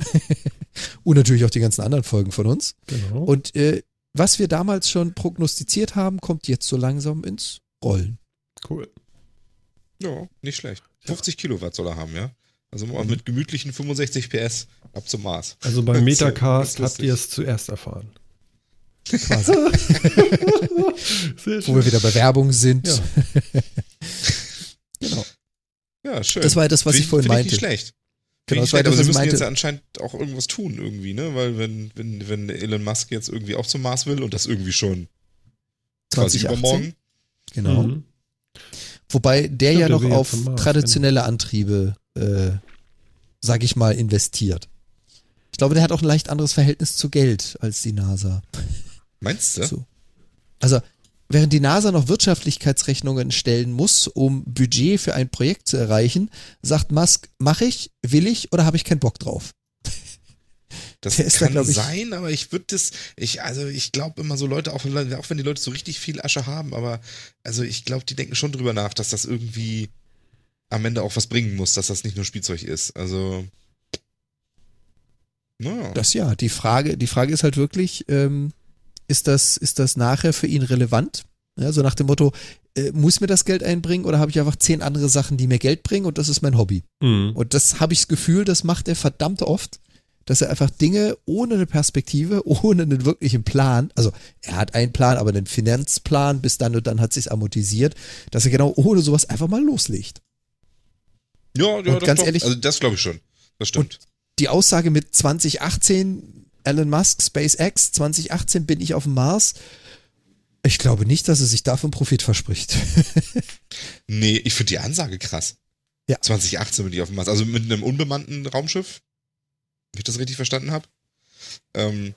und natürlich auch die ganzen anderen Folgen von uns. Genau. Und äh, was wir damals schon prognostiziert haben, kommt jetzt so langsam ins Rollen. cool. ja, nicht schlecht. 50 Kilowatt soll er haben, ja. Also mit gemütlichen 65 PS ab zum Mars. Also beim Metacast habt ihr es zuerst erfahren. Quasi. Sehr wo wir wieder bei Werbung sind. Ja. genau. Ja, schön. Das war ja das, was Find ich vorhin meinte. Ich nicht schlecht. Genau, Genau, das war schlecht, das, aber sie ich müssen jetzt ja anscheinend auch irgendwas tun irgendwie, ne? Weil wenn, wenn, wenn Elon Musk jetzt irgendwie auch zum Mars will und das irgendwie schon quasi 2018. übermorgen. Genau. Mhm. Wobei der Stimmt, ja noch auf Mars, traditionelle Antriebe, äh, sag ich mal, investiert. Ich glaube, der hat auch ein leicht anderes Verhältnis zu Geld als die NASA. Meinst du? So. Also, während die NASA noch Wirtschaftlichkeitsrechnungen stellen muss, um Budget für ein Projekt zu erreichen, sagt Musk, mache ich, will ich oder habe ich keinen Bock drauf? Das da, kann glaub ich- sein, aber ich würde das, ich, also ich glaube immer so Leute, auch, auch wenn die Leute so richtig viel Asche haben, aber also ich glaube, die denken schon drüber nach, dass das irgendwie am Ende auch was bringen muss, dass das nicht nur Spielzeug ist. Also, naja. Das ja, die Frage, die Frage ist halt wirklich, ähm, ist das, ist das nachher für ihn relevant? Ja, so nach dem Motto, äh, muss mir das Geld einbringen oder habe ich einfach zehn andere Sachen, die mir Geld bringen und das ist mein Hobby? Mhm. Und das habe ich das Gefühl, das macht er verdammt oft, dass er einfach Dinge ohne eine Perspektive, ohne einen wirklichen Plan, also er hat einen Plan, aber einen Finanzplan, bis dann und dann hat sich's amortisiert, dass er genau ohne sowas einfach mal loslegt. ja, ja, und doch, ganz doch. ehrlich- also das glaube ich schon. Das stimmt. Die Aussage mit 2018, Elon Musk, SpaceX, 2018 bin ich auf dem Mars. Ich glaube nicht, dass er sich davon Profit verspricht. Nee, ich finde die Ansage krass. Ja. 2018 bin ich auf dem Mars. Also mit einem unbemannten Raumschiff, wenn ich das richtig verstanden habe. Ähm,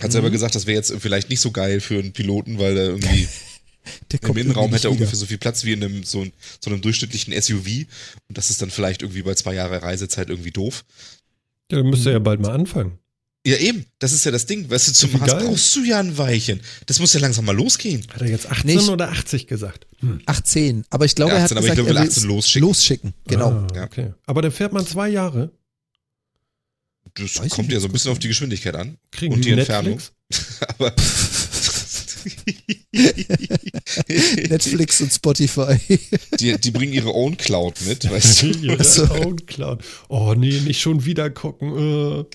hat selber Mhm. gesagt, das wäre jetzt vielleicht nicht so geil für einen Piloten, weil er irgendwie Der im Innenraum hätte er ungefähr so viel Platz wie in einem, so, so einem durchschnittlichen SUV. Und das ist dann vielleicht irgendwie bei zwei Jahre Reisezeit irgendwie doof. Ja, dann müsste er ja bald mal anfangen. Ja, eben. Das ist ja das Ding. Weißt du, zum Wie Mars geil. brauchst du ja ein Weilchen. Das muss ja langsam mal losgehen. Hat er jetzt 18 Nicht. oder 80 gesagt? Hm. 18, aber ich glaube, Ja, er 18, hat aber ich gesagt, glaube, er will er will 18 es losschicken. losschicken. Genau. Ah, Ja. okay. Aber dann fährt man zwei Jahre. Das Weiß kommt ja so ein bisschen auf die Geschwindigkeit an. Kriegen Und die Netflix? Aber. Netflix und Spotify. die, die bringen ihre Own Cloud mit, weißt du? Ihre Achso. Soundcloud. Oh nee, nicht schon wieder gucken. Äh.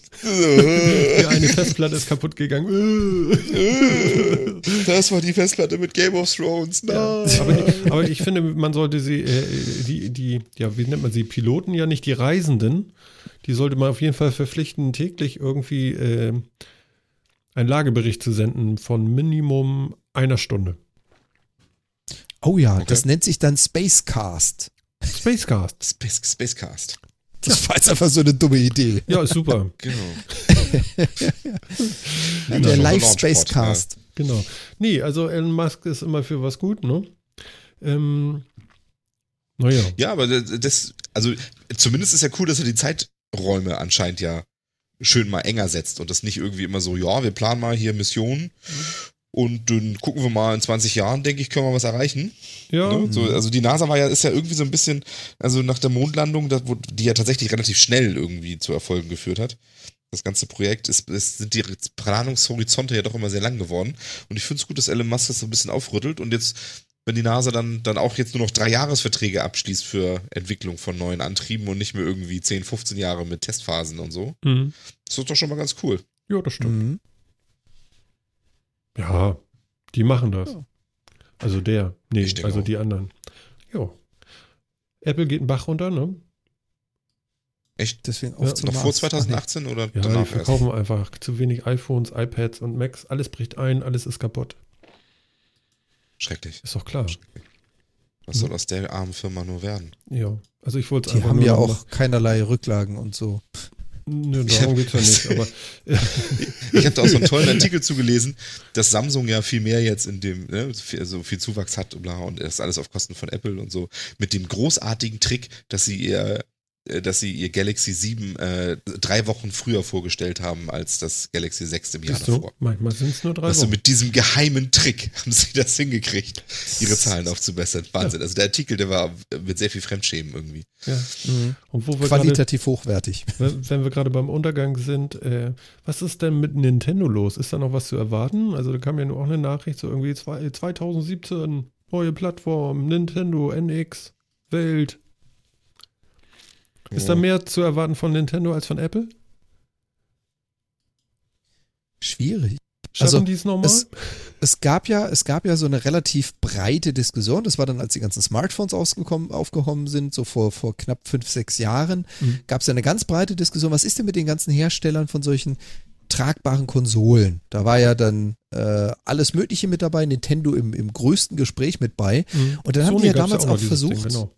Ja, eine Festplatte ist kaputt gegangen. Äh. Das war die Festplatte mit Game of Thrones. Nein. Ja, aber, die, aber ich finde, man sollte sie, äh, die, die, ja, wie nennt man sie, Piloten, ja nicht die Reisenden, die sollte man auf jeden Fall verpflichten, täglich irgendwie äh, einen Lagebericht zu senden von Minimum einer Stunde. Oh ja, Okay. das nennt sich dann Spacecast. Spacecast. Space, Spacecast. Das war jetzt einfach so eine dumme Idee. Ja, ist super. Genau. Der Genau. Live Launchpad, Spacecast. Genau. Nee, also Elon Musk ist immer für was gut, ne? Ähm, naja. Ja, aber das, also zumindest ist ja cool, dass er die Zeiträume anscheinend ja schön mal enger setzt und das nicht irgendwie immer so, ja, wir planen mal hier Missionen und dann gucken wir mal in 20 Jahren, denke ich, können wir was erreichen. Ja. Ne? So, also die NASA war ja, ist ja irgendwie so ein bisschen, also nach der Mondlandung, das, wo, die ja tatsächlich relativ schnell irgendwie zu Erfolgen geführt hat. Das ganze Projekt ist, ist sind die Planungshorizonte ja doch immer sehr lang geworden. Und ich finde es gut, dass Elon Musk das so ein bisschen aufrüttelt und jetzt, wenn die NASA dann, dann auch jetzt nur noch drei Jahresverträge abschließt für Entwicklung von neuen Antrieben und nicht mehr irgendwie 10, 15 Jahre mit Testphasen und so, Mhm. das ist doch schon mal ganz cool. Ja, das stimmt. Mhm. Ja, die machen das. Ja. Also der. Nee, also auch. die anderen. Ja. Apple geht einen Bach runter, ne? Echt? Deswegen Ja, auf zum Noch vor Mars. Ach, nee. 2018 oder Ja, die danach erst? verkaufen einfach zu wenig iPhones, iPads und Macs. Alles bricht ein, alles ist kaputt. Schrecklich. Ist doch klar. Was soll aus der armen Firma nur werden? Ja. Also ich wollte Die haben ja auch keinerlei Rücklagen und so. Nö, darum geht's ja nicht. Aber Ich habe da auch so einen tollen Artikel zugelesen, dass Samsung ja viel mehr jetzt in dem, ne, viel, also viel Zuwachs hat und bla und das alles auf Kosten von Apple und so. Mit dem großartigen Trick, dass sie ihr, dass sie ihr Galaxy 7 äh, drei Wochen früher vorgestellt haben als das Galaxy 6 im Jahr du, davor. manchmal sind es nur drei du, Wochen. mit diesem geheimen Trick haben sie das hingekriegt, ihre Zahlen aufzubessern. Wahnsinn. Also der Artikel, der war mit sehr viel Fremdschämen irgendwie. Ja. Mhm. Qualitativ hochwertig. wenn wenn wir gerade beim Untergang sind, äh, was ist denn mit Nintendo los? Ist da noch was zu erwarten? Also da kam ja nur auch eine Nachricht, so irgendwie zwei, 2017, neue Plattform, Nintendo, NX, Welt. Ist da Ja. mehr zu erwarten von Nintendo als von Apple? Schwierig. Schaffen Also, die es nochmal? es- gab ja, es gab ja so eine relativ breite Diskussion. Das war dann, als die ganzen Smartphones ausgekommen, aufgekommen sind, so vor, vor knapp fünf, sechs Jahren, Mhm. gab es ja eine ganz breite Diskussion. Was ist denn mit den ganzen Herstellern von solchen tragbaren Konsolen? Da war ja dann äh, alles Mögliche mit dabei, Nintendo im, im größten Gespräch mit bei. Mhm. Und dann haben die ja damals auch dieses versucht, Ding, genau.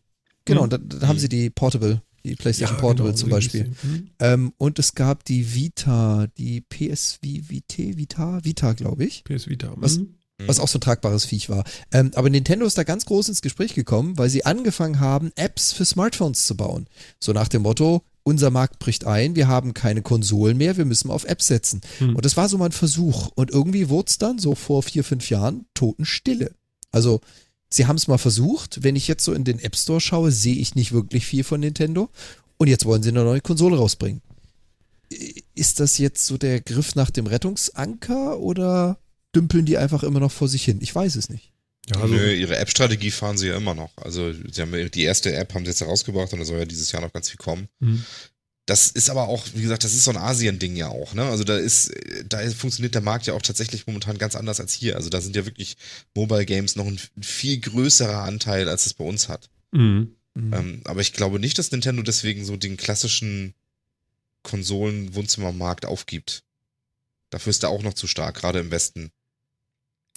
genau, Mhm. und dann, dann haben sie die Portable, die PlayStation Portable genau, zum Beispiel. Mhm. Ähm, und es gab die Vita, die PS VT, Vita, Vita, glaube ich. PS Vita. Was- Mhm. was auch so ein tragbares Viech war. Ähm, aber Nintendo ist da ganz groß ins Gespräch gekommen, weil sie angefangen haben, Apps für Smartphones zu bauen. So nach dem Motto, unser Markt bricht ein, wir haben keine Konsolen mehr, wir müssen auf Apps setzen. Hm. Und das war so mal ein Versuch. Und irgendwie wurde es dann so vor vier, fünf Jahren Totenstille. Also sie haben es mal versucht. Wenn ich jetzt so in den App Store schaue, sehe ich nicht wirklich viel von Nintendo. Und jetzt wollen sie eine neue Konsole rausbringen. Ist das jetzt so der Griff nach dem Rettungsanker oder dümpeln die einfach immer noch vor sich hin? Ich weiß es nicht. Ja, also, Nö, ihre App-Strategie fahren sie ja immer noch. Also sie haben ja- die erste App haben sie jetzt herausgebracht und da soll ja dieses Jahr noch ganz viel kommen. mhm. Das ist aber auch, wie gesagt, das ist so ein Asien-Ding ja auch, ne? Also da ist, da funktioniert der Markt ja auch tatsächlich momentan ganz anders als hier. Also da sind ja wirklich Mobile Games noch ein viel größerer Anteil, als es bei uns hat. Mhm. Mhm. Ähm, aber ich glaube nicht, dass Nintendo deswegen so den klassischen Konsolen-Wohnzimmermarkt aufgibt. Dafür ist er auch noch zu stark, gerade im Westen.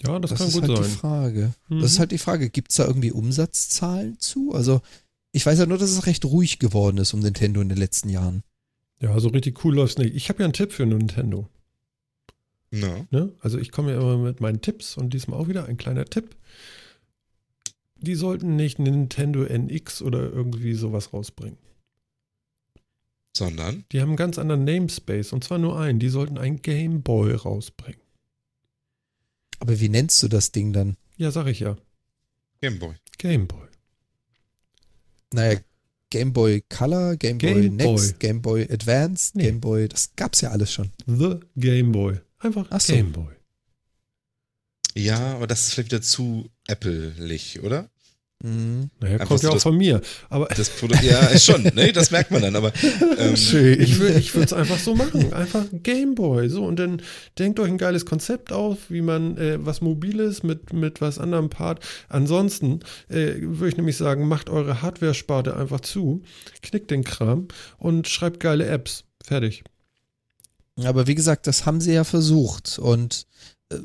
ja, das, das kann ist gut halt die sein. Frage. Mhm. Das ist halt die Frage. Gibt es da irgendwie Umsatzzahlen zu? Also, ich weiß ja nur, dass es recht ruhig geworden ist um Nintendo in den letzten Jahren. Ja, so richtig cool läuft's nicht. Ich habe ja einen Tipp für Nintendo. Ja. Ne? Also ich komme ja immer mit meinen Tipps und diesmal auch wieder ein kleiner Tipp. Die sollten nicht Nintendo NX oder irgendwie sowas rausbringen. Sondern? Die haben einen ganz anderen Namespace und zwar nur einen. Die sollten ein Game Boy rausbringen. Aber wie nennst du das Ding dann? Ja, sag ich ja. Gameboy. Game Boy. Naja, Game Boy Color, Game Boy Game Next, Boy. Game Boy Advanced, Nee. Game Boy, das gab's ja alles schon. The Game Boy. Einfach Ach so. Game Boy. Ja, aber das ist vielleicht wieder zu Apple-lich, oder? Mhm. Naja, kommt so ja auch das- von mir. Aber Das Produkt, ja, schon, ne? Das merkt man dann, aber ähm, Schön. Ich würde es einfach so machen. Einfach ein Gameboy. So, und dann denkt euch ein geiles Konzept auf, wie man äh, was Mobiles mit, mit was anderem Part. Ansonsten äh, würde ich nämlich sagen, macht eure Hardware-Sparte einfach zu, knickt den Kram und schreibt geile Apps. Fertig. Aber wie gesagt, das haben sie ja versucht. Und äh,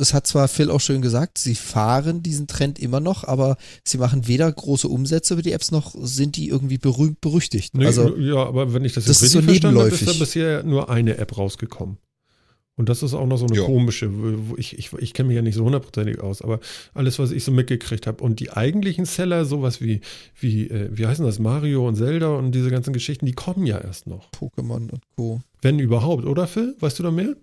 das hat zwar Phil auch schön gesagt, sie fahren diesen Trend immer noch, aber sie machen weder große Umsätze über die Apps noch sind die irgendwie berühmt berüchtigt. Nee, also ja, aber wenn ich das, das jetzt ist so richtig verstanden habe, ist da bisher nur eine App rausgekommen. Und das ist auch noch so eine Ja. komische, ich, ich, ich kenne mich ja nicht so hundertprozentig aus, aber alles, was ich so mitgekriegt habe. Und die eigentlichen Seller, sowas wie, wie, äh, wie heißen das, Mario und Zelda und diese ganzen Geschichten, die kommen ja erst noch. Pokémon und Co. Wenn überhaupt, oder Phil? Weißt du da mehr?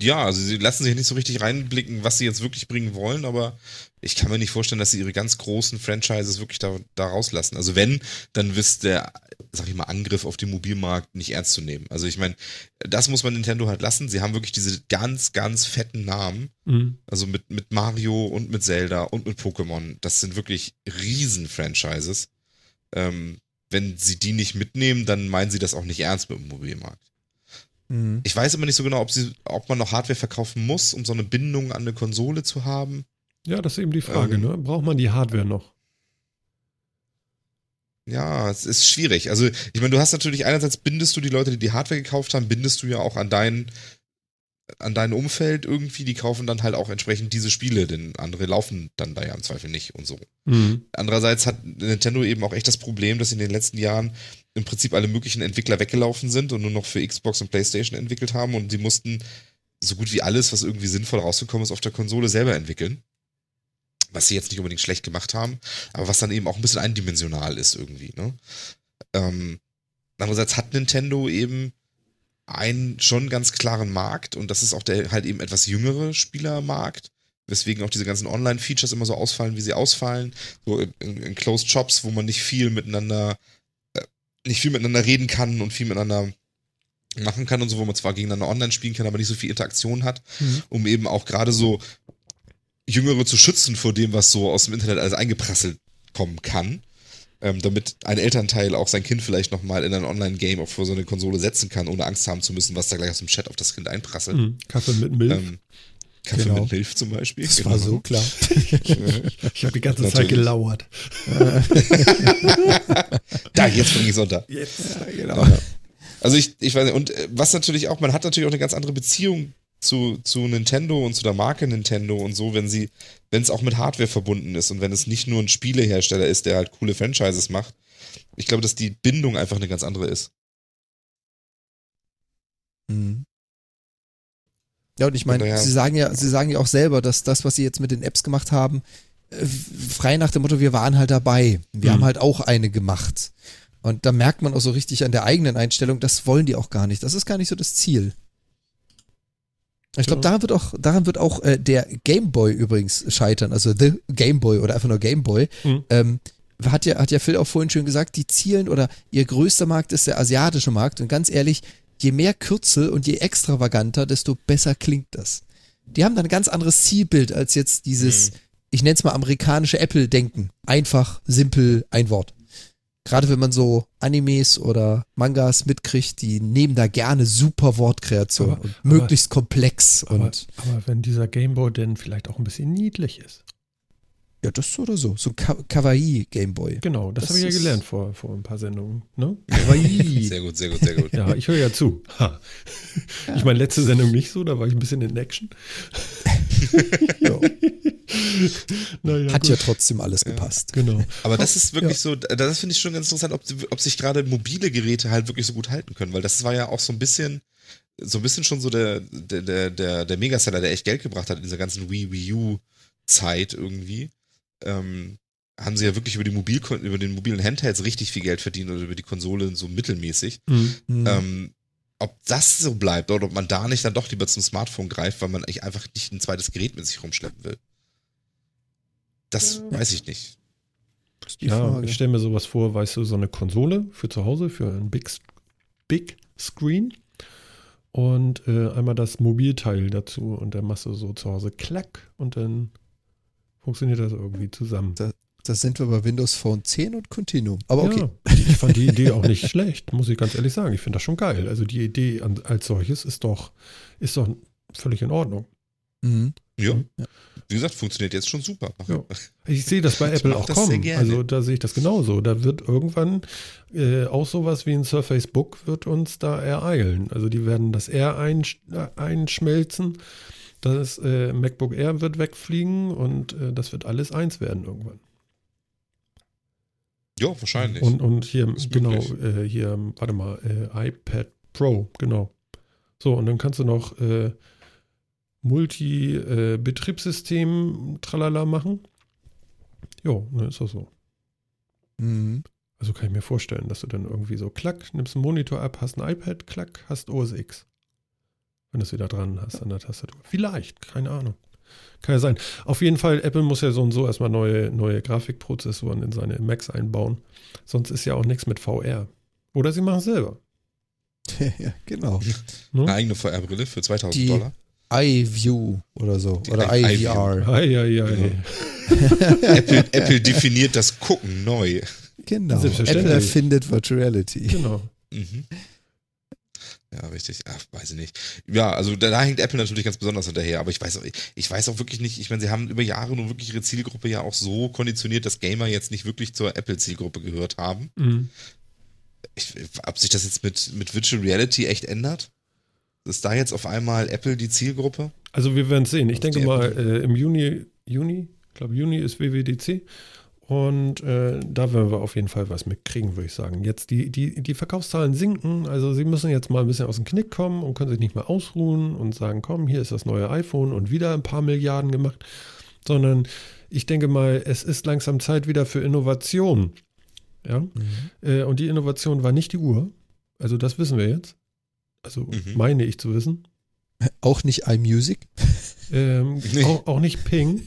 Ja, also sie lassen sich nicht so richtig reinblicken, was sie jetzt wirklich bringen wollen, aber ich kann mir nicht vorstellen, dass sie ihre ganz großen Franchises wirklich da, da rauslassen. Also wenn, dann wisst der, sag ich mal, Angriff auf den Mobilmarkt nicht ernst zu nehmen. Also ich meine, das muss man Nintendo halt lassen. Sie haben wirklich diese ganz, ganz fetten Namen. Mhm. Also mit, mit Mario und mit Zelda und mit Pokémon. Das sind wirklich Riesen-Franchises. Ähm, wenn sie die nicht mitnehmen, dann meinen sie das auch nicht ernst mit dem Mobilmarkt. Mhm. Ich weiß immer nicht so genau, ob, sie, ob man noch Hardware verkaufen muss, um so eine Bindung an eine Konsole zu haben. Ja, das ist eben die Frage, Ähm. ne? Braucht man die Hardware noch? Ja, es ist schwierig. Also, ich meine, du hast natürlich einerseits bindest du die Leute, die die Hardware gekauft haben, bindest du ja auch an dein, an dein Umfeld irgendwie. Die kaufen dann halt auch entsprechend diese Spiele, denn andere laufen dann da ja im Zweifel nicht und so. Mhm. Andererseits hat Nintendo eben auch echt das Problem, dass in den letzten Jahren im Prinzip alle möglichen Entwickler weggelaufen sind und nur noch für Xbox und PlayStation entwickelt haben und sie mussten so gut wie alles, was irgendwie sinnvoll rausgekommen ist, auf der Konsole selber entwickeln. Was sie jetzt nicht unbedingt schlecht gemacht haben, aber was dann eben auch ein bisschen eindimensional ist irgendwie. Ne? Ähm, andererseits hat Nintendo eben einen schon ganz klaren Markt und das ist auch der halt eben etwas jüngere Spielermarkt, weswegen auch diese ganzen Online-Features immer so ausfallen, wie sie ausfallen. So in, in, Closed Shops, wo man nicht viel miteinander, nicht viel miteinander reden kann und viel miteinander machen kann und so, wo man zwar gegeneinander online spielen kann, aber nicht so viel Interaktion hat, Mhm. um eben auch gerade so Jüngere zu schützen vor dem, was so aus dem Internet alles eingeprasselt kommen kann. Ähm, damit ein Elternteil auch sein Kind vielleicht nochmal in ein Online-Game auf vor so eine Konsole setzen kann, ohne Angst haben zu müssen, was da gleich aus dem Chat auf das Kind einprasselt. Mhm. Kaffee mit Milch. Ähm, Kaffee Genau. mit Milch zum Beispiel. Das Genau. war so klar. ich habe die ganze Zeit Natürlich. gelauert. Da, jetzt bringe ich es unter. Jetzt. genau. Also ich, ich weiß nicht, und äh, was natürlich auch, man hat natürlich auch eine ganz andere Beziehung zu, zu Nintendo und zu der Marke Nintendo und so, wenn sie, wenn es auch mit Hardware verbunden ist und wenn es nicht nur ein Spielehersteller ist, der halt coole Franchises macht. Ich glaube, dass die Bindung einfach eine ganz andere ist. Mhm. Ja, und ich meine, sie sagen ja, sie sagen ja auch selber, dass das, was sie jetzt mit den Apps gemacht haben, äh, frei nach dem Motto, wir waren halt dabei. Wir Mhm. haben halt auch eine gemacht. Und da merkt man auch so richtig an der eigenen Einstellung, das wollen die auch gar nicht. Das ist gar nicht so das Ziel. Ich glaube, Ja. daran wird auch, daran wird auch äh, der Game Boy übrigens scheitern, also The Game Boy oder einfach nur Game Boy. Mhm. Ähm, hat ja, hat ja Phil auch vorhin schön gesagt, die zielen oder ihr größter Markt ist der asiatische Markt. Und ganz ehrlich, je mehr Kürzel und je extravaganter, desto besser klingt das. Die haben dann ein ganz anderes Zielbild als jetzt dieses, ich nenne es mal amerikanische Apple-Denken. Einfach, simpel, ein Wort. Gerade wenn man so Animes oder Mangas mitkriegt, die nehmen da gerne super Wortkreation Aber- und aber- möglichst komplex Aber, und aber wenn dieser Gameboy denn vielleicht auch ein bisschen niedlich ist. Ja, das so oder so. So ein Ka Kawaii Gameboy. Genau, das, Das habe ich ja gelernt vor, vor ein paar Sendungen. Ne? Sehr gut, sehr gut, sehr gut. Ja, ich höre ja zu. Ha. Ich meine, letzte Sendung nicht so, da war ich ein bisschen in Action. Ja. Naja, Hat gut. ja trotzdem alles gepasst. Genau. Aber das ist wirklich so, das finde ich schon ganz interessant, ob, ob sich gerade mobile Geräte halt wirklich so gut halten können, weil das war ja auch so ein bisschen, so ein bisschen schon so der, der, der, der, der Megaseller, der echt Geld gebracht hat in dieser ganzen Wii, Wii U Zeit irgendwie. Ähm, haben sie ja wirklich über, die Mobil über den mobilen Handhelds richtig viel Geld verdient oder über die Konsole so mittelmäßig. Mhm. Hm. Ähm, ob das so bleibt oder ob man da nicht dann doch lieber zum Smartphone greift, weil man eigentlich einfach nicht ein zweites Gerät mit sich rumschleppen will. Das weiß ich nicht. Ja, Frage. ich stelle mir sowas vor, weißt du, so eine Konsole für zu Hause, für einen Big, Big Screen und äh, einmal das Mobilteil dazu und dann machst du so zu Hause Klack und dann funktioniert das irgendwie zusammen. Da sind wir bei Windows Phone 10 und Continuum. Aber okay. Ja, ich fand die Idee auch nicht schlecht, muss ich ganz ehrlich sagen. Ich finde das schon geil. Also die Idee an, als solches ist doch, ist doch völlig in Ordnung. Mhm. Ja. Ja. Wie gesagt, funktioniert jetzt schon super. Ja. Ich sehe das bei Apple auch das kommen. Also da sehe ich das genauso. Da wird irgendwann äh, auch sowas wie ein Surface Book wird uns da ereilen. Also die werden das R einsch äh, einschmelzen. Das äh, MacBook Air wird wegfliegen und äh, das wird alles eins werden irgendwann. Ja, wahrscheinlich. Und, und hier, Ist genau, äh, hier, warte mal, äh, iPad Pro, genau. So, und dann kannst du noch äh, Multi-Betriebssystem äh, tralala machen. Jo, dann ist das so. Mhm. Also kann ich mir vorstellen, dass du dann irgendwie so klack, nimmst einen Monitor ab, hast ein iPad, klack, hast OS X. Wenn du es wieder dran hast an der Tastatur. Vielleicht, keine Ahnung. Kann ja sein. Auf jeden Fall, Apple muss ja so und so erstmal neue, neue Grafikprozessoren in seine Macs einbauen. Sonst ist ja auch nichts mit VR. Oder sie machen es selber. ja, genau. Ne? Eine eigene VR-Brille für 2000 Die- Dollar. iView oder so. Die Oder i- iVR. Ei, ei, ei. Genau. Apple, Apple definiert das Gucken neu. Genau. Apple erfindet Virtual Reality. Genau. Mhm. Ja, richtig. Ach, weiß ich nicht. Ja, also da, da hängt Apple natürlich ganz besonders hinterher, aber ich weiß auch, ich weiß auch wirklich nicht, ich meine, sie haben über Jahre nun wirklich ihre Zielgruppe ja auch so konditioniert, dass Gamer jetzt nicht wirklich zur Apple-Zielgruppe gehört haben. Mhm. Ich, ob sich das jetzt mit, mit Virtual Reality echt ändert? Ist da jetzt auf einmal Apple die Zielgruppe? Also wir werden es sehen. Ich Auf denke mal, äh, im Juni, Juni, ich glaube Juni ist WWDC. Und äh, da werden wir auf jeden Fall was mitkriegen, würde ich sagen. Jetzt die, die, die Verkaufszahlen sinken, also sie müssen jetzt mal ein bisschen aus dem Knick kommen und können sich nicht mehr ausruhen und sagen, komm, hier ist das neue iPhone und wieder ein paar Milliarden gemacht, sondern ich denke mal, es ist langsam Zeit wieder für Innovation. Ja, Mhm. äh, und die Innovation war nicht die Uhr. Also das wissen wir jetzt. Also Mhm. meine ich zu wissen. Auch nicht iMusic. Ähm, Nee. auch, auch nicht Ping.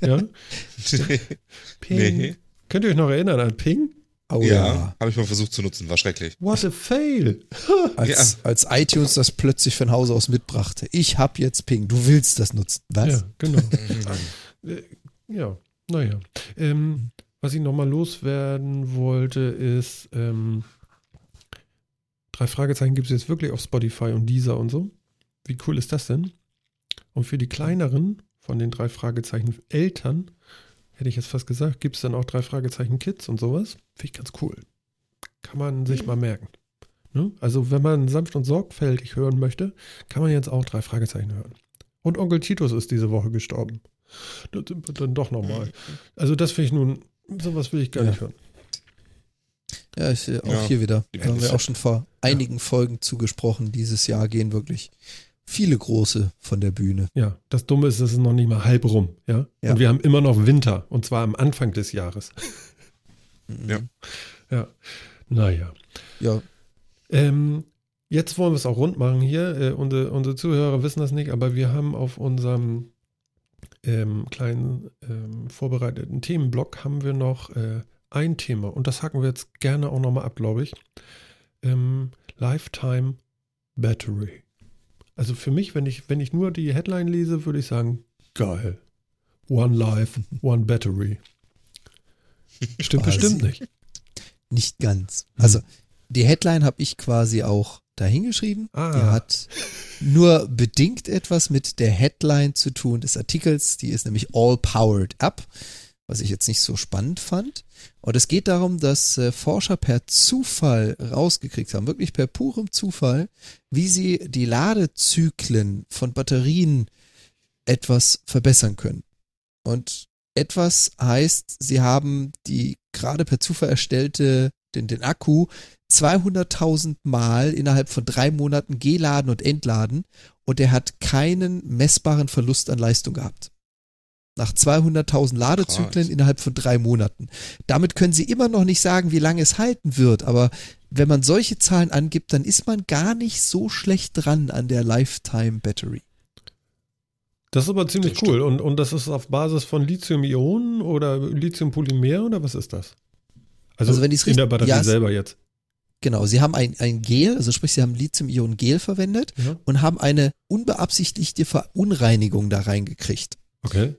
Ja, Ping. Nee. Könnt ihr euch noch erinnern an Ping? Oh ja, ja. habe ich mal versucht zu nutzen, war schrecklich. What a fail. Als, als iTunes das plötzlich von Hause aus mitbrachte. Ich habe jetzt Ping, du willst das nutzen. Was? Ja, genau. Äh, ja, naja. Ähm, was ich nochmal loswerden wollte, ist, ähm, drei Fragezeichen gibt es jetzt wirklich auf Spotify und Deezer und so. Wie cool ist das denn? Und für die kleineren von den drei Fragezeichen Eltern, hätte ich jetzt fast gesagt, gibt es dann auch drei Fragezeichen Kids und sowas. Finde ich ganz cool. Kann man sich mal merken. Ne? Also wenn man sanft und sorgfältig hören möchte, kann man jetzt auch drei Fragezeichen hören. Und Onkel Titus ist diese Woche gestorben. Das sind wir dann doch nochmal. Also das finde ich nun, sowas will ich gar Ja. nicht hören. Ja, ich, auch Ja. hier wieder. Da haben wir auch schon vor einigen Folgen zugesprochen. Dieses Jahr gehen wirklich viele große von der Bühne. Ja, das Dumme ist, es ist noch nicht mal halb rum. Ja? Ja. Und wir haben immer noch Winter. Und zwar am Anfang des Jahres. Ja. Ja. Naja. Ja, Ähm, jetzt wollen wir es auch rund machen hier. Äh, unsere, unsere Zuhörer wissen das nicht, aber wir haben auf unserem ähm, kleinen ähm, vorbereiteten Themenblock haben wir noch äh, ein Thema und das hacken wir jetzt gerne auch nochmal ab, glaube ich. Ähm, Lifetime Battery. Also für mich, wenn ich, wenn ich nur die Headline lese, würde ich sagen, geil. One Life, One Battery. Stimmt Quasi. bestimmt nicht. nicht ganz. Hm. Also die Headline habe ich quasi auch dahingeschrieben. Ah. Die hat nur bedingt etwas mit der Headline zu tun des Artikels. Die ist nämlich All Powered Up, was ich jetzt nicht so spannend fand. Und es geht darum, dass äh, Forscher per Zufall rausgekriegt haben, wirklich per purem Zufall, wie sie die Ladezyklen von Batterien etwas verbessern können. Und etwas heißt, sie haben die gerade per Zufall erstellte, den, den Akku 200.000 Mal innerhalb von drei Monaten geladen und entladen und er hat keinen messbaren Verlust an Leistung gehabt. Nach 200.000 Ladezyklen Krass. innerhalb von drei Monaten. Damit können Sie immer noch nicht sagen, wie lange es halten wird, aber wenn man solche Zahlen angibt, dann ist man gar nicht so schlecht dran an der Lifetime Battery. Das ist aber ziemlich Das cool. Und, und das ist auf Basis von Lithium-Ionen oder Lithium-Polymer oder was ist das? Also, Also wenn in der richtig- Batterie ja, selber jetzt. Genau, Sie haben ein, ein Gel, also sprich, Sie haben Lithium-Ionen-Gel verwendet Ja. und haben eine unbeabsichtigte Verunreinigung da reingekriegt. Okay.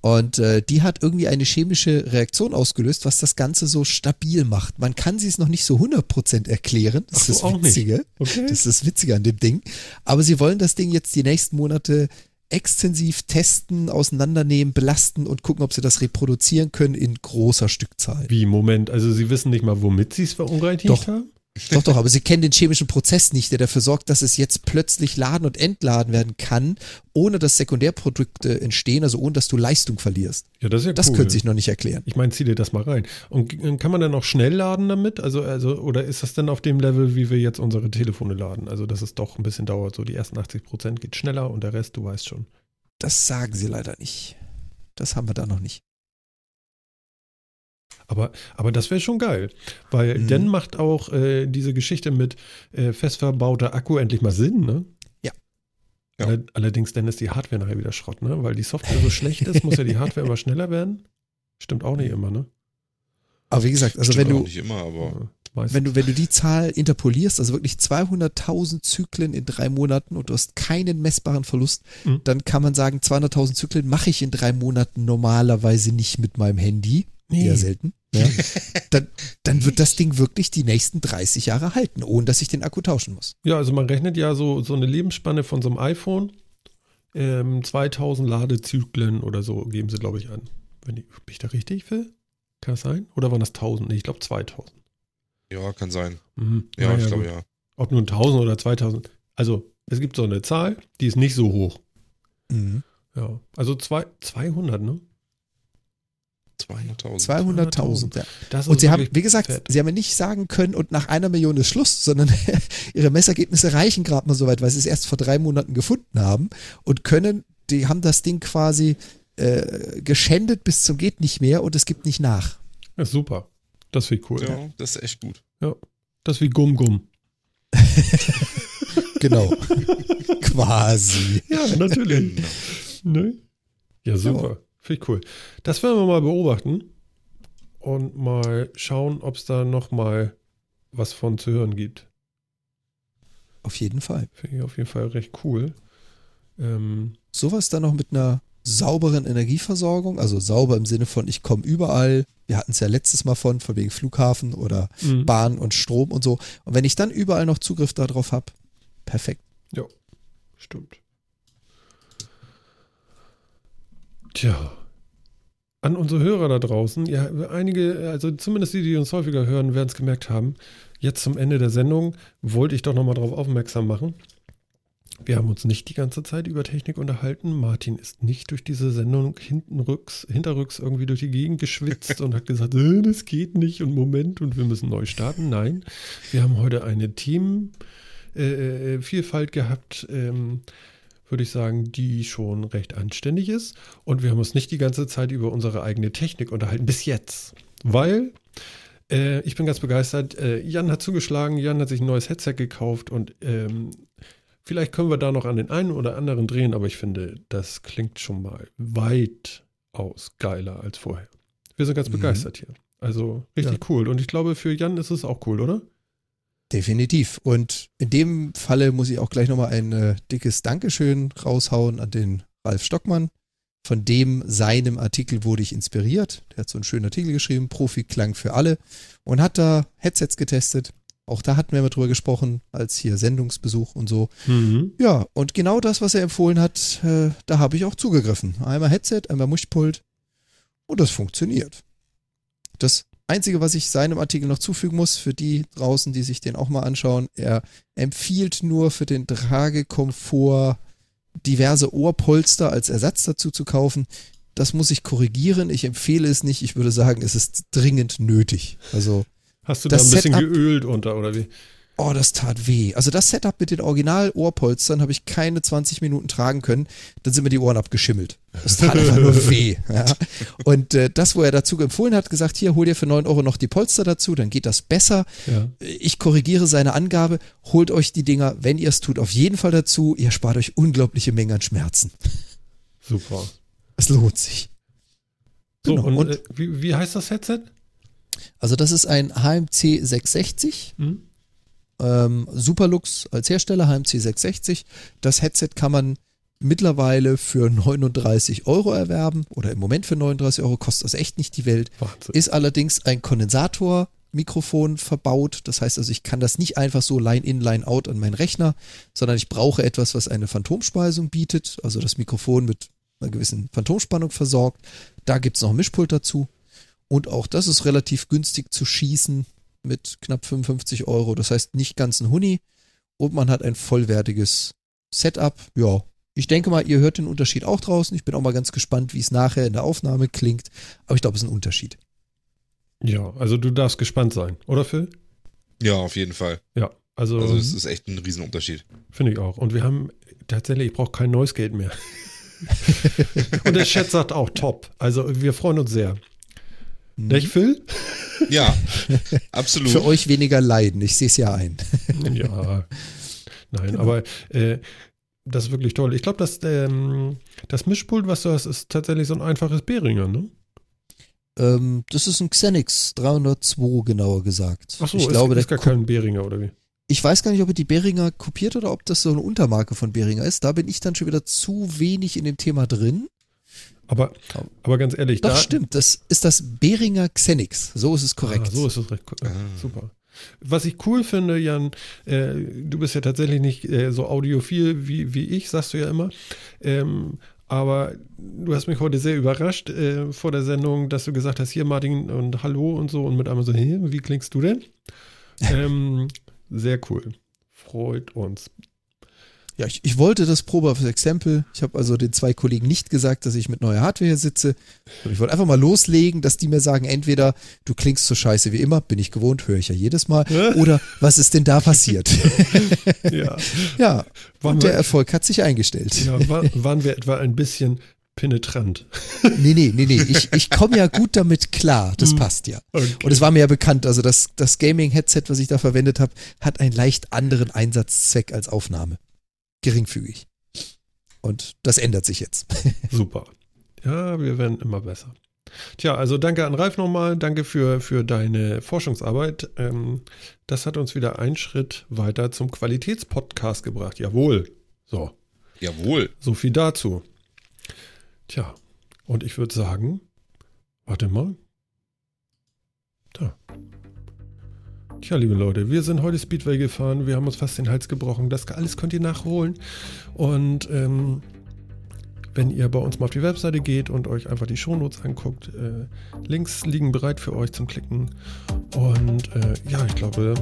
Und äh, die hat irgendwie eine chemische Reaktion ausgelöst, was das Ganze so stabil macht. Man kann sie es noch nicht so 100% erklären. Das Ach ist das. Witzige. Okay. Das ist das Witzige an dem Ding. Aber sie wollen das Ding jetzt die nächsten Monate extensiv testen, auseinandernehmen, belasten und gucken, ob sie das reproduzieren können in großer Stückzahl. Wie, Moment, also Sie wissen nicht mal, womit Sie es verunreinigt Doch. haben? Doch, doch, aber sie kennen den chemischen Prozess nicht, der dafür sorgt, dass es jetzt plötzlich laden und entladen werden kann, ohne dass Sekundärprodukte entstehen, also ohne dass du Leistung verlierst. Ja, das ist ja Das cool. könnte sich noch nicht erklären. Ich meine, zieh dir das mal rein. Und kann man dann auch schnell laden damit? Also, also, oder ist das dann auf dem Level, wie wir jetzt unsere Telefone laden? Also, dass es doch ein bisschen dauert. So die ersten 80 Prozent geht schneller und der Rest, du weißt schon. Das sagen sie leider nicht. Das haben wir da noch nicht. Aber, aber das wäre schon geil, weil Mhm. dann macht auch äh, diese Geschichte mit äh, fest verbauter Akku endlich mal Sinn, ne? Ja. Ja. Alle- Allerdings dann ist die Hardware nachher wieder Schrott, ne? Weil die Software so schlecht ist, muss ja die Hardware immer schneller werden. Stimmt auch nicht immer, ne? Aber wie gesagt, also Stimmt wenn du, nicht immer, aber Ja, wenn du, wenn du die Zahl interpolierst, also wirklich 200.000 Zyklen in drei Monaten und du hast keinen messbaren Verlust, Mhm. dann kann man sagen, 200.000 Zyklen mache ich in drei Monaten normalerweise nicht mit meinem Handy. Nee. Eher selten. Ja. dann, dann wird das Ding wirklich die nächsten 30 Jahre halten, ohne dass ich den Akku tauschen muss. Ja, also man rechnet ja so, so eine Lebensspanne von so einem iPhone. Ähm, 2000 Ladezyklen oder so geben sie, glaube ich, an. Wenn ich, bin ich da richtig will? Kann das sein? Oder waren das 1000? Nee, ich glaube 2000. ja, kann sein. Mhm. Ja, Naja, ich glaube ja. Ob nun 1000 oder 2000. Also, es gibt so eine Zahl, die ist nicht so hoch. Mhm. Ja, also zwei, 200, ne? 200.000. 200.000, ja. Das Und sie haben, wirklich wie gesagt, fett. sie haben ja nicht sagen können, und nach einer Million ist Schluss, sondern ihre Messergebnisse reichen gerade mal so weit, weil sie es erst vor drei Monaten gefunden haben und können, die haben das Ding quasi äh, geschändet bis zum geht nicht mehr und es gibt nicht nach. Ja, super. Das wird cool. Ja, das ist echt gut. Das ist wie Gum Gum. Genau. quasi. Ja, natürlich. Genau. ne? Ja, super. Finde ich cool. Das werden wir mal beobachten und mal schauen, ob es da noch mal was von zu hören gibt. Auf jeden Fall. Finde ich auf jeden Fall recht cool. Ähm, Sowas dann noch mit einer sauberen Energieversorgung, also sauber im Sinne von, ich komme überall. Wir hatten es ja letztes Mal von, von wegen Flughafen oder mhm. Bahn und Strom und so. Und wenn ich dann überall noch Zugriff darauf habe, perfekt. Ja, stimmt. Tja. An unsere Hörer da draußen, ja, einige, also zumindest die, die uns häufiger hören, werden es gemerkt haben. Jetzt zum Ende der Sendung wollte ich doch nochmal darauf aufmerksam machen. Wir haben uns nicht die ganze Zeit über Technik unterhalten. Martin ist nicht durch diese Sendung hintenrücks, hinterrücks irgendwie durch die Gegend geschwitzt und hat gesagt, äh, das geht nicht und Moment und wir müssen neu starten. Nein, wir haben heute eine Themenvielfalt gehabt, ähm, würde ich sagen, die schon recht anständig ist. Und wir haben uns nicht die ganze Zeit über unsere eigene Technik unterhalten, bis jetzt. Weil äh, ich bin ganz begeistert. Äh, Jan hat zugeschlagen, Jan hat sich ein neues Headset gekauft und ähm, vielleicht können wir da noch an den einen oder anderen drehen, aber ich finde, das klingt schon mal weitaus geiler als vorher. Wir sind ganz Mhm. begeistert hier. Also richtig cool. Und ich glaube, für Jan ist es auch cool, oder? Definitiv. Und in dem Falle muss ich auch gleich nochmal ein äh, dickes Dankeschön raushauen an den Ralf Stockmann. Von dem seinem Artikel wurde ich inspiriert. Der hat so einen schönen Artikel geschrieben, Profi-Klang für alle und hat da Headsets getestet. Auch da hatten wir mal drüber gesprochen, als hier Sendungsbesuch und so. Mhm. Ja, und genau das, was er empfohlen hat, äh, da habe ich auch zugegriffen. Einmal Headset, einmal Mischpult und das funktioniert. Das Einzige, was ich seinem Artikel noch zufügen muss, für die draußen, die sich den auch mal anschauen, er empfiehlt nur für den Tragekomfort diverse Ohrpolster als Ersatz dazu zu kaufen. Das muss ich korrigieren. Ich empfehle es nicht. Ich würde sagen, es ist dringend nötig. Also Hast du da ein bisschen Setup- geölt unter, oder wie? Oh, das tat weh. Also das Setup mit den Original-Ohrpolstern habe ich keine 20 Minuten tragen können. Dann sind mir die Ohren abgeschimmelt. Das tat einfach nur weh. Ja. Und äh, das, wo er dazu empfohlen hat, gesagt, hier, hol dir für 9 Euro noch die Polster dazu, dann geht das besser. Ja. Ich korrigiere seine Angabe. Holt euch die Dinger, wenn ihr es tut, auf jeden Fall dazu. Ihr spart euch unglaubliche Mengen an Schmerzen. Super. Es lohnt sich. So, Genau. und, Und- äh, wie, wie heißt das Headset? Also das ist ein HMC 660. Hm? Ähm, Superlux als Hersteller, HMC 660. Das Headset kann man mittlerweile für 39 Euro erwerben oder im Moment für 39 Euro, kostet das echt nicht die Welt. Wahnsinn. Ist allerdings ein Kondensatormikrofon verbaut. Das heißt also, ich kann das nicht einfach so Line-in, Line-out an meinen Rechner, sondern ich brauche etwas, was eine Phantomspeisung bietet, also das Mikrofon mit einer gewissen Phantomspannung versorgt. Da gibt es noch ein Mischpult dazu. Und auch das ist relativ günstig zu schießen. Mit knapp 55 Euro. Das heißt nicht ganz ein Huni und man hat ein vollwertiges Setup. Ja, ich denke mal, ihr hört den Unterschied auch draußen. Ich bin auch mal ganz gespannt, wie es nachher in der Aufnahme klingt. Aber ich glaube, es ist ein Unterschied. Ja, also du darfst gespannt sein, oder Phil? Ja, auf jeden Fall. Ja, also, Also es ist echt ein Riesenunterschied. finde ich auch. Und wir haben tatsächlich, ich brauche kein neues Geld mehr. Und der Chat sagt auch top. Also wir freuen uns sehr. Mhm. Nicht, Phil? Ja, absolut. Für euch weniger Leiden, ich sehe es ja ein. Ja. Nein, Genau. aber äh, das ist wirklich toll. Ich glaube, dass ähm, das Mischpult, was du hast, ist tatsächlich so ein einfaches Behringer, ne? Ähm, das ist ein Xenix 302, genauer gesagt. Ach so, ich ist, glaube, ist gar kein Behringer, oder wie? Ich weiß gar nicht, ob er die Behringer kopiert oder ob das so eine Untermarke von Behringer ist. Da bin ich dann schon wieder zu wenig in dem Thema drin. Aber, aber ganz ehrlich, Doch, da, stimmt. Das ist das Behringer Xenix. So ist es korrekt. Ah, so ist es recht. Ah. Super. Was ich cool finde, Jan, äh, du bist ja tatsächlich nicht äh, so audiophil wie, wie ich, sagst du ja immer. Ähm, aber du hast mich heute sehr überrascht äh, vor der Sendung, dass du gesagt hast, hier Martin und Hallo und so und mit einmal so, hey, wie klingst du denn? ähm, sehr cool. Freut uns. Ja, ich, ich wollte das Probe fürs Exempel. Ich habe also den zwei Kollegen nicht gesagt, dass ich mit neuer Hardware hier sitze. Ich wollte einfach mal loslegen, dass die mir sagen, entweder du klingst so scheiße wie immer, bin ich gewohnt, höre ich ja jedes Mal, oder was ist denn da passiert? Ja. ja, Waren und der wir, Erfolg hat sich eingestellt. ja war, waren wir etwa ein bisschen penetrant? Nee, nee, nee, nee. Ich, ich komme ja gut damit klar. Das passt ja. Okay. Und es war mir ja bekannt, also das, das Gaming-Headset, was ich da verwendet habe, hat einen leicht anderen Einsatzzweck als Aufnahme. Geringfügig. Und das ändert sich jetzt. Super. Ja, wir werden immer besser. Tja, also danke an Ralf nochmal. Danke für, für deine Forschungsarbeit. Ähm, das hat uns wieder einen Schritt weiter zum Qualitätspodcast gebracht. Jawohl. So, Jawohl. so viel dazu. Tja, und ich würde sagen, warte mal. Da. Tja, liebe Leute, wir sind heute Speedway gefahren. Wir haben uns fast den Hals gebrochen. Das alles könnt ihr nachholen. Und ähm, wenn ihr bei uns mal auf die Webseite geht und euch einfach die Shownotes anguckt, äh, Links liegen bereit für euch zum Klicken. Und äh, ja, ich glaube,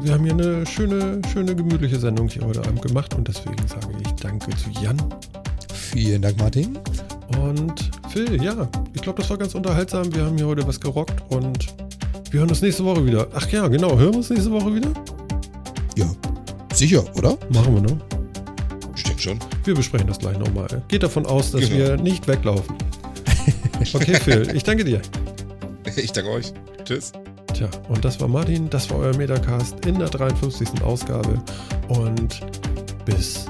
wir haben hier eine schöne, schöne, gemütliche Sendung hier heute Abend gemacht. Und deswegen sage ich Danke zu Jan Vielen Dank, Martin. und Phil. Ja, ich glaube, das war ganz unterhaltsam. Wir haben hier heute was gerockt und wir hören uns nächste Woche wieder. Ach ja, genau. Hören wir uns nächste Woche wieder? Ja, sicher, oder? Machen wir, ne? Ich denke schon. Wir besprechen das gleich nochmal. Geht davon aus, dass Genau. wir nicht weglaufen. Okay, Phil, ich danke dir. Ich danke euch. Tschüss. Tja, und das war Martin, das war euer Metacast in der 53. Ausgabe und bis